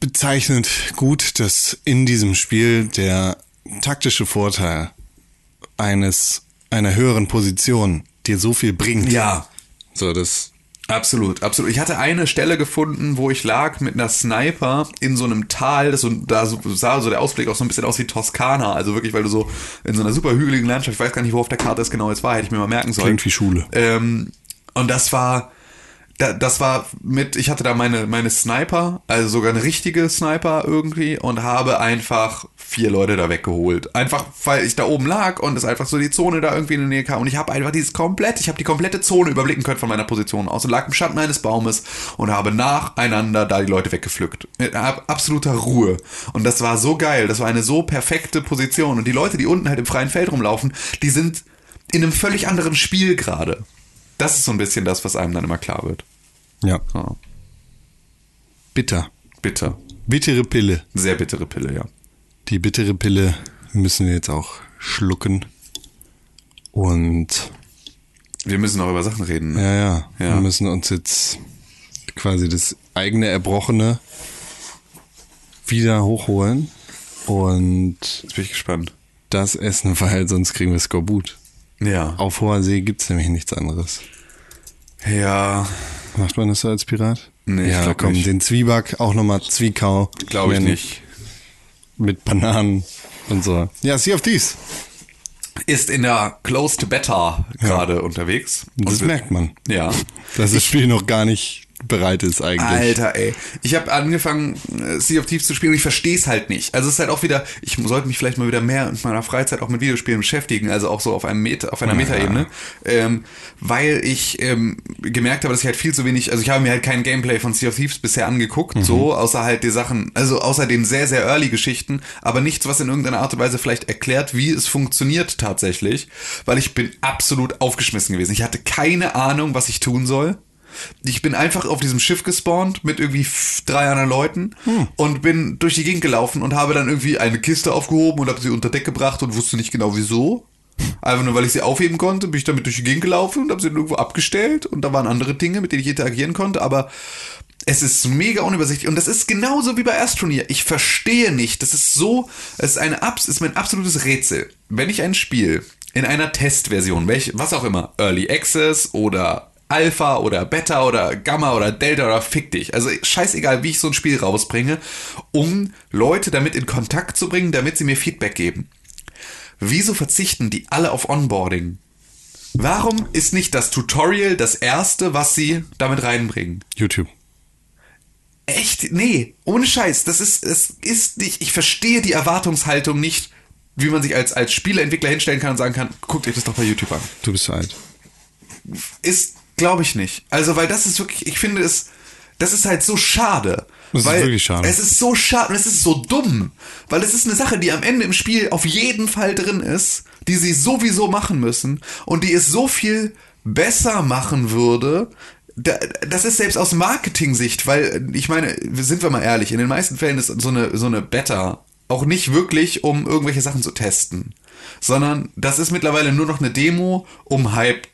bezeichnend gut, dass in diesem Spiel der taktische Vorteil eines einer höheren Position dir so viel bringt. Ja. So, das Absolut, absolut. Ich hatte eine Stelle gefunden, wo ich lag mit einer Sniper in so einem Tal, das so, da so, sah so der Ausblick auch so ein bisschen aus wie Toskana, also wirklich, weil du so in so einer super hügeligen Landschaft, ich weiß gar nicht, wo auf der Karte es genau jetzt war, hätte ich mir mal merken sollen. Klingt wie Schule. Ähm, und das war, da, das war mit, ich hatte da meine, meine Sniper, also sogar eine richtige Sniper irgendwie und habe einfach vier Leute da weggeholt. Einfach, weil ich da oben lag und es einfach so die Zone da irgendwie in der Nähe kam und ich habe einfach dieses komplett, ich habe die komplette Zone überblicken können von meiner Position aus und lag im Schatten eines Baumes und habe nacheinander da die Leute weggepflückt. Mit absoluter Ruhe. Und das war so geil, das war eine so perfekte Position und die Leute, die unten halt im freien Feld rumlaufen, die sind in einem völlig anderen Spiel gerade. Das ist so ein bisschen das, was einem dann immer klar wird. Ja. ja. Bitter. Bitter. Bittere Pille. Sehr bittere Pille, ja. Die bittere Pille müssen wir jetzt auch schlucken. Und. Wir müssen auch über Sachen reden. Ne? Ja, ja, ja. Wir müssen uns jetzt quasi das eigene Erbrochene wieder hochholen. Und. Jetzt bin ich gespannt. Das essen, weil sonst kriegen wir Skorbut. Ja. Auf hoher See gibt es nämlich nichts anderes. Ja. Macht man das so als Pirat? Nee, ja, komm, nicht. den Zwieback auch nochmal Zwiekau. Glaube ich nicht. Mit Bananen und so. Ja, Sea of Thieves. Ist in der Closed Beta gerade ja. unterwegs. Das merkt man. Ja. Dass das Spiel noch gar nicht bereit ist eigentlich. Alter, ey. Ich habe angefangen, äh, Sea of Thieves zu spielen und ich verstehe es halt nicht. Also es ist halt auch wieder, ich sollte mich vielleicht mal wieder mehr in meiner Freizeit auch mit Videospielen beschäftigen, also auch so auf einem Meta, auf einer ja. Metaebene. Ähm, weil ich ähm, gemerkt habe, dass ich halt viel zu wenig, also ich habe mir halt kein Gameplay von Sea of Thieves bisher angeguckt, mhm. so, außer halt die Sachen, also außer den sehr, sehr early Geschichten, aber nichts, was in irgendeiner Art und Weise vielleicht erklärt, wie es funktioniert tatsächlich, weil ich bin absolut aufgeschmissen gewesen. Ich hatte keine Ahnung, was ich tun soll. Ich bin einfach auf diesem Schiff gespawnt mit irgendwie drei anderen Leuten hm. und bin durch die Gegend gelaufen und habe dann irgendwie eine Kiste aufgehoben und habe sie unter Deck gebracht und wusste nicht genau wieso. Einfach nur, weil ich sie aufheben konnte, bin ich damit durch die Gegend gelaufen und habe sie irgendwo abgestellt und da waren andere Dinge, mit denen ich interagieren konnte, aber es ist mega unübersichtlich und das ist genauso wie bei Astroneer. Ich verstehe nicht. Das ist so, es ist eine ist mein absolutes Rätsel. Wenn ich ein Spiel in einer Testversion, welch, was auch immer, Early Access oder Alpha oder Beta oder Gamma oder Delta oder fick dich. Also scheißegal, wie ich so ein Spiel rausbringe, um Leute damit in Kontakt zu bringen, damit sie mir Feedback geben. Wieso verzichten die alle auf Onboarding? Warum ist nicht das Tutorial das erste, was sie damit reinbringen? YouTube. Echt? Nee, ohne Scheiß. Das ist, es ist nicht, ich verstehe die Erwartungshaltung nicht, wie man sich als, als Spieleentwickler hinstellen kann und sagen kann, guckt euch das doch bei YouTube an. Du bist zu alt. Ist Glaube ich nicht. Also, weil das ist wirklich, ich finde es, das ist halt so schade. Das weil ist wirklich schade. Es ist so schade und es ist so dumm. Weil es ist eine Sache, die am Ende im Spiel auf jeden Fall drin ist, die sie sowieso machen müssen und die es so viel besser machen würde. Das ist selbst aus Marketing-Sicht, weil ich meine, sind wir mal ehrlich, in den meisten Fällen ist so eine, so eine Beta auch nicht wirklich, um irgendwelche Sachen zu testen, sondern das ist mittlerweile nur noch eine Demo, um Hype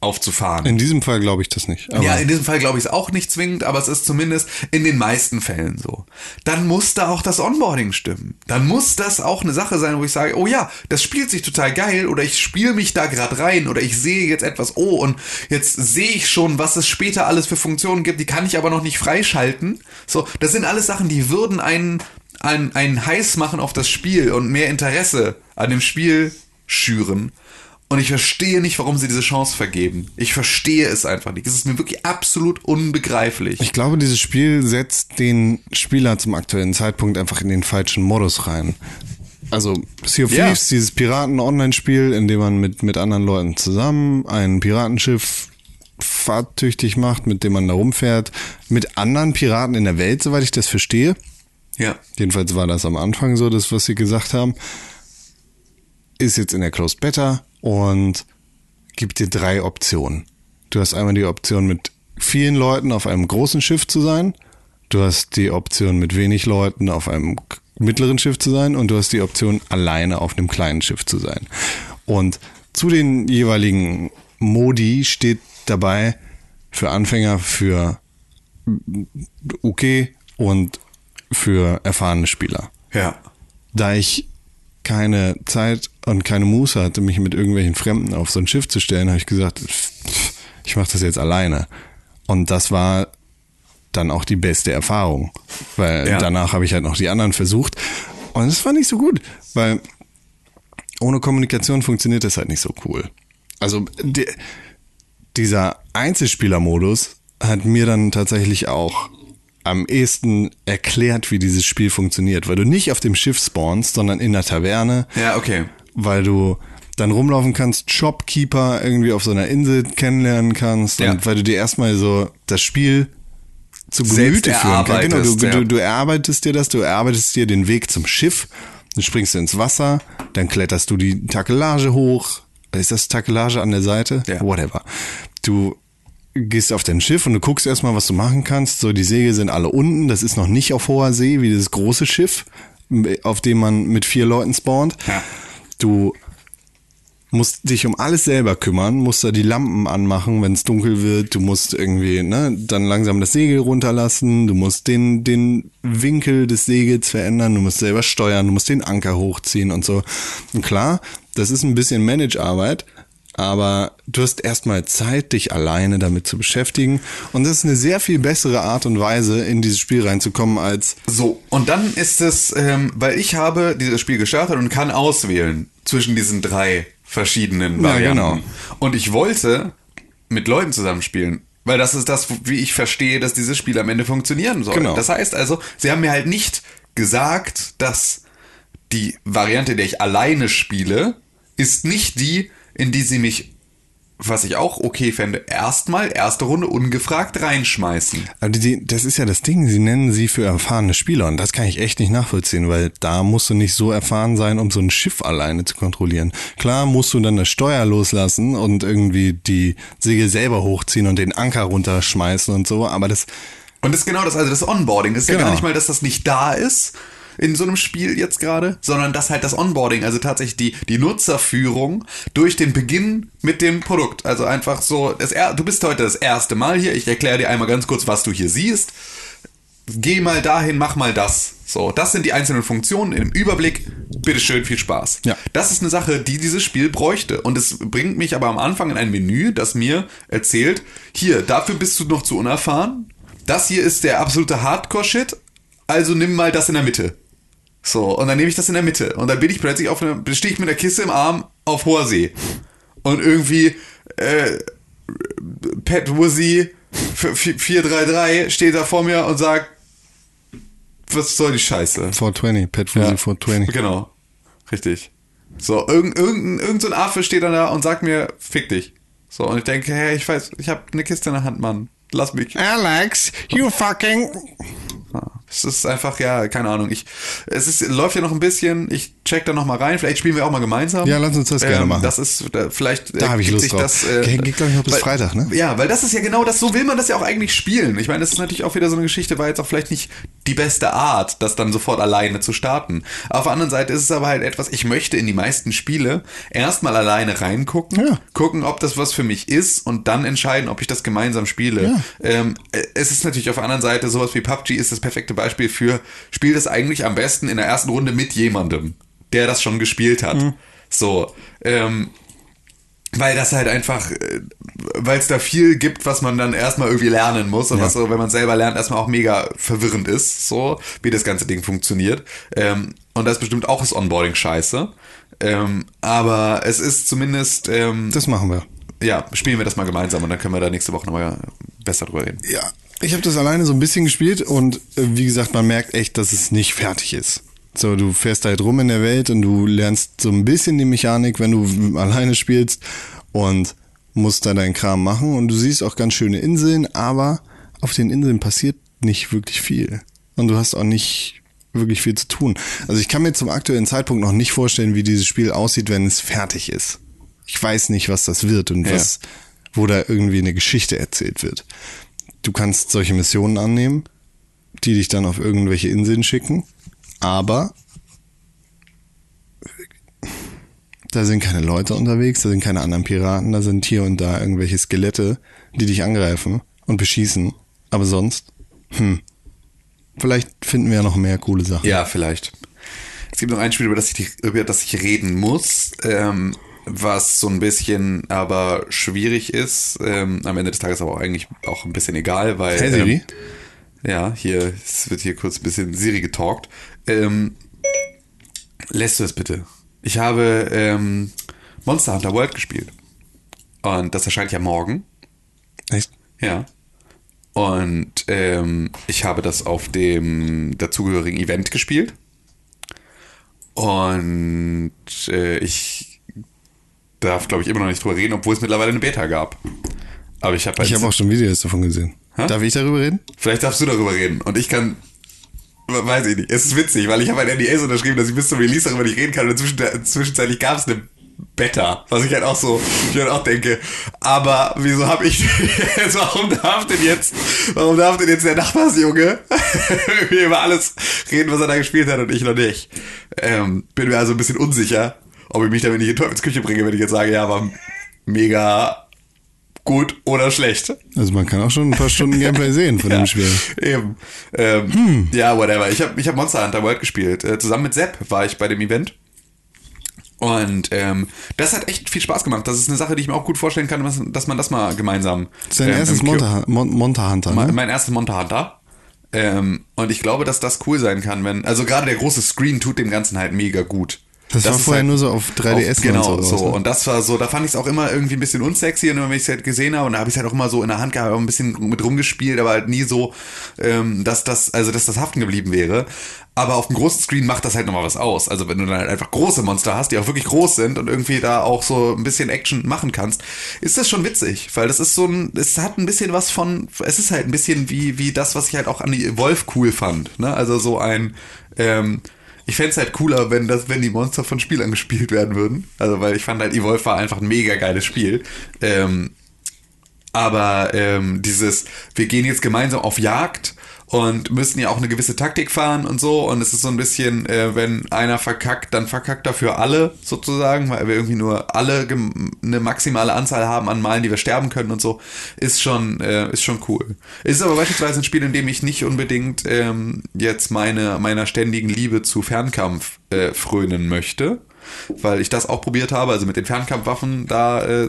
aufzufahren. In diesem Fall glaube ich das nicht. ja, in diesem Fall glaube ich es auch nicht zwingend, aber es ist zumindest in den meisten Fällen so. Dann muss da auch das Onboarding stimmen. Dann muss das auch eine Sache sein, wo ich sage, oh ja, das spielt sich total geil oder ich spiele mich da gerade rein oder ich sehe jetzt etwas, oh und jetzt sehe ich schon, was es später alles für Funktionen gibt, die kann ich aber noch nicht freischalten. So, das sind alles Sachen, die würden einen, einen, einen heiß machen auf das Spiel und mehr Interesse an dem Spiel schüren. Und ich verstehe nicht, warum sie diese Chance vergeben. Ich verstehe es einfach nicht. Es ist mir wirklich absolut unbegreiflich. Ich glaube, dieses Spiel setzt den Spieler zum aktuellen Zeitpunkt einfach in den falschen Modus rein. Also Sea of. Thieves, dieses Piraten-Online-Spiel, in dem man mit, mit anderen Leuten zusammen ein Piratenschiff fahrtüchtig macht, mit dem man da rumfährt, mit anderen Piraten in der Welt, soweit ich das verstehe. ja. Jedenfalls war das am Anfang so, das, was sie gesagt haben. Ist jetzt in der Closed Beta und gibt dir drei Optionen. Du hast einmal die Option, mit vielen Leuten auf einem großen Schiff zu sein. Du hast die Option, mit wenig Leuten auf einem mittleren Schiff zu sein. Und du hast die Option, alleine auf einem kleinen Schiff zu sein. Und zu den jeweiligen Modi steht dabei für Anfänger, für okay und für erfahrene Spieler. Ja. Da ich keine Zeit und keine Muße hatte, mich mit irgendwelchen Fremden auf so ein Schiff zu stellen, habe ich gesagt, ich mache das jetzt alleine. Und das war dann auch die beste Erfahrung, weil Ja. danach habe ich halt noch die anderen versucht und es war nicht so gut, weil ohne Kommunikation funktioniert das halt nicht so cool. Also die, dieser Einzelspielermodus hat mir dann tatsächlich auch am ehesten erklärt, wie dieses Spiel funktioniert, weil du nicht auf dem Schiff spawnst, sondern in der Taverne, Ja, okay. weil du dann rumlaufen kannst, Shopkeeper irgendwie auf so einer Insel kennenlernen kannst Ja. und weil du dir erstmal so das Spiel zu Gemüte führen kannst. Genau, du, erarbeitest, ja. du, du erarbeitest dir das, du erarbeitest dir den Weg zum Schiff, dann springst du ins Wasser, dann kletterst du die Takelage hoch. Ist das Takelage an der Seite? Ja. Whatever. Du gehst auf dein Schiff und du guckst erstmal, was du machen kannst. So, die Segel sind alle unten. Das ist noch nicht auf hoher See, wie dieses große Schiff, auf dem man mit vier Leuten spawnt. Ja. Du musst dich um alles selber kümmern, musst da die Lampen anmachen, wenn es dunkel wird, du musst irgendwie, ne, dann langsam das Segel runterlassen, du musst den, den Winkel des Segels verändern, du musst selber steuern, du musst den Anker hochziehen und so. Und klar, das ist ein bisschen Managearbeit, aber du hast erstmal Zeit, dich alleine damit zu beschäftigen. Und das ist eine sehr viel bessere Art und Weise, in dieses Spiel reinzukommen, als So, und dann ist es, ähm, weil ich habe dieses Spiel gestartet und kann auswählen zwischen diesen drei verschiedenen Ja, Varianten. genau. Und ich wollte mit Leuten zusammenspielen. Weil das ist das, wie ich verstehe, dass dieses Spiel am Ende funktionieren soll. Genau. Das heißt also, sie haben mir halt nicht gesagt, dass die Variante, in der ich alleine spiele, ist nicht die, in die sie mich, was ich auch okay fände, erstmal erste Runde ungefragt reinschmeißen. Aber die, das ist ja das Ding, sie nennen sie für erfahrene Spieler und das kann ich echt nicht nachvollziehen, weil da musst du nicht so erfahren sein, um so ein Schiff alleine zu kontrollieren. Klar musst du dann das Steuer loslassen und irgendwie die Segel selber hochziehen und den Anker runterschmeißen und so, aber das, Und das ist genau das, also das Onboarding. Das ist ja Genau. gar nicht mal, dass das nicht da ist in so einem Spiel jetzt gerade, sondern dass halt das Onboarding, also tatsächlich die, die Nutzerführung durch den Beginn mit dem Produkt. Also einfach so, das, er- du bist heute das erste Mal hier, ich erkläre dir einmal ganz kurz, was du hier siehst. Geh mal dahin, mach mal das. So, das sind die einzelnen Funktionen im Überblick. Bitteschön, viel Spaß. Ja. Das ist eine Sache, die dieses Spiel bräuchte. Und es bringt mich aber am Anfang in ein Menü, das mir erzählt, hier, dafür bist du noch zu unerfahren. Das hier ist der absolute Hardcore-Shit. Also nimm mal das in der Mitte. So, und dann nehme ich das in der Mitte. Und dann bin ich plötzlich auf einer, stehe ich mit der Kiste im Arm auf hoher See. Und irgendwie, äh, Pat Wuzzy 433 steht da vor mir und sagt, was soll die Scheiße? 420, Pet Fusi 420. Genau. Richtig. So, irgendein, irgendein, irgend so ein Affe steht dann da und sagt mir, fick dich. So, und ich denke, hey, ich weiß, ich habe eine Kiste in der Hand, Mann. Lass mich. Alex, you fucking... Es ist einfach, ja, keine Ahnung. Ich, es ist, läuft ja noch ein bisschen. Ich check da noch mal rein. Vielleicht spielen wir auch mal gemeinsam. Ja, lass uns das gerne machen. Das ist, da, vielleicht. Da hab ich Lust drauf. Das, äh, Geht- geht, glaub ich, noch bis weil- Freitag, ne? Ja, weil das ist ja genau das, so will man das ja auch eigentlich spielen. Ich meine, das ist natürlich auch wieder so eine Geschichte, war jetzt auch vielleicht nicht die beste Art, das dann sofort alleine zu starten. Auf der anderen Seite ist es aber halt etwas, ich möchte in die meisten Spiele erstmal alleine reingucken, Ja. gucken, ob das was für mich ist und dann entscheiden, ob ich das gemeinsam spiele. Ja. Ähm, äh, es ist natürlich auf der anderen Seite sowas wie PUBG ist das perfekte Beispiel für, spiel das eigentlich am besten in der ersten Runde mit jemandem, der das schon gespielt hat. Mhm. So, ähm, weil das halt einfach, äh, weil es da viel gibt, was man dann erstmal irgendwie lernen muss und Ja. was so, wenn man selber lernt, erstmal auch mega verwirrend ist, so, wie das ganze Ding funktioniert. Ähm, und das ist bestimmt auch das Onboarding scheiße. Ähm, aber es ist zumindest, ähm, Das machen wir. ja, spielen wir das mal gemeinsam und dann können wir da nächste Woche nochmal besser drüber reden. Ja. Ich habe das alleine so ein bisschen gespielt und äh, wie gesagt, man merkt echt, dass es nicht fertig ist. So, du fährst halt rum in der Welt und du lernst so ein bisschen die Mechanik, wenn du alleine spielst und musst da deinen Kram machen und du siehst auch ganz schöne Inseln, aber auf den Inseln passiert nicht wirklich viel. Und du hast auch nicht wirklich viel zu tun. Also ich kann mir zum aktuellen Zeitpunkt noch nicht vorstellen, wie dieses Spiel aussieht, wenn es fertig ist. Ich weiß nicht, was das wird und Ja. was, wo da irgendwie eine Geschichte erzählt wird. Du kannst solche Missionen annehmen, die dich dann auf irgendwelche Inseln schicken, aber da sind keine Leute unterwegs, da sind keine anderen Piraten, da sind hier und da irgendwelche Skelette, die dich angreifen und beschießen. Aber sonst, hm, vielleicht finden wir ja noch mehr coole Sachen. Ja, vielleicht. Es gibt noch ein Spiel, über das ich, über das ich reden muss, ähm, was so ein bisschen aber schwierig ist. Ähm, am Ende des Tages aber auch eigentlich auch ein bisschen egal, weil. Hey Siri, Ähm, ja, hier, es wird hier kurz ein bisschen Siri getalkt. Ähm, lässt du es bitte? Ich habe ähm, Monster Hunter World gespielt. Und das erscheint ja morgen. echt? Ja. Und ähm, ich habe das auf dem dazugehörigen Event gespielt. Und äh, ich darf, glaube ich, immer noch nicht drüber reden, obwohl es mittlerweile eine Beta gab. Aber ich habe Ich habe auch schon Videos davon gesehen. Hä? Darf ich darüber reden? Vielleicht darfst du darüber reden. Und ich kann. Weiß ich nicht. Es ist witzig, weil ich habe ein NDS unterschrieben, dass ich bis zum Release darüber nicht reden kann. Und zwischenzeitlich gab es eine Beta. Was ich halt auch so, ich halt auch denke. Aber wieso habe ich jetzt, warum darf denn jetzt, warum darf denn jetzt der Nachbarsjunge über alles reden, was er da gespielt hat und ich noch nicht? Ähm, bin mir also ein bisschen unsicher, ob ich mich damit nicht in Teufelsküche bringe, wenn ich jetzt sage, ja, war mega gut oder schlecht. Also man kann auch schon ein paar Stunden Gameplay sehen von dem Spiel. Eben. Ähm, Ja, whatever. Ich habe ich hab Monster Hunter World gespielt. Äh, zusammen mit Sepp war ich bei dem Event. Und ähm, das hat echt viel Spaß gemacht. Das ist eine Sache, die ich mir auch gut vorstellen kann, dass, dass man das mal gemeinsam. Sein ähm, erstes im Q- Monta, Mon Monta Hunter, mein, ne? mein erstes Monster Hunter. Ähm, und ich glaube, dass das cool sein kann, wenn. Also gerade der große Screen tut dem Ganzen halt mega gut. Das, war ist vorher halt- nur so auf 3DS auf, genau, und so. so. ne? Und das war so, da fand ich es auch immer irgendwie ein bisschen unsexy und wenn ich es halt gesehen habe und da habe ich es halt auch immer so in der Hand gehabt, ein bisschen mit rumgespielt, aber halt nie so, ähm, dass das, also dass das haften geblieben wäre. Aber auf dem großen Screen macht das halt nochmal was aus. Also wenn du dann halt einfach große Monster hast, die auch wirklich groß sind und irgendwie da auch so ein bisschen Action machen kannst, ist das schon witzig, weil das ist so ein, es hat ein bisschen was von, es ist halt ein bisschen wie, wie das, was ich halt auch an die Wolf cool fand. Ne? Also so ein, ähm, ich fände es halt cooler, wenn das, wenn die Monster von Spielern gespielt werden würden. Also, weil ich fand halt, Evolve war einfach ein mega geiles Spiel. Ähm, aber ähm, dieses, wir gehen jetzt gemeinsam auf Jagd und müssen ja auch eine gewisse Taktik fahren und so. Und es ist so ein bisschen, äh, wenn einer verkackt, dann verkackt dafür alle sozusagen, weil wir irgendwie nur alle eine maximale Anzahl haben an Malen, die wir sterben können und so, ist schon, äh, ist schon cool. Ist aber beispielsweise ein Spiel, in dem ich nicht unbedingt ähm, jetzt meine, meiner ständigen Liebe zu Fernkampf äh, frönen möchte, weil ich das auch probiert habe, also mit den Fernkampfwaffen da äh,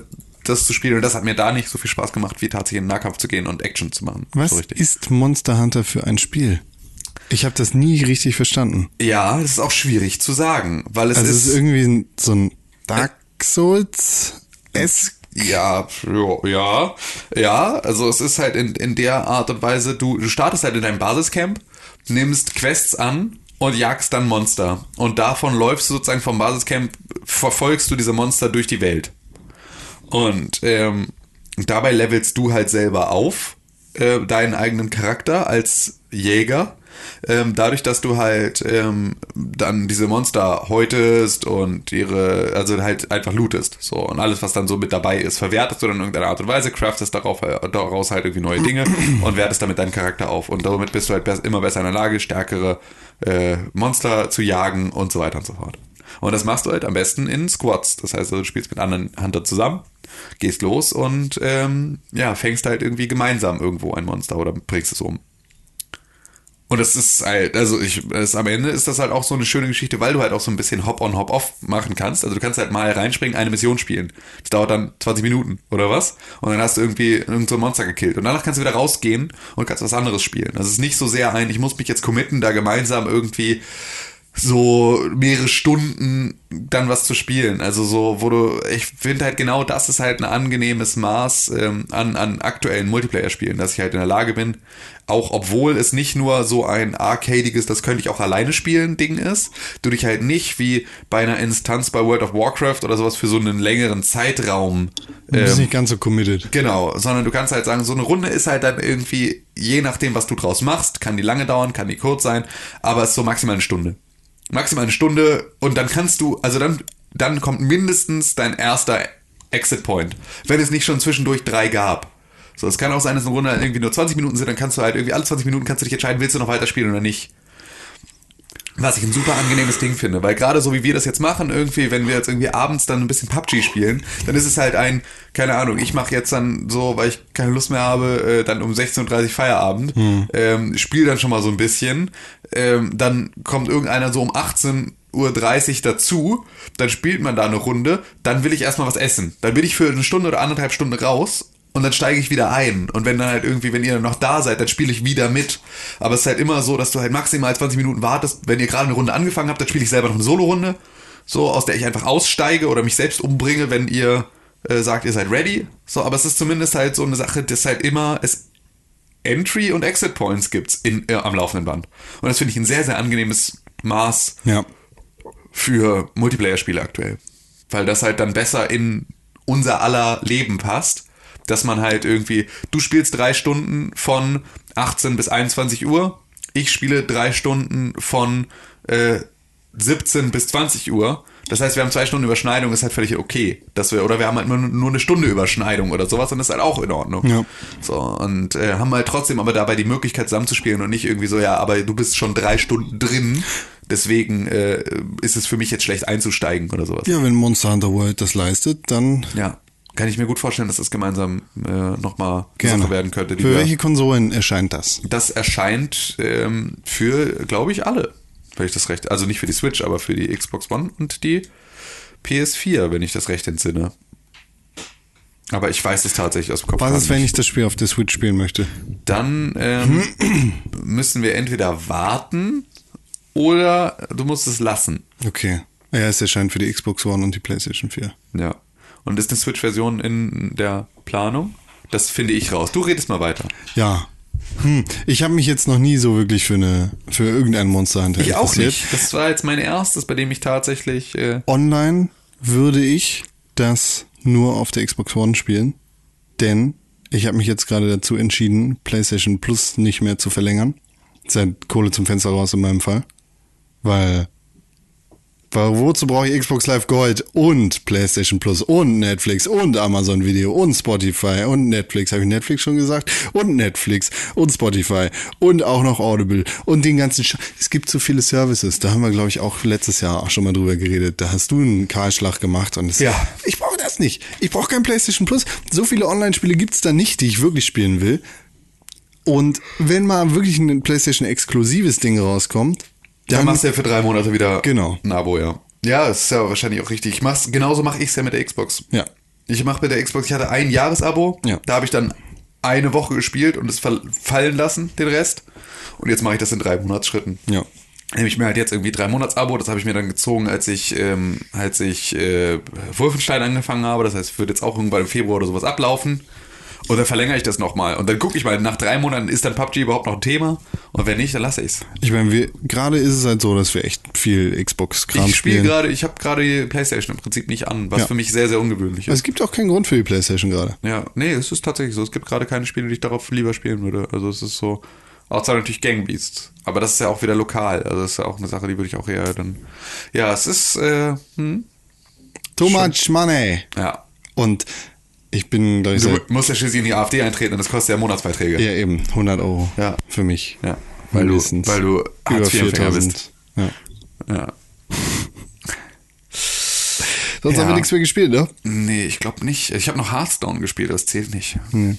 das zu spielen und das hat mir da nicht so viel Spaß gemacht, wie tatsächlich in den Nahkampf zu gehen und Action zu machen. Was So ist Monster Hunter für ein Spiel? Ich habe das nie richtig verstanden. Ja, das ist auch schwierig zu sagen, weil es Also es ist, ist irgendwie so ein Dark Souls es ja, ja, ja, ja, also es ist halt in, in der Art und Weise, du, du startest halt in deinem Basiscamp, nimmst Quests an und jagst dann Monster. Und davon läufst du sozusagen vom Basiscamp, verfolgst du diese Monster durch die Welt. Und ähm, dabei levelst du halt selber auf, äh, deinen eigenen Charakter als Jäger. Ähm, dadurch, dass du halt ähm, dann diese Monster häutest und ihre, also halt einfach lootest. So, und alles, was dann so mit dabei ist, verwertest du dann in irgendeiner Art und Weise, craftest darauf, äh, daraus halt irgendwie neue Dinge und wertest damit deinen Charakter auf. Und damit bist du halt immer besser in der Lage, stärkere äh, Monster zu jagen und so weiter und so fort. Und das machst du halt am besten in Squads. Das heißt, du spielst mit anderen Huntern zusammen, gehst los und ähm, ja, fängst halt irgendwie gemeinsam irgendwo ein Monster oder bringst es um. Und das ist halt, also ich, das, am Ende ist das halt auch so eine schöne Geschichte, weil du halt auch so ein bisschen Hop-on, Hop-off machen kannst. Also du kannst halt mal reinspringen, eine Mission spielen. Das dauert dann 20 Minuten oder was? Und dann hast du irgendwie irgend so Monster gekillt. Und danach kannst du wieder rausgehen und kannst was anderes spielen. Das ist nicht so sehr ein, ich muss mich jetzt committen, da gemeinsam irgendwie so mehrere Stunden dann was zu spielen. Also so, wo du, ich finde halt genau das ist halt ein angenehmes Maß ähm, an, an aktuellen Multiplayer-Spielen, dass ich halt in der Lage bin, auch obwohl es nicht nur so ein arcadiges, das könnte ich auch alleine spielen Ding ist, du dich halt nicht wie bei einer Instanz bei World of Warcraft oder sowas für so einen längeren Zeitraum Du bist ähm, nicht ganz so committed. Genau, sondern du kannst halt sagen, so eine Runde ist halt dann irgendwie, je nachdem, was du draus machst, kann die lange dauern, kann die kurz sein, aber es ist so maximal eine Stunde. Maximal eine Stunde und dann kannst du, also dann, dann kommt mindestens dein erster Exit Point, wenn es nicht schon zwischendurch drei gab. So, es kann auch sein, dass eine Runde irgendwie nur 20 Minuten sind, dann kannst du halt irgendwie alle 20 Minuten kannst du dich entscheiden, willst du noch weiterspielen oder nicht. Was ich ein super angenehmes Ding finde, weil gerade so wie wir das jetzt machen, irgendwie, wenn wir jetzt irgendwie abends dann ein bisschen PUBG spielen, dann ist es halt ein, keine Ahnung, ich mache jetzt dann so, weil ich keine Lust mehr habe, äh, dann um 16.30 Uhr Feierabend, ähm, spiele dann schon mal so ein bisschen, ähm, dann kommt irgendeiner so um 18 Uhr 30 dazu, dann spielt man da eine Runde, dann will ich erstmal was essen. Dann bin ich für eine Stunde oder anderthalb Stunden raus und dann steige ich wieder ein. Und wenn dann halt irgendwie, wenn ihr noch da seid, dann spiele ich wieder mit. Aber es ist halt immer so, dass du halt maximal 20 Minuten wartest. Wenn ihr gerade eine Runde angefangen habt, dann spiele ich selber noch eine Solo-Runde. So, aus der ich einfach aussteige oder mich selbst umbringe, wenn ihr äh, sagt, ihr seid ready. So, aber es ist zumindest halt so eine Sache, dass halt immer es Entry- und Exit-Points gibt in, äh, am laufenden Band. Und das finde ich ein sehr, sehr angenehmes Maß Ja. für Multiplayer-Spiele aktuell. Weil das halt dann besser in unser aller Leben passt, dass man halt irgendwie, du spielst drei Stunden von 18 bis 21 Uhr, ich spiele drei Stunden von äh, 17 bis 20 Uhr. Das heißt, wir haben zwei Stunden Überschneidung, ist halt völlig okay. Dass wir, oder wir haben halt nur, nur eine Stunde Überschneidung oder sowas und das ist halt auch in Ordnung. Ja. So, und äh, haben halt trotzdem aber dabei die Möglichkeit zusammenzuspielen und nicht irgendwie so, ja, aber du bist schon drei Stunden drin, deswegen äh, ist es für mich jetzt schlecht einzusteigen oder sowas. Ja, wenn Monster Hunter World das leistet, dann Ja. Kann ich mir gut vorstellen, dass das gemeinsam äh, nochmal. Sache werden könnte. Für welche Konsolen erscheint das? das erscheint ähm, für, glaube ich, alle. Wenn ich das recht, also nicht für die Switch, aber für die Xbox One und die PS4, wenn ich das recht entsinne. Aber ich weiß es tatsächlich aus dem Kopf. Was ist, wenn ich das Spiel auf der Switch spielen möchte? Dann ähm, müssen wir entweder warten oder du musst es lassen. Okay. Ja, es erscheint für die Xbox One und die PlayStation 4. Ja. Und ist eine Switch-Version in der Planung? Das finde ich raus. Du redest mal weiter. Ja. Hm. Ich habe mich jetzt noch nie so wirklich für eine für irgendein Monster Hunter Ich auch nicht. Das war jetzt mein erstes, bei dem ich tatsächlich. Äh, Online würde ich das nur auf der Xbox One spielen, denn ich habe mich jetzt gerade dazu entschieden, PlayStation Plus nicht mehr zu verlängern. Seit Kohle zum Fenster raus in meinem Fall. Weil wozu brauche ich Xbox Live Gold und PlayStation Plus und Netflix und Amazon Video und Spotify und Netflix, habe ich Netflix schon gesagt? Und Netflix und Spotify und auch noch Audible und den ganzen Sch Es gibt so viele Services, da haben wir glaube ich auch letztes Jahr auch schon mal drüber geredet. Da hast du einen Kahlschlag gemacht und es, Ja. ich brauche das nicht. Ich brauche kein PlayStation Plus. So viele Online-Spiele gibt's da nicht, die ich wirklich spielen will. Und wenn mal wirklich ein PlayStation-exklusives Ding rauskommt, dann dann machst du ja für drei Monate wieder Genau. ein Abo, ja. Ja, das ist ja wahrscheinlich auch richtig. Ich mach's, genauso mache ich es ja mit der Xbox. Ja. Ich mache mit der Xbox, ich hatte ein Jahresabo, Ja. da habe ich dann eine Woche gespielt und es fall- fallen lassen, den Rest. Und jetzt mache ich das in drei Monatsschritten. Ja. Nehme ich mir halt jetzt irgendwie drei Monats-Abo, das habe ich mir dann gezogen, als ich, ähm, als ich äh, Wolfenstein angefangen habe. Das heißt, wird jetzt auch irgendwann im Februar oder sowas ablaufen. Und dann verlängere ich das nochmal. Und dann gucke ich mal, nach drei Monaten ist dann PUBG überhaupt noch ein Thema. Und wenn nicht, dann lasse ich es. Ich meine, wir gerade ist es halt so, dass wir echt viel Xbox-Kram Ich spiele spielen. gerade, ich habe gerade die Playstation im Prinzip nicht an, was Ja. für mich sehr, sehr ungewöhnlich ist. es gibt auch keinen Grund für die PlayStation gerade. Ja, nee, es ist tatsächlich so. Es gibt gerade keine Spiele, die ich darauf lieber spielen würde. Also es ist so, außer natürlich Gangbeasts. Aber das ist ja auch wieder lokal. Also das ist ja auch eine Sache, die würde ich auch eher dann. Ja, es ist, äh, hm, Too much money. ja. Und ich bin, glaube ich, Du musst ja schließlich in die AfD eintreten und das kostet ja Monatsbeiträge. ja eben 100 Euro Ja. für mich. Ja, weil du, weil du über Hartz-IV-Empfänger bist. 4000. Ja. Ja. Sonst Ja. haben wir nichts mehr gespielt, ne? Nee, ich glaube nicht. Ich habe noch Hearthstone gespielt, das zählt nicht. Nee.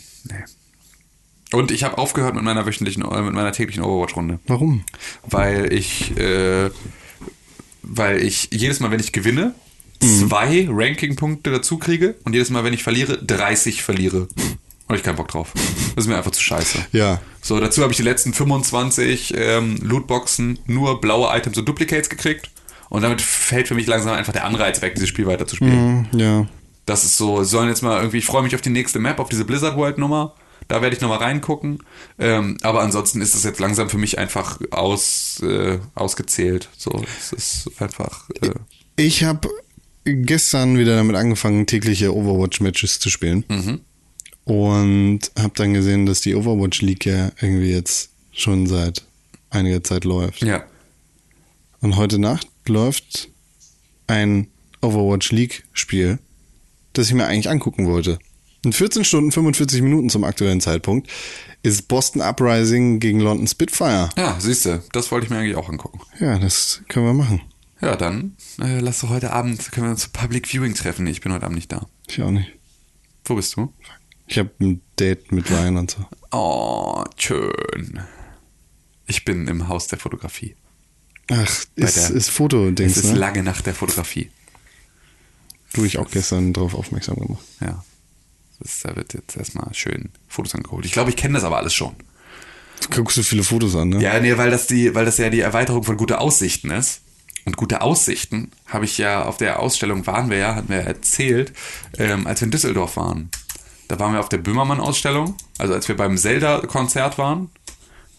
Und ich habe aufgehört mit meiner wöchentlichen, äh, mit meiner täglichen Overwatch-Runde. Warum? Weil ich, äh, weil ich jedes Mal, wenn ich gewinne, zwei Ranking-Punkte dazu kriege und jedes Mal, wenn ich verliere, 30 verliere. Und Habe ich keinen Bock drauf. Das ist mir einfach zu scheiße. Ja. So, dazu habe ich die letzten 25 ähm, Lootboxen nur blaue Items und Duplicates gekriegt. Und damit fällt für mich langsam einfach der Anreiz weg, dieses Spiel weiter zu spielen. Hm, Ja. Das ist so, sollen jetzt mal irgendwie, ich freue mich auf die nächste Map, auf diese Blizzard World Nummer. Da werde ich nochmal reingucken. Ähm, aber ansonsten ist es jetzt langsam für mich einfach aus, äh, ausgezählt. So, es ist einfach. Äh, Ich habe gestern wieder damit angefangen, tägliche Overwatch-Matches zu spielen. Und habe dann gesehen, dass die Overwatch League ja irgendwie jetzt schon seit einiger Zeit läuft. ja. Und heute Nacht läuft ein Overwatch League Spiel, das ich mir eigentlich angucken wollte. In 14 Stunden 45 Minuten zum aktuellen Zeitpunkt ist Boston Uprising gegen London Spitfire. Ja, siehst du, das wollte ich mir eigentlich auch angucken. Ja, das können wir machen. Ja, dann äh, lass doch heute Abend, können wir uns zu Public Viewing treffen. Ich bin heute Abend nicht da. Ich auch nicht. Wo bist du? Ich habe ein Date mit Ryan und so. Oh, schön. Ich bin im Haus der Fotografie. Ach, Bei ist, der- ist Foto-Dings, Es ist ne? lange nach der Fotografie. Du ich auch gestern drauf aufmerksam gemacht. Ja. Das, da wird jetzt erstmal schön Fotos angeholt. Ich glaube, ich kenne das aber alles schon. Du guckst so viele Fotos an, ne? Ja, nee, weil das die, weil das ja die Erweiterung von gute Aussichten ist. Und gute Aussichten habe ich ja auf der Ausstellung waren wir ja, hatten wir ja erzählt, ähm, als wir in Düsseldorf waren. Da waren wir auf der Böhmermann-Ausstellung, also als wir beim Zelda-Konzert waren.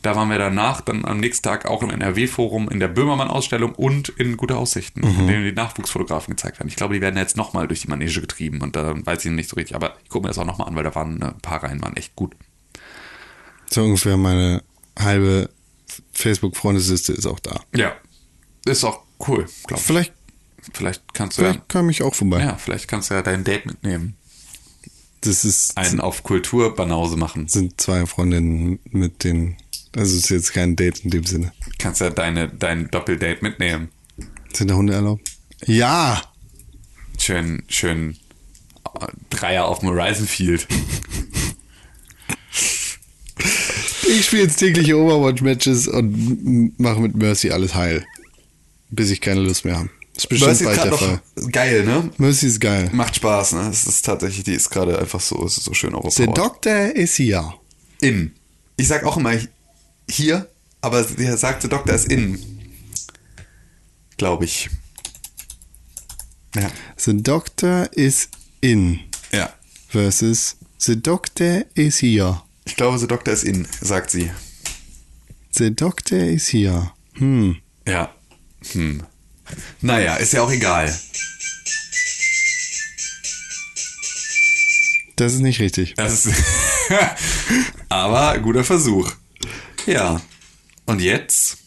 Da waren wir danach dann am nächsten Tag auch im NRW-Forum in der Böhmermann-Ausstellung und in Gute Aussichten, in denen die Nachwuchsfotografen gezeigt werden. Ich glaube, die werden jetzt nochmal durch die Manege getrieben und da weiß ich nicht so richtig. Aber ich gucke mir das auch nochmal an, weil da waren ein paar Reihen, waren echt gut. So ungefähr meine halbe Facebook-Freundesliste ist auch da. Ja. Ist auch cool, glaube ich. Vielleicht, Vielleicht kannst du ja, vielleicht kam ich auch vorbei. ja, vielleicht kannst du ja dein Date mitnehmen. Das ist, Einen auf Kulturbanause machen. sind zwei Freundinnen mit den, also es ist jetzt kein Date in dem Sinne. Kannst ja deine, dein Doppeldate mitnehmen. Sind da Hunde erlaubt? Ja! Schön, schön äh, Dreier auf dem Horizon Field. Ich spiele jetzt tägliche Overwatch-Matches und mache mit Mercy alles heil. Bis ich keine Lust mehr habe. Das ist bestimmt bald der Fall. geil, ne? Mercy ist geil. Macht Spaß, ne? Es ist tatsächlich, die ist gerade einfach so, es ist so schön Der overpowered. Doktor ist hier. In. Ich sag auch immer hier, aber der sagt, der Doktor ist in. Glaube ich. Ja. The Doctor is in Ja. versus The Doctor is here. Ich glaube, der Doktor ist in, sagt sie. The Doctor is here. Hm. Ja. Hm. Naja, ist ja auch egal. Das ist nicht richtig. Das ist Aber guter Versuch. Ja. Und jetzt?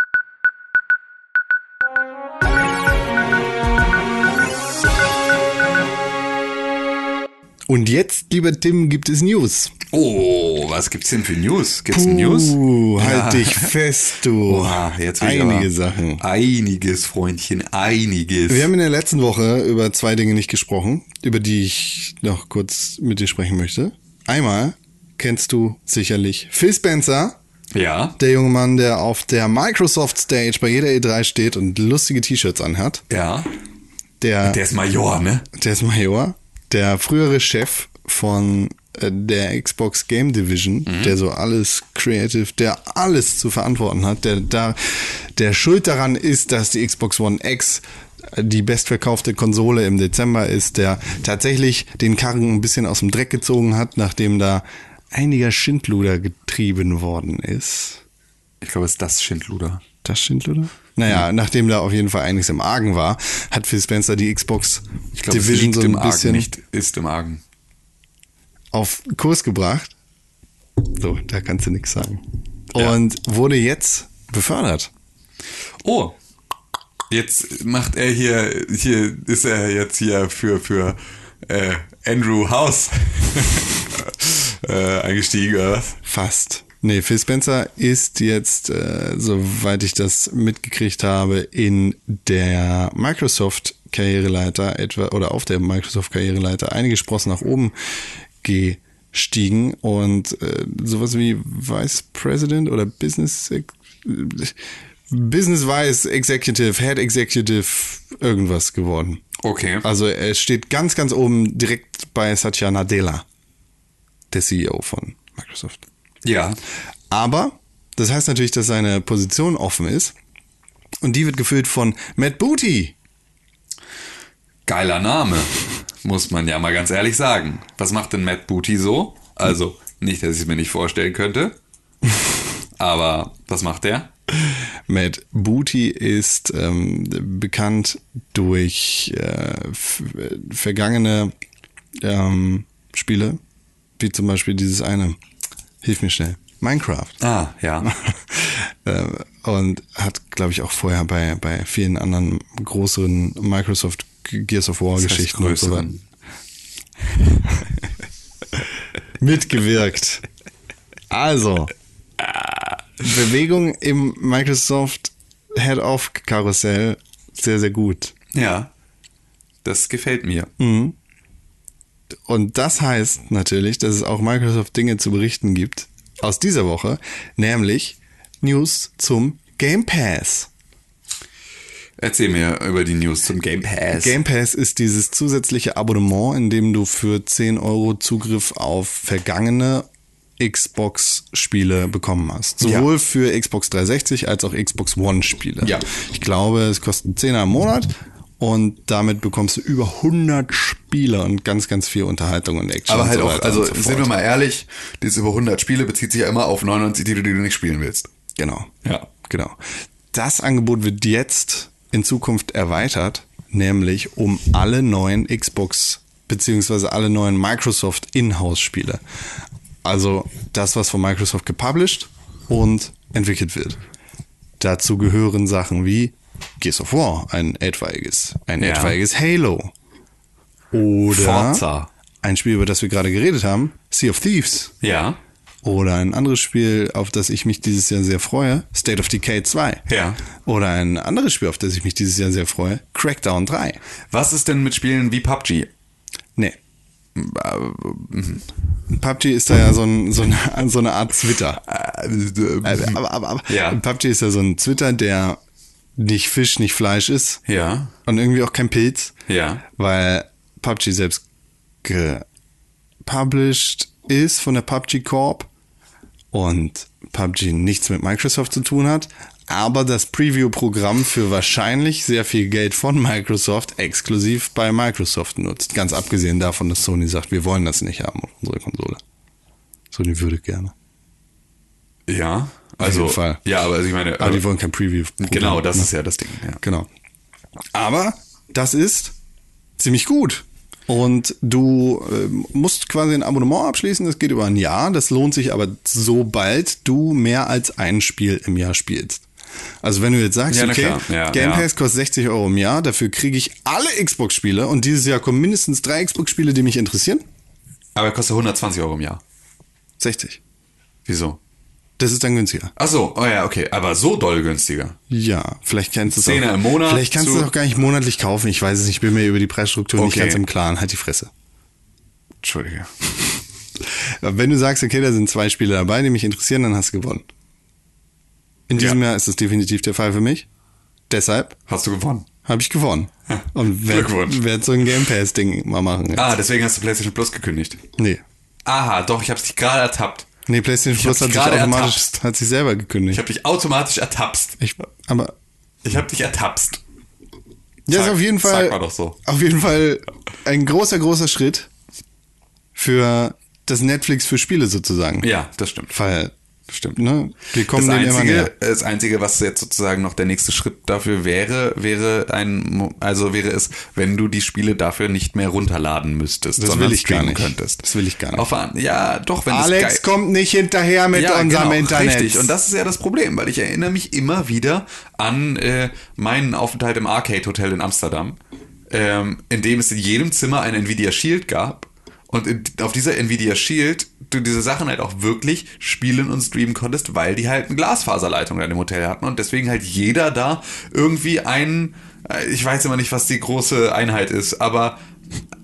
Und jetzt, lieber Tim, gibt es News. Oh, was gibt's denn für News? Gibt's News? Uh, halt Ja. dich fest, du. Oha, jetzt Einige Sachen. Einiges, Freundchen, einiges. Wir haben in der letzten Woche über zwei Dinge nicht gesprochen, über die ich noch kurz mit dir sprechen möchte. Einmal kennst du sicherlich Phil Spencer, ja, der junge Mann, der auf der Microsoft Stage bei jeder E3 steht und lustige T-Shirts anhat. ja. Der, Der ist Major, ne? der ist Major, der frühere Chef von äh, der Xbox Game Division, der so alles creative, der alles zu verantworten hat, der da der schuld daran ist, dass die Xbox One X äh, die bestverkaufte Konsole im Dezember ist, der tatsächlich den Karren ein bisschen aus dem Dreck gezogen hat, nachdem da einiger Schindluder getrieben worden ist. Ich glaube, es ist das Schindluder. Das Schindluder? Naja, nachdem da auf jeden Fall einiges im Argen war, hat Phil Spencer die Xbox Ich glaube, es Division so ein im Argen, bisschen nicht ist im Argen. auf Kurs gebracht. So, da kannst du nichts sagen. Ja. Und wurde jetzt befördert. Oh, jetzt macht er hier, hier ist er jetzt hier für, für äh, Andrew House äh, eingestiegen, oder was? Fast. Nee, Phil Spencer ist jetzt, äh, soweit ich das mitgekriegt habe, in der Microsoft-Karriereleiter etwa, oder auf der Microsoft-Karriereleiter einige Sprossen nach oben gestiegen und äh, sowas wie Vice President oder Business Ex- Business Vice Executive, Head Executive, irgendwas geworden. Okay. Also er steht ganz, ganz oben direkt bei Satya Nadella. der CEO von Microsoft. Ja. Aber das heißt natürlich, dass seine Position offen ist. Und die wird gefüllt von Matt Booty. Geiler Name, muss man ja mal ganz ehrlich sagen. Was macht denn Matt Booty so? Also, nicht, dass ich es mir nicht vorstellen könnte. Aber was macht der? Matt Booty ist ähm, bekannt durch äh, vergangene ähm, Spiele, wie zum Beispiel dieses eine. Hilf mir schnell. Minecraft. Ah, ja. Äh, und hat, glaube ich, auch vorher bei, bei vielen anderen größeren Microsoft Gears of War Geschichten und so weiter mitgewirkt. Also, Bewegung im Microsoft Head-Off Karussell sehr, sehr gut. Ja. Das gefällt mir. Und das heißt natürlich, dass es auch Microsoft Dinge zu berichten gibt aus dieser Woche, nämlich News zum Game Pass. Erzähl mir über die News zum Game Pass. Game Pass ist dieses zusätzliche Abonnement, in dem du für 10 Euro Zugriff auf vergangene Xbox-Spiele bekommen hast. Sowohl Ja. für Xbox 360 als auch Xbox One-Spiele. Ja. Ich glaube, es kostet einen Zehner im Monat und damit bekommst du über 100 Spiele und ganz, ganz viel Unterhaltung und Action. Aber und halt so auch, also so sind wir mal ehrlich, dieses über 100 Spiele bezieht sich ja immer auf 99 Titel, die du nicht spielen willst. Genau. Ja. Genau. Das Angebot wird jetzt in Zukunft erweitert, nämlich um alle neuen Xbox beziehungsweise alle neuen Microsoft Inhouse-Spiele. Also das, was von Microsoft gepublished und entwickelt wird. Dazu gehören Sachen wie Gears of War, ein etwaiges, ein Ja. etwaiges Halo. Oder Forza. ein Spiel, über das wir gerade geredet haben, Sea of Thieves. Ja. Oder ein anderes Spiel, auf das ich mich dieses Jahr sehr freue, State of Decay 2. Ja. Oder ein anderes Spiel, auf das ich mich dieses Jahr sehr freue, Crackdown 3. Was ist denn mit Spielen wie PUBG? Nee. PUBG ist da ja so, ein, so, eine, so eine Art Twitter. Aber, aber, aber Ja. PUBG ist ja so ein Twitter, der nicht Fisch, nicht Fleisch ist. Ja. Und irgendwie auch kein Pilz. Ja. Weil PUBG selbst gepublished ist von der PUBG Corp und PUBG nichts mit Microsoft zu tun hat, aber das Preview-Programm für wahrscheinlich sehr viel Geld von Microsoft exklusiv bei Microsoft nutzt. Ganz abgesehen davon, dass Sony sagt, wir wollen das nicht haben auf unserer Konsole. Sony würde gerne. Ja. Also, jeden Fall. ja, aber also ich meine, Aber äh, die wollen kein Preview. genau, das ne? ist ja das Ding. Ja. Genau. Aber das ist ziemlich gut. Und du ähm, musst quasi ein Abonnement abschließen, das geht über ein Jahr. Das lohnt sich aber sobald du mehr als ein Spiel im Jahr spielst. Also wenn du jetzt sagst, Ja, okay. Ja, Game ja. Pass kostet 60 Euro im Jahr, dafür kriege ich alle Xbox-Spiele und dieses Jahr kommen mindestens drei Xbox-Spiele, die mich interessieren. Aber er kostet 120 Euro im Jahr. 60. Wieso? Das ist dann günstiger. Ach so, oh ja, okay. Aber so doll günstiger. Ja, vielleicht kannst du es auch, im Monat Vielleicht kannst du es auch gar nicht monatlich kaufen. Ich weiß es nicht, ich bin mir über die Preisstruktur nicht Okay. ganz im Klaren. Halt die Fresse. Entschuldige. Wenn du sagst, okay, da sind zwei Spiele dabei, die mich interessieren, dann hast du gewonnen. In diesem Ja. Jahr ist das definitiv der Fall für mich. Deshalb Hast du gewonnen? habe ich gewonnen. Und werde werd so ein Game Pass-Ding mal machen. jetzt. Ah, deswegen hast du PlayStation Plus gekündigt. Nee. Aha, doch, ich hab's dich gerade ertappt. Nee, PlayStation Plus hab hat sich automatisch, hat sich selber Ich gekündigt. hab dich automatisch ertappst. Ich, aber Ich hab dich ertappst. ja, ist auf jeden Fall, so. auf jeden Fall ein großer, großer Schritt für das Netflix für Spiele sozusagen. Ja, das stimmt. Weil, Stimmt. ne, wir kommen Das denen immer näher. einzige, das einzige, was jetzt sozusagen noch der nächste Schritt dafür wäre, wäre ein, also wäre es, wenn du die Spiele dafür nicht mehr runterladen müsstest, Das sondern will ich gar streamen nicht. könntest. Das will ich gar nicht. Auf, an- ja, doch, wenn Alex kommt nicht hinterher mit unserem Internet. Richtig, und das ist ja das Problem, weil ich erinnere mich immer wieder an äh, meinen Aufenthalt im Arcade Hotel in Amsterdam, ähm, in dem es in jedem Zimmer ein Nvidia Shield gab. Und in, auf dieser Nvidia Shield du diese Sachen halt auch wirklich spielen und streamen konntest, weil die halt eine Glasfaserleitung in dem Hotel hatten und deswegen halt jeder da irgendwie ein, äh, ich weiß immer nicht, was die große Einheit ist, aber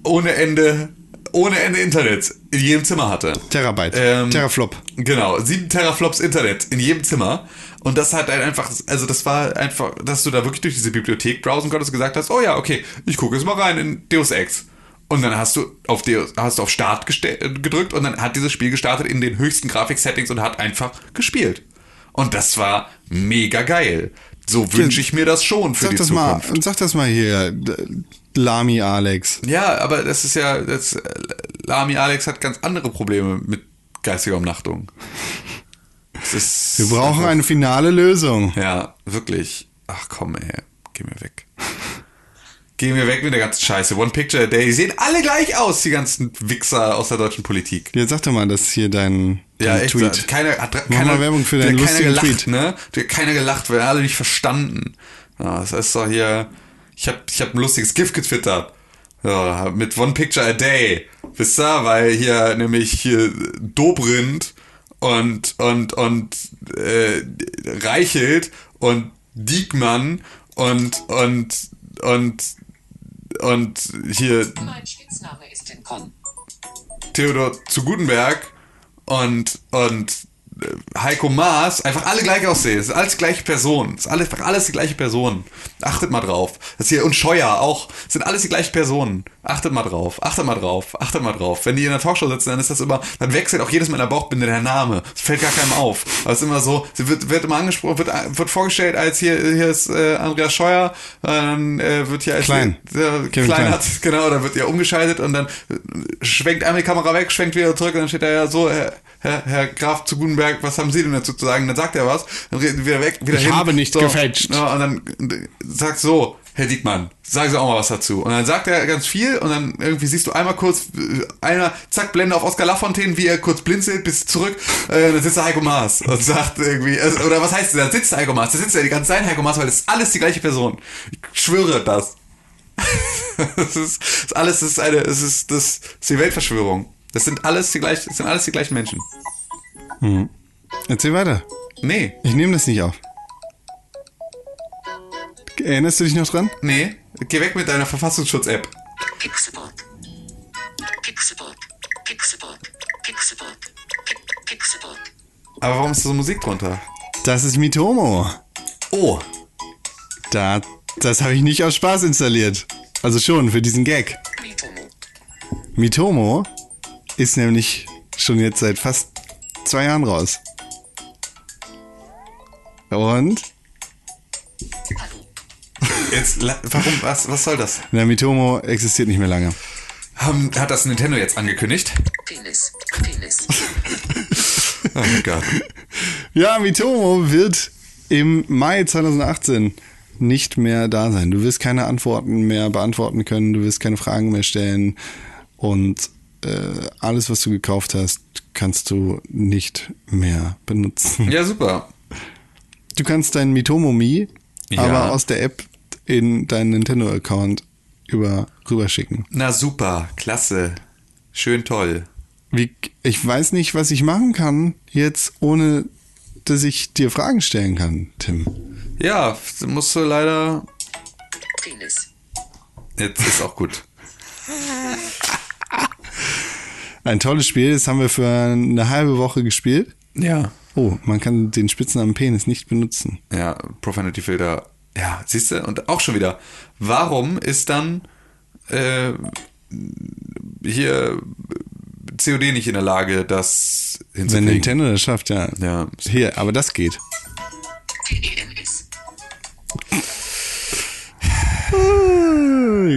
ohne Ende, ohne Ende Internet in jedem Zimmer hatte. Terabyte. Ähm, Teraflop. Genau, sieben Teraflops Internet in jedem Zimmer. Und das hat halt einfach, also das war einfach, dass du da wirklich durch diese Bibliothek browsen konntest und gesagt hast, oh ja, okay, ich gucke jetzt mal rein in Deus Ex. Und dann hast du auf, die, hast auf Start gedrückt und dann hat dieses Spiel gestartet in den höchsten Grafik-Settings und hat einfach gespielt. Und das war mega geil. So wünsche ich mir das schon für Sag die das Zukunft. mal, sag das mal hier, Lami Alex. Ja, aber das ist ja, das, Lami Alex hat ganz andere Probleme mit geistiger Umnachtung. Wir brauchen einfach- eine finale Lösung. Ja, wirklich. Ach komm, ey, geh mir weg. Geh mir weg mit der ganzen Scheiße. One Picture a Day. Die sehen alle gleich aus, die ganzen Wichser aus der deutschen Politik. Jetzt sag doch mal, das ist hier dein, Ja, dein echt. Tweet. Keiner hat Mach keiner, mal Werbung für deinen lustigen gelacht, Tweet. ne? Keiner gelacht, weil alle nicht verstanden. Ja, das ist doch hier. Ich hab, ich hab ein lustiges GIF getwittert. Ja, mit One Picture a Day. Wisst ihr? Weil hier nämlich hier Dobrindt und, und, und äh, Reichelt und Diekmann und, und, und, und hier Mein Spitzname ist Tincon. Theodor zu Gutenberg und, und Heiko Maas einfach alle gleich aussehen. Es ist alles gleiche Person. Es ist alles, einfach alles die gleiche Person. Achtet mal drauf. Das hier und Scheuer auch. Es sind alles die gleiche Personen. Achtet mal drauf. Achtet mal drauf. Achtet mal drauf. Wenn die in der Talkshow sitzen, dann ist das immer, dann wechselt auch jedes Mal in der Bauchbinde der Name. Es fällt gar keinem auf. Aber es ist immer so, sie wird, wird immer angesprochen, wird, wird vorgestellt als hier, hier ist äh, Andreas Scheuer, dann äh, wird hier als Klein. äh, Kevin Kleinert, genau, da wird ja umgeschaltet und dann schwenkt einmal die Kamera weg, schwenkt wieder zurück und dann steht da ja so, Herr, Herr, Herr Graf zu Gutenberg, was haben Sie denn dazu zu sagen? Dann sagt er was, dann redet er wieder weg, wieder Ich hin. habe nicht so, gefälscht. Ja, und dann äh, sagt so, Herr Diekmann, sagen Sie auch mal was dazu. Und dann sagt er ganz viel und dann irgendwie siehst du einmal kurz, äh, einer, zack, Blende auf Oskar Lafontaine, wie er kurz blinzelt, bis zurück, äh, dann sitzt da Heiko Maas und sagt irgendwie, äh, oder was heißt, da sitzt Heiko Maas, da sitzt er die ganze Zeit Heiko Maas, weil das ist alles die gleiche Person. Ich schwöre das. das ist, das alles, das ist eine, es ist, das ist die Weltverschwörung. Das sind alles die gleichen, das sind alles die gleichen Menschen. Erzähl weiter. Nee, Ich nehme das nicht auf. Erinnerst du dich noch dran? nee, geh weg mit deiner Verfassungsschutz-App. Pixelbook. Pixelbook. Pixelbook. Pixelbook. Pi- Pixelbook. Aber warum ist da so Musik drunter? Das ist Mitomo. Oh, Da, das habe ich nicht aus Spaß installiert. Also schon, für diesen Gag. Mitomo. Mitomo ist nämlich schon jetzt seit fast zwei Jahren raus. Und? Hallo. jetzt, warum, was, was soll das? Na, Mitomo existiert nicht mehr lange. Haben, hat das Nintendo jetzt angekündigt? Penis. Penis. Oh mein Gott. Ja, Mitomo wird im Mai 2018 nicht mehr da sein. Du wirst keine Antworten mehr beantworten können, du wirst keine Fragen mehr stellen und äh, alles, was du gekauft hast, kannst du nicht mehr benutzen. Ja, super. Du kannst dein Mitomo Mi Ja. aber aus der App in deinen Nintendo-Account über rüberschicken. Na super, klasse. Schön toll. Wie, ich weiß nicht, was ich machen kann jetzt, ohne dass ich dir Fragen stellen kann, Tim. Ja, musst du leider. Penis. Jetzt ist auch gut. Ein tolles Spiel, das haben wir für eine halbe Woche gespielt. Ja. Oh, man kann den Spitznamen Penis nicht benutzen. Ja, Profanity Filter. Ja, siehst du? Und auch schon wieder. Warum ist dann äh, hier COD nicht in der Lage, das Wenn hinzukriegen? Nintendo das schafft, ja. Ja. Hier, aber das geht.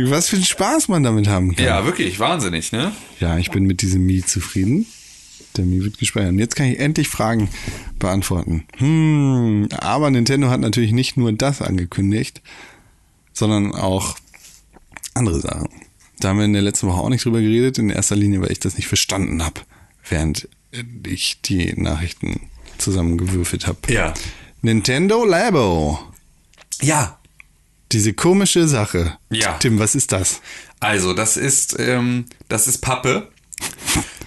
Was für einen Spaß man damit haben kann. Ja, wirklich, wahnsinnig, ne? Ja, ich bin mit diesem Mi zufrieden. Der Mi wird gespeichert. Und jetzt kann ich endlich Fragen beantworten. Hm, aber Nintendo hat natürlich nicht nur das angekündigt, sondern auch andere Sachen. Da haben wir in der letzten Woche auch nicht drüber geredet, in erster Linie, weil ich das nicht verstanden habe, während ich die Nachrichten zusammengewürfelt habe. Ja. Nintendo Labo. Ja. Diese komische Sache. Ja. Tim, was ist das? Also, das ist, ähm, das ist Pappe.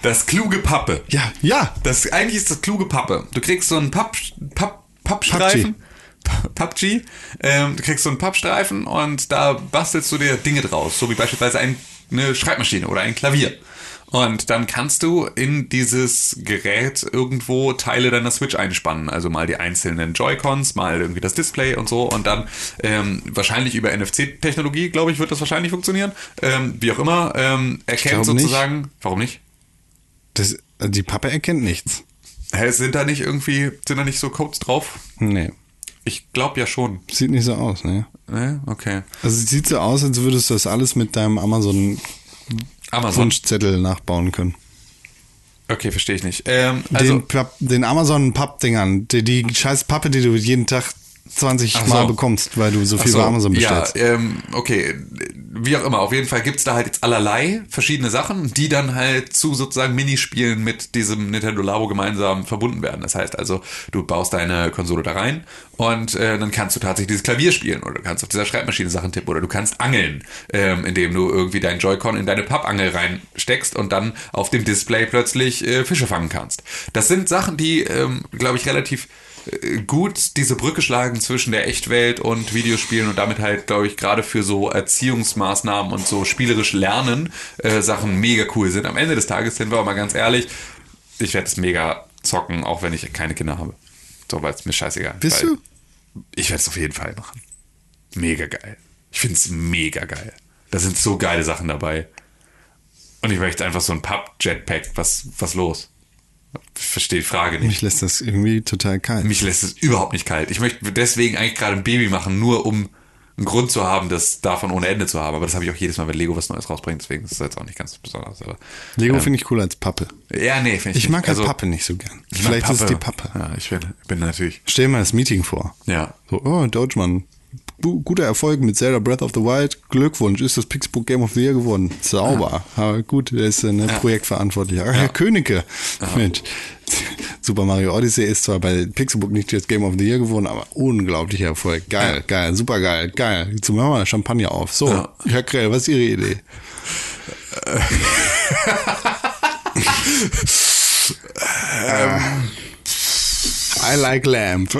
Das kluge Pappe. Ja, ja. Das eigentlich ist das kluge Pappe. Du kriegst so einen Papp, Papp, Pappstreifen. PUBG. Ähm, du kriegst so einen Pappstreifen und da bastelst du dir Dinge draus, so wie beispielsweise ein, eine Schreibmaschine oder ein Klavier. Und dann kannst du in dieses Gerät irgendwo Teile deiner Switch einspannen. Also mal die einzelnen Joy-Cons, mal irgendwie das Display und so. Und dann ähm, wahrscheinlich über NFC-Technologie, glaube ich, wird das wahrscheinlich funktionieren. Ähm, wie auch immer, ähm, erkennt glaube nicht. sozusagen. Warum nicht? Das, die Pappe erkennt nichts. Hä, sind da nicht irgendwie, sind da nicht so Codes drauf? Nee. Ich glaube ja schon. Sieht nicht so aus, ne? Ne? Okay. Also es sieht so aus, als würdest du das alles mit deinem Amazon Amazon. Wunschzettel nachbauen können. Okay, verstehe ich nicht. Ähm, also, den, Papp- den Amazon Pappdingern, die, die scheiß Pappe, die du jeden Tag 20 Ach Mal so. bekommst, weil du so viel so, bei Amazon bestellst. Ja, ähm, okay. Wie auch immer, auf jeden Fall gibt's da halt jetzt allerlei verschiedene Sachen, die dann halt zu sozusagen Minispielen mit diesem Nintendo Labo gemeinsam verbunden werden. Das heißt also, du baust deine Konsole da rein und äh, dann kannst du tatsächlich dieses Klavier spielen oder du kannst auf dieser Schreibmaschine Sachen tippen oder du kannst angeln, ähm, indem du irgendwie deinen Joy-Con in deine Pappangel reinsteckst und dann auf dem Display plötzlich äh, Fische fangen kannst. Das sind Sachen, die, ähm, glaube ich, relativ gut diese Brücke schlagen zwischen der Echtwelt und Videospielen und damit halt, glaube ich, gerade für so Erziehungsmaßnahmen und so spielerisch Lernen äh, Sachen mega cool sind. Am Ende des Tages sind wir aber mal ganz ehrlich, ich werde es mega zocken, auch wenn ich keine Kinder habe. So, weil es mir scheißegal. Bist du? Ich werde es auf jeden Fall machen. Mega geil. Ich finde es mega geil. Da sind so geile Sachen dabei. Und ich möchte einfach so ein Pub-Jetpack. Was, was los? Ich verstehe die Frage nicht. Mich lässt das irgendwie total kalt. Mich lässt es überhaupt nicht kalt. Ich möchte deswegen eigentlich gerade ein Baby machen, nur um einen Grund zu haben, das davon ohne Ende zu haben. Aber das habe ich auch jedes Mal, wenn Lego was Neues rausbringt. Deswegen ist das jetzt auch nicht ganz besonders. Aber, Lego ähm, finde ich cooler als Pappe. Ja, nee, finde ich Ich mag halt Also, Pappe nicht so gern. Vielleicht ist es die Pappe. Ja, ich bin, bin natürlich. Stell dir mal das Meeting vor. Ja. So, oh, Deutschmann. Gu- Guter Erfolg mit Zelda Breath of the Wild. Glückwunsch, ist das Pixelbook Game of the Year geworden. Sauber. Aber gut, der ist ein Projektverantwortlicher. Ach, Herr Königke. Mensch. Super Mario Odyssey ist zwar bei Pixelbook nicht das Game of the Year geworden, aber unglaublicher Erfolg. Geil, geil, super geil, geil. Jetzt machen wir mal Champagner auf. So, Ja. Herr Krell, was ist Ihre Idee? Ähm, I like lamp.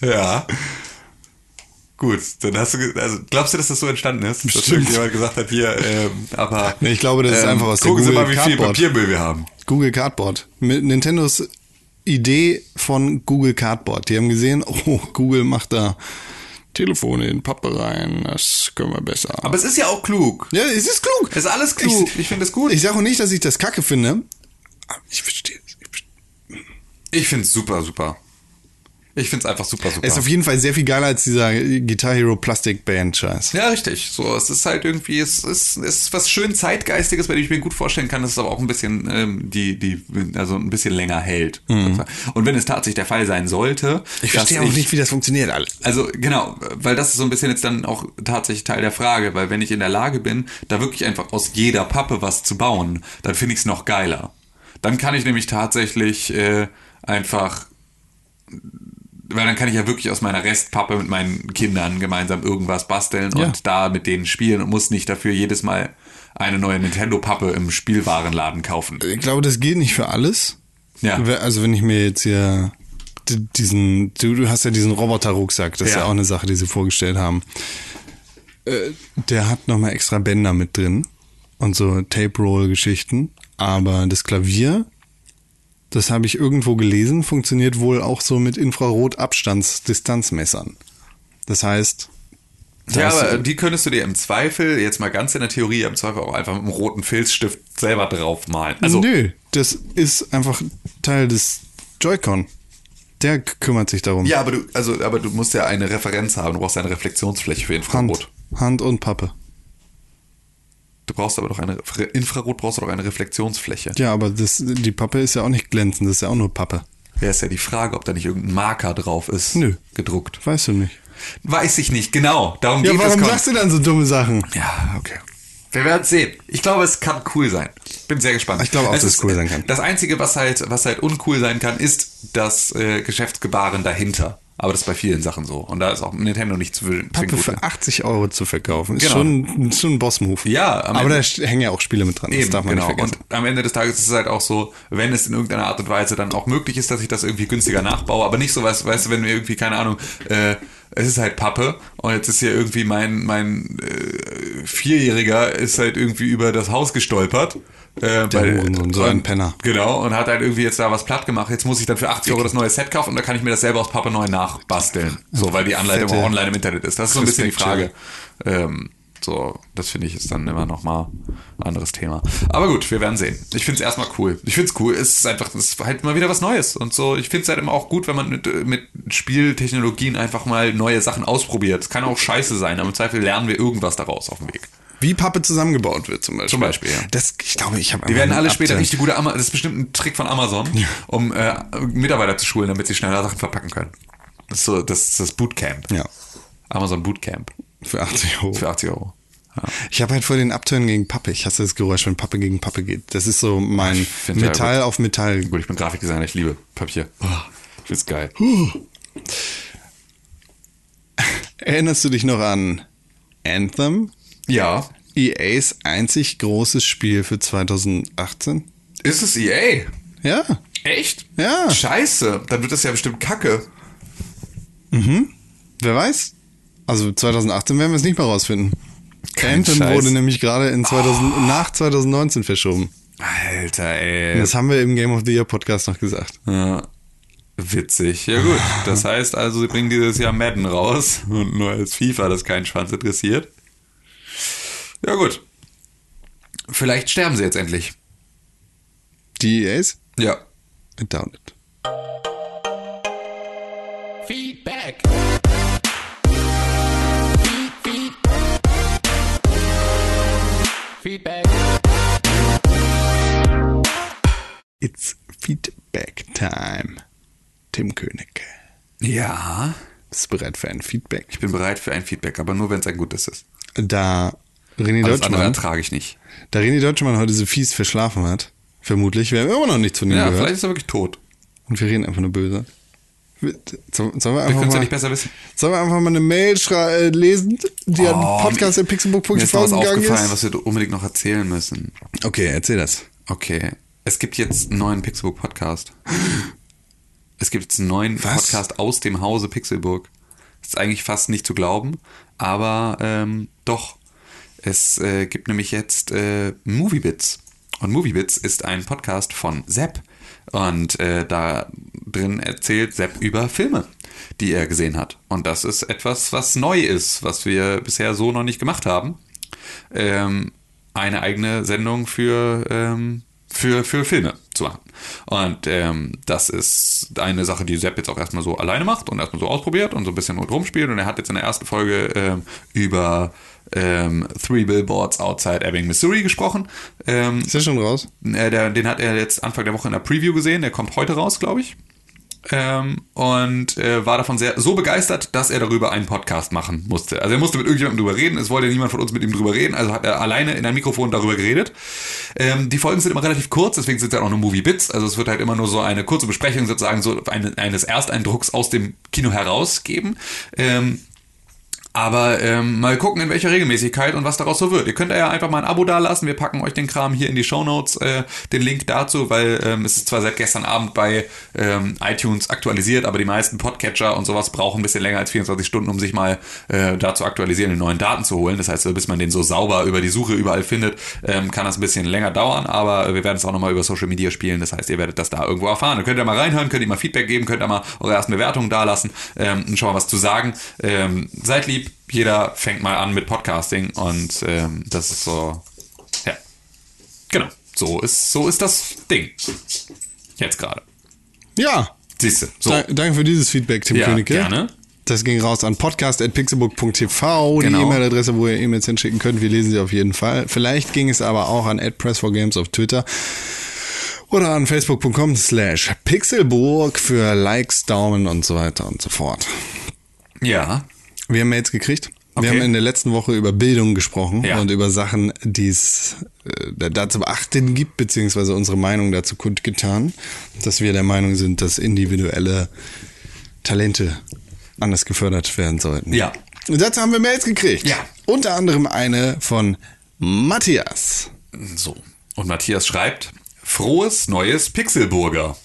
Ja. Gut, dann hast du, also glaubst du, dass das so entstanden ist? Dass Bestimmt. irgendjemand gesagt hat, hier, ähm, aber. Nee, ich glaube, das ist einfach aus gucken Sie mal, wie viel Cardboard. Papiermüll wir haben. Google Cardboard. Mit Nintendos Idee von Google Cardboard. Die haben gesehen, oh, Google macht da Telefone in Pappe rein. Das können wir besser. Aber es ist ja auch klug. ja, es ist klug. Es ist alles klug. Ich, finde es gut. Ich sage auch nicht, dass ich das kacke finde. Ich verstehe es. Ich verstehe- Ich finde es super, super. Ich finde es einfach super, super. Es ist auf jeden Fall sehr viel geiler als dieser Guitar Hero Plastic Band Scheiß. ja, richtig. So, es ist halt irgendwie, es ist, es ist was schön Zeitgeistiges, weil ich mir gut vorstellen kann, dass es aber auch ein bisschen, ähm, die, die, also ein bisschen länger hält. Und wenn es tatsächlich der Fall sein sollte, Mhm. Ich verstehe auch nicht, wie das funktioniert alles. Also genau, weil das ist so ein bisschen jetzt dann auch tatsächlich Teil der Frage, weil wenn ich in der Lage bin, da wirklich einfach aus jeder Pappe was zu bauen, dann finde ich es noch geiler. Dann kann ich nämlich tatsächlich äh, einfach, weil dann kann ich ja wirklich aus meiner Restpappe mit meinen Kindern gemeinsam irgendwas basteln Ja. und da mit denen spielen und muss nicht dafür jedes Mal eine neue Nintendo-Pappe im Spielwarenladen kaufen. Ich glaube, das gilt nicht für alles. Ja. Also wenn ich mir jetzt hier diesen, du, du hast ja diesen Roboter-Rucksack, das ist Ja. ja auch eine Sache, die sie vorgestellt haben. Äh, Der hat nochmal extra Bänder mit drin und so Tape-Roll-Geschichten. Aber das Klavier, das habe ich irgendwo gelesen, funktioniert wohl auch so mit Infrarot-Abstands-Distanzmessern. Das heißt, Ja, aber die könntest du dir im Zweifel, jetzt mal ganz in der Theorie, im Zweifel auch einfach mit einem roten Filzstift selber draufmalen. Also, Nö, das ist einfach Teil des Joy-Con. Der kümmert sich darum. Ja, aber du, also, aber du musst ja eine Referenz haben. Du brauchst eine Reflexionsfläche für Infrarot. Hand, Hand und Pappe. Du brauchst aber doch eine Infrarot brauchst du doch eine Reflexionsfläche. Ja, aber das, die Pappe ist ja auch nicht glänzend, das ist ja auch nur Pappe. Wäre es ja die Frage, ob da nicht irgendein Marker drauf ist. Nö. Gedruckt. Weißt du nicht. Weiß ich nicht, genau. Darum Ja, geht warum es. sagst du dann so dumme Sachen? Ja, okay. Wir werden sehen. Ich glaube, es kann cool sein. Bin sehr gespannt. Ich glaube auch, Es dass es ist, cool sein kann. Das Einzige, was halt, was halt uncool sein kann, ist das äh, Geschäftsgebaren dahinter. Aber das ist bei vielen Sachen so. Und da ist auch Nintendo nicht zu zwingend Pappe gut. für 80 Euro zu verkaufen, ist Genau. schon, ist schon ein Boss-Move. Ja, aber Ende- da hängen ja auch Spiele mit dran, das Eben, darf man genau. nicht vergessen. Und am Ende des Tages ist es halt auch so, wenn es in irgendeiner Art und Weise dann auch möglich ist, dass ich das irgendwie günstiger nachbaue, aber nicht so, weißt, weißt du, wenn mir irgendwie, keine Ahnung, äh, es ist halt Pappe und jetzt ist hier irgendwie mein, mein äh, Vierjähriger ist halt irgendwie über das Haus gestolpert. Äh, Der Hurensohn, so ein Penner. Genau, und hat halt irgendwie jetzt da was platt gemacht. Jetzt muss ich dann für 80 Euro das neue Set kaufen und da kann ich mir das selber aus Pappe neu nachbasteln. So, weil die Anleitung Fette auch online im Internet ist. Das ist so ein bisschen die Frage. Ähm, so, das finde ich ist dann immer noch mal ein anderes Thema. Aber gut, wir werden sehen. Ich finde es erstmal cool. Ich finde es cool. Es ist einfach, es ist halt mal wieder was Neues. Und so, ich finde es halt immer auch gut, wenn man mit, mit Spieltechnologien einfach mal neue Sachen ausprobiert. Es kann auch scheiße sein, aber im Zweifel lernen wir irgendwas daraus auf dem Weg. Wie Pappe zusammengebaut wird zum Beispiel. Zum Beispiel, ja. Das, ich glaube, ich habe Die werden alle später richtig gute Ama Das ist bestimmt ein Trick von Amazon, um äh, Mitarbeiter zu schulen, damit sie schneller Sachen verpacken können. Das ist so das, ist das Bootcamp. Ja, Amazon Bootcamp. Für 80 Euro. Für 80 Euro. Ja. Ich habe halt vor den Abtönen gegen Pappe. Ich hasse das Geräusch, wenn Pappe gegen Pappe geht. Das ist so mein ja Metall auf Metall. Gut, ich bin Grafikdesigner, ich liebe Papier. Ich find's geil. Erinnerst du dich noch an Anthem? Ja. EAs einzig großes Spiel für 2018? Ist es EA? Ja. Echt? Ja. Scheiße. Dann wird das ja bestimmt kacke. Wer weiß? Also 2018 werden wir es nicht mehr rausfinden. Kein Anthem Scheiß. wurde nämlich gerade in 2000, nach 2019 verschoben. Alter, ey. Das haben wir im Game of the Year Podcast noch gesagt. Ja. Witzig. Ja gut. Das heißt also, sie bringen dieses Jahr Madden raus und nur als FIFA das keinen Schwanz interessiert. Ja gut. Vielleicht sterben sie jetzt endlich. Die EAs? Ja. I doubt it. Feedback. It's Feedback Time. Tim König. Ja. Bist du bereit für ein Feedback? Ich bin bereit für ein Feedback, aber nur wenn es ein gutes ist. Da René Alles Deutschmann, ertrage ich nicht. da René Deutschmann heute so fies verschlafen hat, vermutlich, wir haben immer noch nichts von ihm Ja, gehört. vielleicht ist er wirklich tot. Und wir reden einfach nur böse. Sollen wir Wir einfach können es ja mal, nicht besser wissen. sollen wir einfach mal eine Mail äh, lesen, die an Oh, podcast.pixelbook.tv Mir ist was gegangen aufgefallen, ist? was wir unbedingt noch erzählen müssen. Okay, erzähl das. Okay. Es gibt jetzt einen neuen Pixelburg Podcast. Es gibt jetzt einen neuen Was? Podcast aus dem Hause Pixelburg. ist eigentlich fast nicht zu glauben, aber ähm, doch. Es äh, gibt nämlich jetzt äh, Moviebits. Und Moviebits ist ein Podcast von Sepp. Und äh, da drin erzählt Sepp über Filme, die er gesehen hat. Und das ist etwas, was neu ist, was wir bisher so noch nicht gemacht haben. Ähm, eine eigene Sendung für, ähm, für, für Filme zu machen. Und ähm, das ist eine Sache, die Sepp jetzt auch erstmal so alleine macht und erstmal so ausprobiert und so ein bisschen rumspielt. Und er hat jetzt in der ersten Folge ähm, über ähm, Three Billboards Outside Ebbing, Missouri gesprochen. Ähm, Ist der schon raus? äh, der, den hat er jetzt Anfang der Woche in der Preview gesehen. Der kommt heute raus, glaube ich. Ähm, und äh, war davon sehr so begeistert, dass er darüber einen Podcast machen musste. Also er musste mit irgendjemandem drüber reden. Es wollte niemand von uns mit ihm drüber reden. Also hat er alleine in ein Mikrofon darüber geredet. Ähm, die Folgen sind immer relativ kurz, deswegen sind es ja auch nur Movie Bits. Also es wird halt immer nur so eine kurze Besprechung sozusagen so eine, eines Ersteindrucks aus dem Kino herausgeben. Ähm, aber ähm, mal gucken, in welcher Regelmäßigkeit und was daraus so wird. Ihr könnt ja einfach mal ein Abo dalassen. Wir packen euch den Kram hier in die Shownotes, äh, den Link dazu, weil ähm, es ist zwar seit gestern Abend bei ähm, iTunes aktualisiert, aber die meisten Podcatcher und sowas brauchen ein bisschen länger als 24 Stunden, um sich mal äh, da zu aktualisieren, die neuen Daten zu holen. Das heißt, bis man den so sauber über die Suche überall findet, ähm, kann das ein bisschen länger dauern, aber wir werden es auch nochmal über Social Media spielen. Das heißt, ihr werdet das da irgendwo erfahren. Dann könnt ihr mal reinhören, könnt ihr mal Feedback geben, könnt ihr mal eure ersten Bewertungen dalassen ähm, und schon mal was zu sagen. Ähm, seid lieb, jeder fängt mal an mit Podcasting und ähm, das ist so, ja, genau, so ist, so ist das Ding. Jetzt gerade. Ja. Siehst du, so. Da, danke für dieses Feedback, Tim Ja, Königke. gerne. Das ging raus an podcast.pixelbook.tv, die Genau. E-Mail-Adresse, wo ihr E-Mails hinschicken könnt. Wir lesen sie auf jeden Fall. Vielleicht ging es aber auch an @press4games auf Twitter oder an facebook.com slash pixelburg für Likes, Daumen und so weiter und so fort. Ja, Wir haben Mails gekriegt. Okay. Wir haben in der letzten Woche über Bildung gesprochen Ja. und über Sachen, die es äh, da zu beachten gibt, beziehungsweise unsere Meinung dazu kundgetan, dass wir der Meinung sind, dass individuelle Talente anders gefördert werden sollten. Ja. Und dazu haben wir Mails gekriegt. Ja. Unter anderem eine von Matthias. so. Und Matthias schreibt, frohes neues Pixelburger.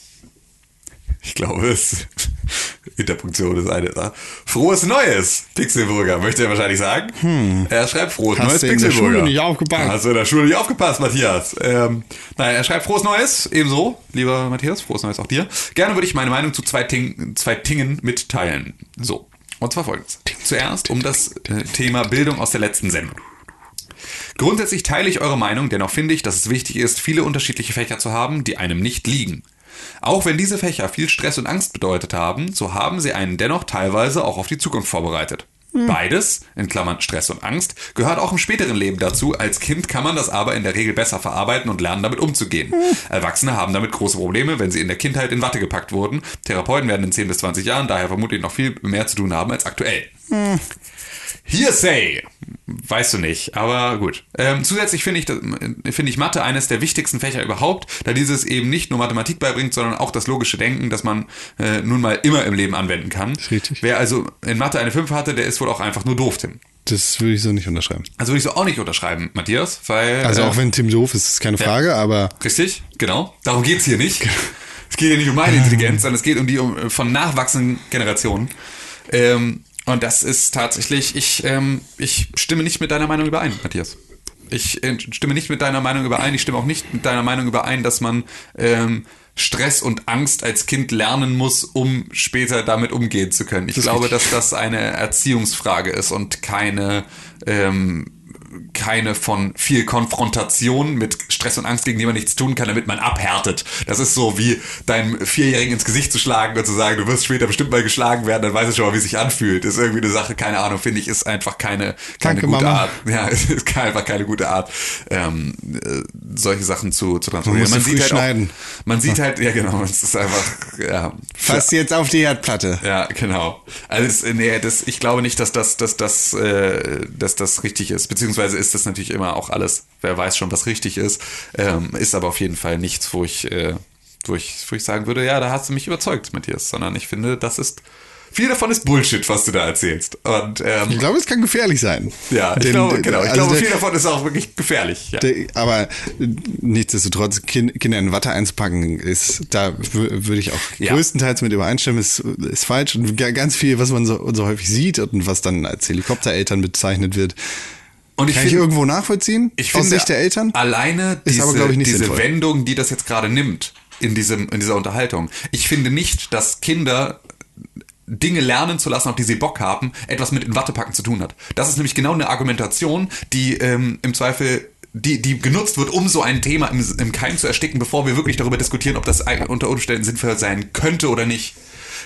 Ich glaube, es Interpunktion ist eine. Äh, frohes Neues, Pixelburger, möchte er wahrscheinlich sagen. Er schreibt frohes Hast Neues, du in der Pixelburger. Schule nicht aufgepasst? Hast du in der Schule nicht aufgepasst, Matthias? Ähm, nein, er schreibt frohes Neues, ebenso, lieber Matthias, frohes Neues auch dir. Gerne würde ich meine Meinung zu zwei, Ting, zwei Dingen mitteilen. So, und zwar folgendes. Zuerst um das äh, Thema Bildung aus der letzten Sendung. Grundsätzlich teile ich eure Meinung, dennoch finde ich, dass es wichtig ist, viele unterschiedliche Fächer zu haben, die einem nicht liegen. Auch wenn diese Fächer viel Stress und Angst bedeutet haben, so haben sie einen dennoch teilweise auch auf die Zukunft vorbereitet. Beides, in Klammern Stress und Angst, gehört auch im späteren Leben dazu. Als Kind kann man das aber in der Regel besser verarbeiten und lernen, damit umzugehen. Erwachsene haben damit große Probleme, wenn sie in der Kindheit in Watte gepackt wurden. Therapeuten werden in 10 bis 20 Jahren daher vermutlich noch viel mehr zu tun haben als aktuell. Hearsay. Weißt du nicht, aber gut. Ähm, zusätzlich finde ich, das- finde ich Mathe eines der wichtigsten Fächer überhaupt, da dieses eben nicht nur Mathematik beibringt, sondern auch das logische Denken, das man äh, nun mal immer im Leben anwenden kann. richtig. Wer also in Mathe eine 5 hatte, der ist wohl auch einfach nur doof, Tim. Das würde ich so nicht unterschreiben. Also würde ich so auch nicht unterschreiben, Matthias, weil... Also äh, auch wenn Tim doof ist, ist keine Frage, aber Richtig, genau. Darum geht's hier nicht. Es geht hier nicht um meine Intelligenz, sondern es geht um die um, von nachwachsenden Generationen. Ähm, und das ist tatsächlich, ich, ähm, ich stimme nicht mit deiner Meinung überein, Matthias. Ich äh, stimme nicht mit deiner Meinung überein. Ich stimme auch nicht mit deiner Meinung überein, dass man ähm, Stress und Angst als Kind lernen muss, um später damit umgehen zu können. Ich Das glaube, dass das eine Erziehungsfrage ist und keine ähm, keine von viel Konfrontation mit Stress und Angst, gegen die man nichts tun kann, damit man abhärtet. Das ist so wie deinem Vierjährigen ins Gesicht zu schlagen und zu sagen, du wirst später bestimmt mal geschlagen werden, dann weiß ich schon mal, wie es sich anfühlt. ist irgendwie eine Sache, keine Ahnung, finde ich, ist einfach keine, keine Danke, gute Mama. Art. Ja, es ist einfach keine gute Art, ähm, äh, solche Sachen zu, zu transportieren. Man muss sie früh halt schneiden. Auch, man sieht halt, ja genau, es ist einfach, ja. fass jetzt auf die Herdplatte. Ja, genau. Also nee, das, ich glaube nicht, dass das, dass das, äh, dass das richtig ist. Beziehungsweise ist das natürlich immer auch alles, wer weiß schon, was richtig ist. Ähm, ist aber auf jeden Fall nichts, wo ich, äh, wo ich, wo ich sagen würde, ja, da hast du mich überzeugt, Matthias. Sondern ich finde, das ist viel davon ist Bullshit, was du da erzählst. Und ähm, Ich glaube, es kann gefährlich sein. ja, ich Denn, glaube, genau. Ich also glaube, der- viel davon ist auch wirklich gefährlich. Ja. der- aber nichtsdestotrotz, Kin- Kinder in Watte einzupacken, ist, da wür- würde ich auch Ja. größtenteils mit übereinstimmen, ist, ist falsch. Und ga- ganz viel, was man so, so häufig sieht und was dann als Helikoptereltern bezeichnet wird, Und ich kann ich finde, irgendwo nachvollziehen? Ich aus finde, Sicht der Eltern? Alleine diese, aber, ich, nicht diese sinnvoll. Wendung, die das jetzt gerade nimmt in, diesem, in dieser Unterhaltung. Ich finde nicht, dass Kinder Dinge lernen zu lassen, auf die sie Bock haben, etwas mit in Wattepacken zu tun hat. Das ist nämlich genau eine Argumentation, die ähm, im Zweifel die, die genutzt wird, um so ein Thema im, im Keim zu ersticken, bevor wir wirklich darüber diskutieren, ob das unter Umständen sinnvoll sein könnte oder nicht.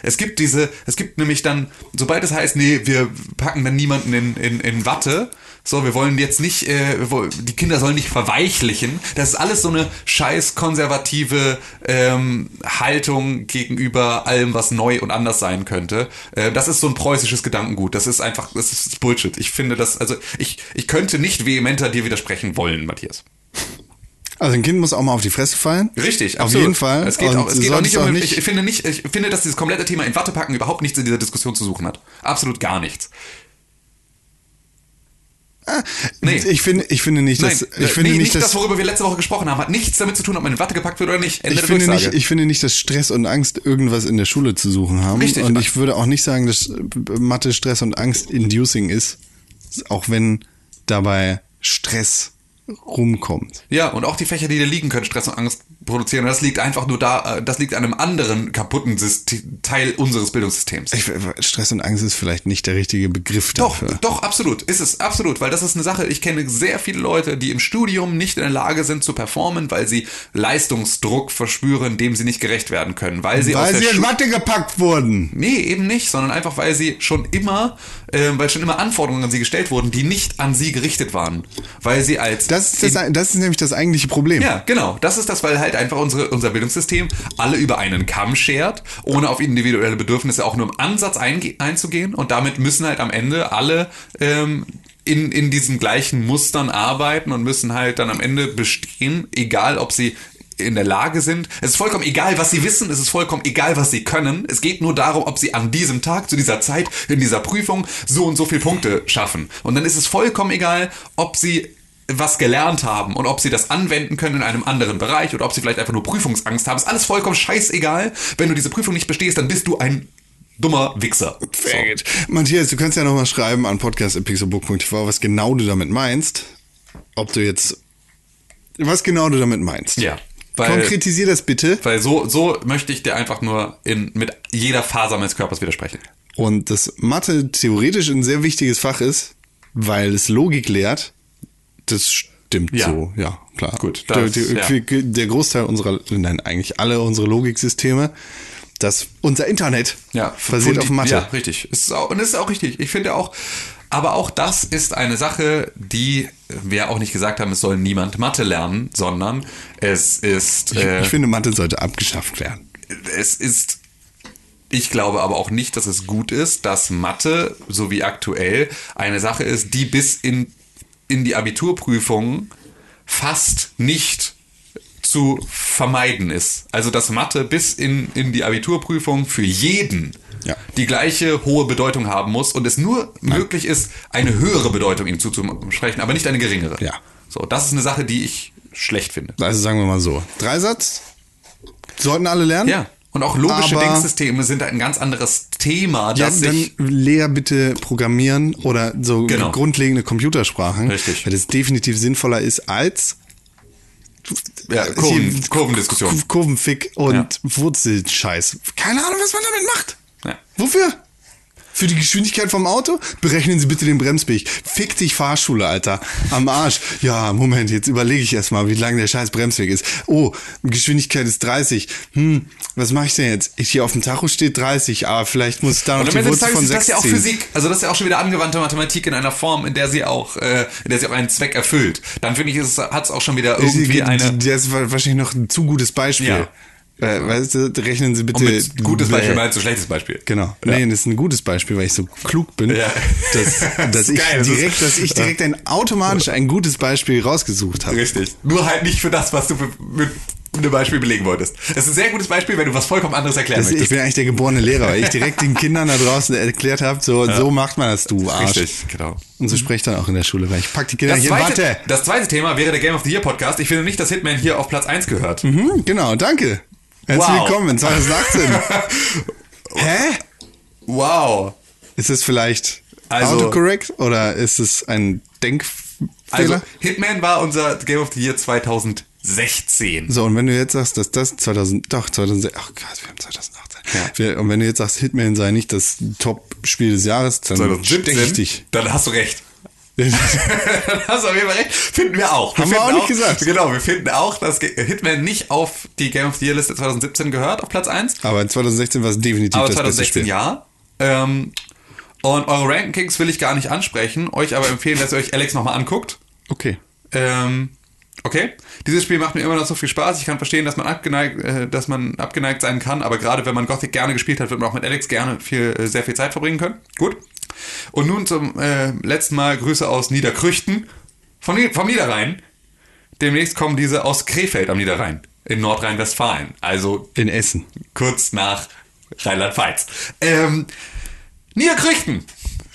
Es gibt diese, es gibt nämlich dann, sobald es heißt, nee, wir packen dann niemanden in, in, in Watte, so, wir wollen jetzt nicht, äh, die Kinder sollen nicht verweichlichen. Das ist alles so eine scheiß konservative ähm, Haltung gegenüber allem, was neu und anders sein könnte. Äh, das ist so ein preußisches Gedankengut. Das ist einfach, das ist Bullshit. Ich finde das, also ich, ich könnte nicht vehementer dir widersprechen wollen, Matthias. Also ein Kind muss auch mal auf die Fresse fallen. Richtig, Auf absolut. jeden Fall. Es geht, Und auch, es geht auch nicht um, ich finde nicht, ich finde, dass dieses komplette Thema in Watte packen überhaupt nichts in dieser Diskussion zu suchen hat. Absolut gar nichts. Nee. Ich finde, ich finde nicht, Nein, dass, äh, ich finde nee, nicht, dass, das, worüber wir letzte Woche gesprochen haben, hat nichts damit zu tun, ob man in Watte gepackt wird oder nicht. Ende ich finde Durchsage. nicht, ich finde nicht, dass Stress und Angst irgendwas in der Schule zu suchen haben. Richtig. Und ich würde auch nicht sagen, dass Mathe Stress und Angst inducing ist, auch wenn dabei Stress rumkommt. Ja, und auch die Fächer, die da liegen, können Stress und Angst produzieren. Und das liegt einfach nur da, äh, das liegt an einem anderen kaputten System, Teil unseres Bildungssystems. Ich, Stress und Angst ist vielleicht nicht der richtige Begriff Doch, dafür. doch, absolut. Ist es, absolut. Weil das ist eine Sache, ich kenne sehr viele Leute, die im Studium nicht in der Lage sind zu performen, weil sie Leistungsdruck verspüren, dem sie nicht gerecht werden können. Weil sie Weil der sie in Watte gepackt wurden. Nee, eben nicht, sondern einfach, weil sie schon immer, äh, weil schon immer Anforderungen an sie gestellt wurden, die nicht an sie gerichtet waren. Weil sie als. Das ist, das, das ist nämlich das eigentliche Problem. ja, genau. Das ist das, weil halt einfach unsere, unser Bildungssystem alle über einen Kamm schert, ohne auf individuelle Bedürfnisse auch nur im Ansatz einzugehen. Und damit müssen halt am Ende alle ähm, in, in diesen gleichen Mustern arbeiten und müssen halt dann am Ende bestehen, egal ob sie in der Lage sind. Es ist vollkommen egal, was sie wissen, es ist vollkommen egal, was sie können. Es geht nur darum, ob sie an diesem Tag, zu dieser Zeit, in dieser Prüfung so und so viele Punkte schaffen. Und dann ist es vollkommen egal, ob sie was gelernt haben und ob sie das anwenden können in einem anderen Bereich oder ob sie vielleicht einfach nur Prüfungsangst haben. Ist alles vollkommen scheißegal. Wenn du diese Prüfung nicht bestehst, dann bist du ein dummer Wichser. So. Matthias, du kannst ja nochmal schreiben an podcast.pixelbook.tv, was genau du damit meinst. Ob du jetzt, was genau du damit meinst. Ja. Weil, Konkretisier das bitte. weil so, so möchte ich dir einfach nur in, mit jeder Faser meines Körpers widersprechen. Und dass Mathe theoretisch ein sehr wichtiges Fach ist, weil es Logik lehrt, das stimmt Ja. so, ja, klar. Gut, der, das- der, ja. der Großteil unserer, nein, eigentlich alle unsere Logiksysteme, das, unser Internet Ja, basiert auf Mathe. Ja, richtig. Ist auch, und das ist auch richtig. Ich finde auch, aber auch das ist eine Sache, die wir auch nicht gesagt haben, es soll niemand Mathe lernen, sondern es ist, Ich, äh, ich finde, Mathe sollte abgeschafft werden. es ist, ich glaube aber auch nicht, dass es gut ist, dass Mathe, so wie aktuell, eine Sache ist, die bis in, in die Abiturprüfungen fast nicht zu vermeiden ist. Also dass Mathe bis in, in die Abiturprüfung für jeden Ja. die gleiche hohe Bedeutung haben muss und es nur möglich ist, eine höhere Bedeutung ihm zuzusprechen, aber nicht eine geringere. Ja. So, das ist eine Sache, die ich schlecht finde. Also sagen wir mal so. Dreisatz sollten alle lernen. Ja. Und auch logische Aber- Denksysteme sind ein ganz anderes Thema, Ja, das dann lehr bitte Programmieren oder so Genau. grundlegende Computersprachen. Richtig. Weil das definitiv sinnvoller ist als Ja, Kurven, Kurvendiskussion. Kur- Kurvenfick und Ja. Wurzelscheiß. Keine Ahnung, was man damit macht. Ja. Wofür? Für die Geschwindigkeit vom Auto? Berechnen Sie bitte den Bremsweg. Fick dich Fahrschule, Alter. Am Arsch. Ja, Moment, jetzt überlege ich erstmal, wie lang der scheiß Bremsweg ist. Oh, Geschwindigkeit ist 30. Hm, was mache ich denn jetzt? Ich hier auf dem Tacho steht 30, aber vielleicht muss ich da noch die Wurzel von ist das 6 ja auch. Physik. Also das ist ja auch schon wieder angewandte Mathematik in einer Form, in der sie auch, äh, in der sie auch einen Zweck erfüllt. Dann finde ich, hat es auch schon wieder irgendwie eine. Das ist wahrscheinlich noch ein zu gutes Beispiel. Ja. Äh, weißt du, rechnen Sie bitte. Und mit gutes Beispiel meinst du schlechtes Beispiel. Genau. Ja. Nee, das ist ein gutes Beispiel, weil ich so klug bin, Ja. dass, Das dass ist ich geil, das direkt, dass ich direkt ein automatisch ein gutes Beispiel rausgesucht habe. Richtig. Nur halt nicht für das, was du mit einem Beispiel belegen wolltest. Das ist ein sehr gutes Beispiel, wenn du was vollkommen anderes erklären Das, ich möchtest. bin eigentlich der geborene Lehrer, weil ich direkt den Kindern da draußen erklärt habe, so, so macht man das, du Arsch. Richtig, genau. Und so spreche ich dann auch in der Schule, weil ich pack die Kinder Das hier, zweite, warte. das zweite Thema wäre der Game of the Year Podcast. Ich finde nicht, dass Hitman hier auf Platz 1 gehört. Hm, genau, danke. Herzlich Wow. willkommen in 2018. Hä? Wow. Ist es vielleicht Also- autocorrect oder ist es ein Denkfehler? Also, Hitman war unser Game of the Year 2016. so, und wenn du jetzt sagst, dass das 2000, doch, 2000, ach Gott, wir haben 2018. Ja. Wir, und wenn du jetzt sagst, Hitman sei nicht das Top-Spiel des Jahres, dann stech ich dich. Dann hast du recht. Hast auf jeden Fall recht. Finden wir auch. Haben wir auch nicht gesagt. Genau, wir finden auch, dass Hitman nicht auf die Game of the Year Liste 2017 gehört, auf Platz 1. Aber 2016 war es definitiv Aber das beste 2016 Spiel. ja. Ähm, und eure Rankings will ich gar nicht ansprechen, euch aber empfehlen, dass ihr euch Alex nochmal anguckt. Okay. Ähm, okay. Dieses Spiel macht mir immer noch so viel Spaß. Ich kann verstehen, dass man abgeneigt, äh, dass man abgeneigt sein kann, aber gerade wenn man Gothic gerne gespielt hat, wird man auch mit Alex gerne viel, äh, sehr viel Zeit verbringen können. Gut. Und nun zum äh, letzten Mal Grüße aus Niederkrüchten von, vom Niederrhein. Demnächst kommen diese aus Krefeld am Niederrhein in Nordrhein-Westfalen. Also In Essen. kurz nach Rheinland-Pfalz. Ähm, Niederkrüchten.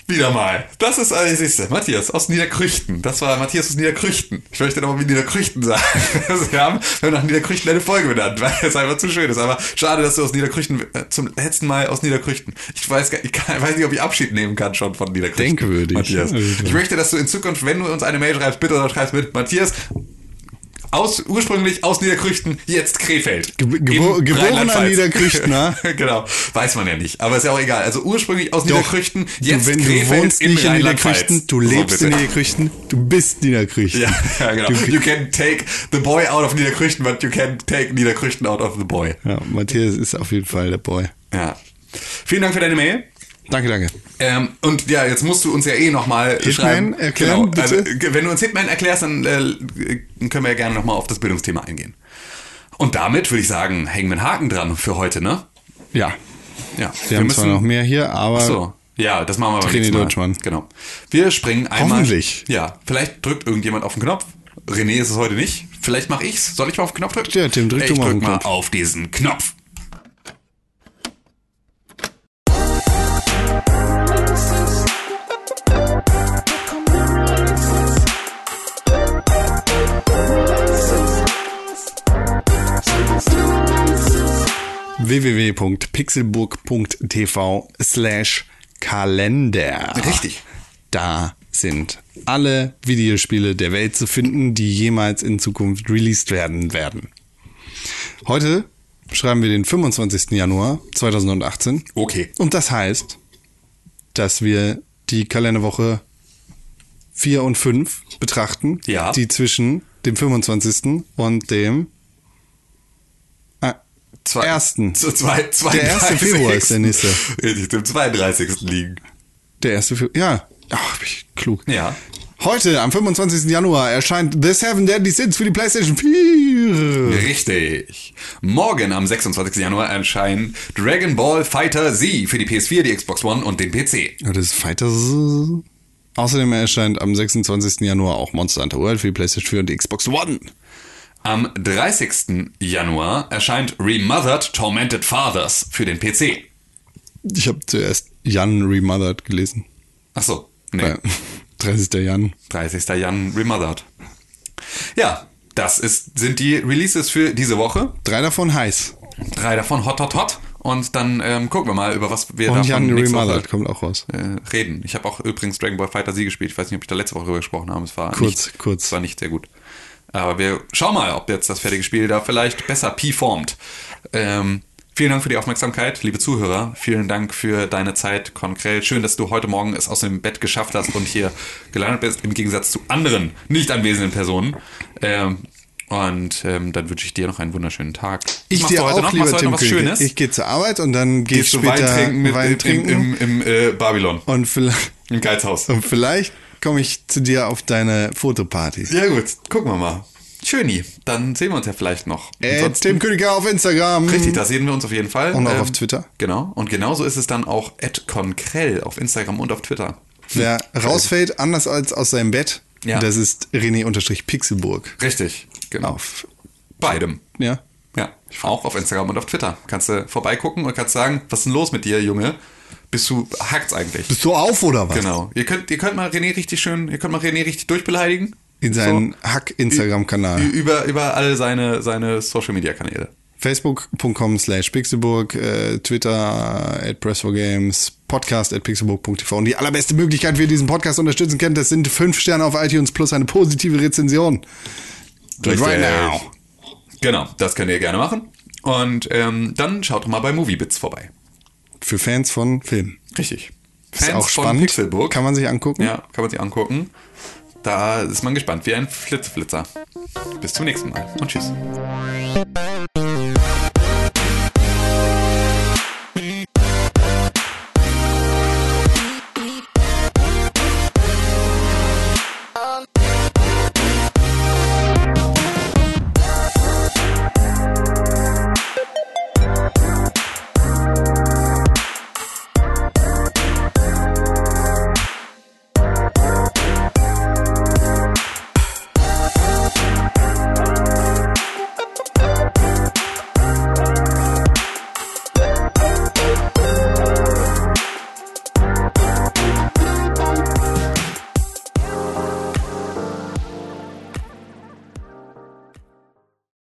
Wieder mal. Das ist, äh, siehst du, Matthias aus Niederkrüchten. Das war Matthias aus Niederkrüchten. Ich möchte nochmal wie Niederkrüchten sagen. Also wir, haben, wir haben nach Niederkrüchten eine Folge benannt, weil es einfach zu schön ist. Aber schade, dass du aus Niederkrüchten, äh, zum letzten Mal aus Niederkrüchten. Ich weiß, gar- ich kann, weiß nicht, ob ich Abschied nehmen kann schon von Niederkrüchten. Denkwürdig. Matthias. Ich möchte, dass du in Zukunft, wenn du uns eine Mail schreibst, bitte schreibst mit Matthias, aus, ursprünglich aus Niederkrüchten, jetzt Krefeld. Ge- gebo- geborener. Niederkrüchtner. genau. Weiß man ja nicht. Aber ist ja auch egal. Also ursprünglich aus Doch, Niederkrüchten, jetzt du, wenn Krefeld du wohnst in nicht in. Niederkrüchten, du So, lebst bitte. in Niederkrüchten, du bist Niederkrüchten. Ja, ja, genau. Du, You can take the boy out of Niederkrüchten, but you can take Niederkrüchten out of the boy. ja, Matthias ist auf jeden Fall der Boy. Ja. Vielen Dank für deine Mail. Danke, danke. Ähm, und ja, jetzt musst du uns ja eh nochmal schreiben. erklären, genau. Also, bitte? wenn du uns Hitman erklärst, dann äh, können wir ja gerne nochmal auf das Bildungsthema eingehen. Und damit würde ich sagen, hängen wir einen Haken dran für heute, ne? Ja, Ja. wir, haben zwar noch mehr hier, aber So. Ja, das machen wir beim nächsten Mal. Deutschmann. Genau. Wir springen einmal. Hoffentlich. Ja, vielleicht drückt irgendjemand auf den Knopf. René ist es heute nicht. Vielleicht mache ich's. Soll ich mal auf den Knopf drücken? Ja, Tim, drück ich du mal auf drück mal Knopf. auf diesen Knopf. www.pixelburg.tv slash Kalender. Richtig. Da sind alle Videospiele der Welt zu finden, die jemals in Zukunft released werden werden. Heute schreiben wir den 25. Januar 2018. Okay. Und das heißt, dass wir die Kalenderwoche 4 und 5 betrachten, Ja. die zwischen dem 25. und dem Zwei, Ersten. Zu zwei, Der 1. Februar ist der nächste. Richtig, dem 32. liegen. der erste Februar. Ja, ach, bin ich klug. Ja. Heute, am 25. Januar, erscheint The Seven Deadly Sins für die PlayStation 4. Richtig. Morgen am 26. Januar erscheint Dragon Ball Fighter Z für die PS4, die Xbox One und den PC. Ja, das ist Fighters. Außerdem erscheint am 26. Januar auch Monster Hunter World für die PlayStation 4 und die Xbox One. Am 30. Januar erscheint Remothered Tormented Fathers für den PC. Ich habe zuerst Jan Remothered gelesen. Ach so, nee. Ja, 30. Jan. 30. Jan Remothered. Ja, das ist, sind die Releases für diese Woche. Drei davon heiß. Drei davon hot, hot, hot. Und dann ähm, gucken wir mal, über was wir Und davon Jan Remothered kommt auch raus. äh, reden. Ich habe auch übrigens Dragon Ball Fighter Z gespielt. Ich weiß nicht, ob ich da letzte Woche drüber gesprochen habe. Es war Kurz, nicht, kurz. Es war nicht sehr gut. Aber wir schauen mal, ob jetzt das fertige Spiel da vielleicht besser performt. Ähm, vielen Dank für die Aufmerksamkeit, liebe Zuhörer. Vielen Dank für deine Zeit, Konkrell. Schön, dass du heute Morgen es aus dem Bett geschafft hast und hier gelandet bist, im Gegensatz zu anderen nicht anwesenden Personen. Ähm, und ähm, dann wünsche ich dir noch einen wunderschönen Tag. Ich machst dir heute auch, noch? lieber Tim König. Schönes? Ich gehe zur Arbeit und dann gehe ich später Wein trinken, mit, Wein trinken Im, im, im äh, Babylon, und, vielleicht, im Geizhaus. und vielleicht komme ich zu dir auf deine Fotopartys. Ja gut, gucken wir mal. Schöni, dann sehen wir uns ja vielleicht noch. Äh, Tim Königer auf Instagram. Richtig, da sehen wir uns auf jeden Fall. Und auch auf Twitter. Genau. Und genauso ist es dann auch @konkrell auf Instagram und auf Twitter. Wer rausfällt, anders als aus seinem Bett, Ja. das ist René-Pixelburg. Richtig, genau. Auf, Beidem. ja. Ja, auch auf Instagram und auf Twitter. Kannst du vorbeigucken und kannst sagen, was ist denn los mit dir, Junge? Bist du, hackt's eigentlich? Bist du auf oder was? Genau. Ihr könnt, ihr könnt mal René richtig schön, ihr könnt mal René richtig durchbeleidigen. In seinen Hack-Instagram-Kanal. Ü- Über, über alle seine, seine Social-Media-Kanäle. Facebook.com slash Pixelburg, äh, Twitter at Press4Games, Podcast at Pixelburg.tv. Und die allerbeste Möglichkeit, wie ihr diesen Podcast unterstützen könnt, das sind fünf Sterne auf iTunes plus eine positive Rezension. Do it right now. Genau, das könnt ihr gerne machen. Und ähm, dann schaut doch mal bei Moviebits vorbei. Für Fans von Filmen. Richtig. Ist auch spannend. Pixelburg. Kann man sich angucken. ja, kann man sich angucken. Da ist man gespannt, wie ein Flitzflitzer. Bis zum nächsten Mal und tschüss.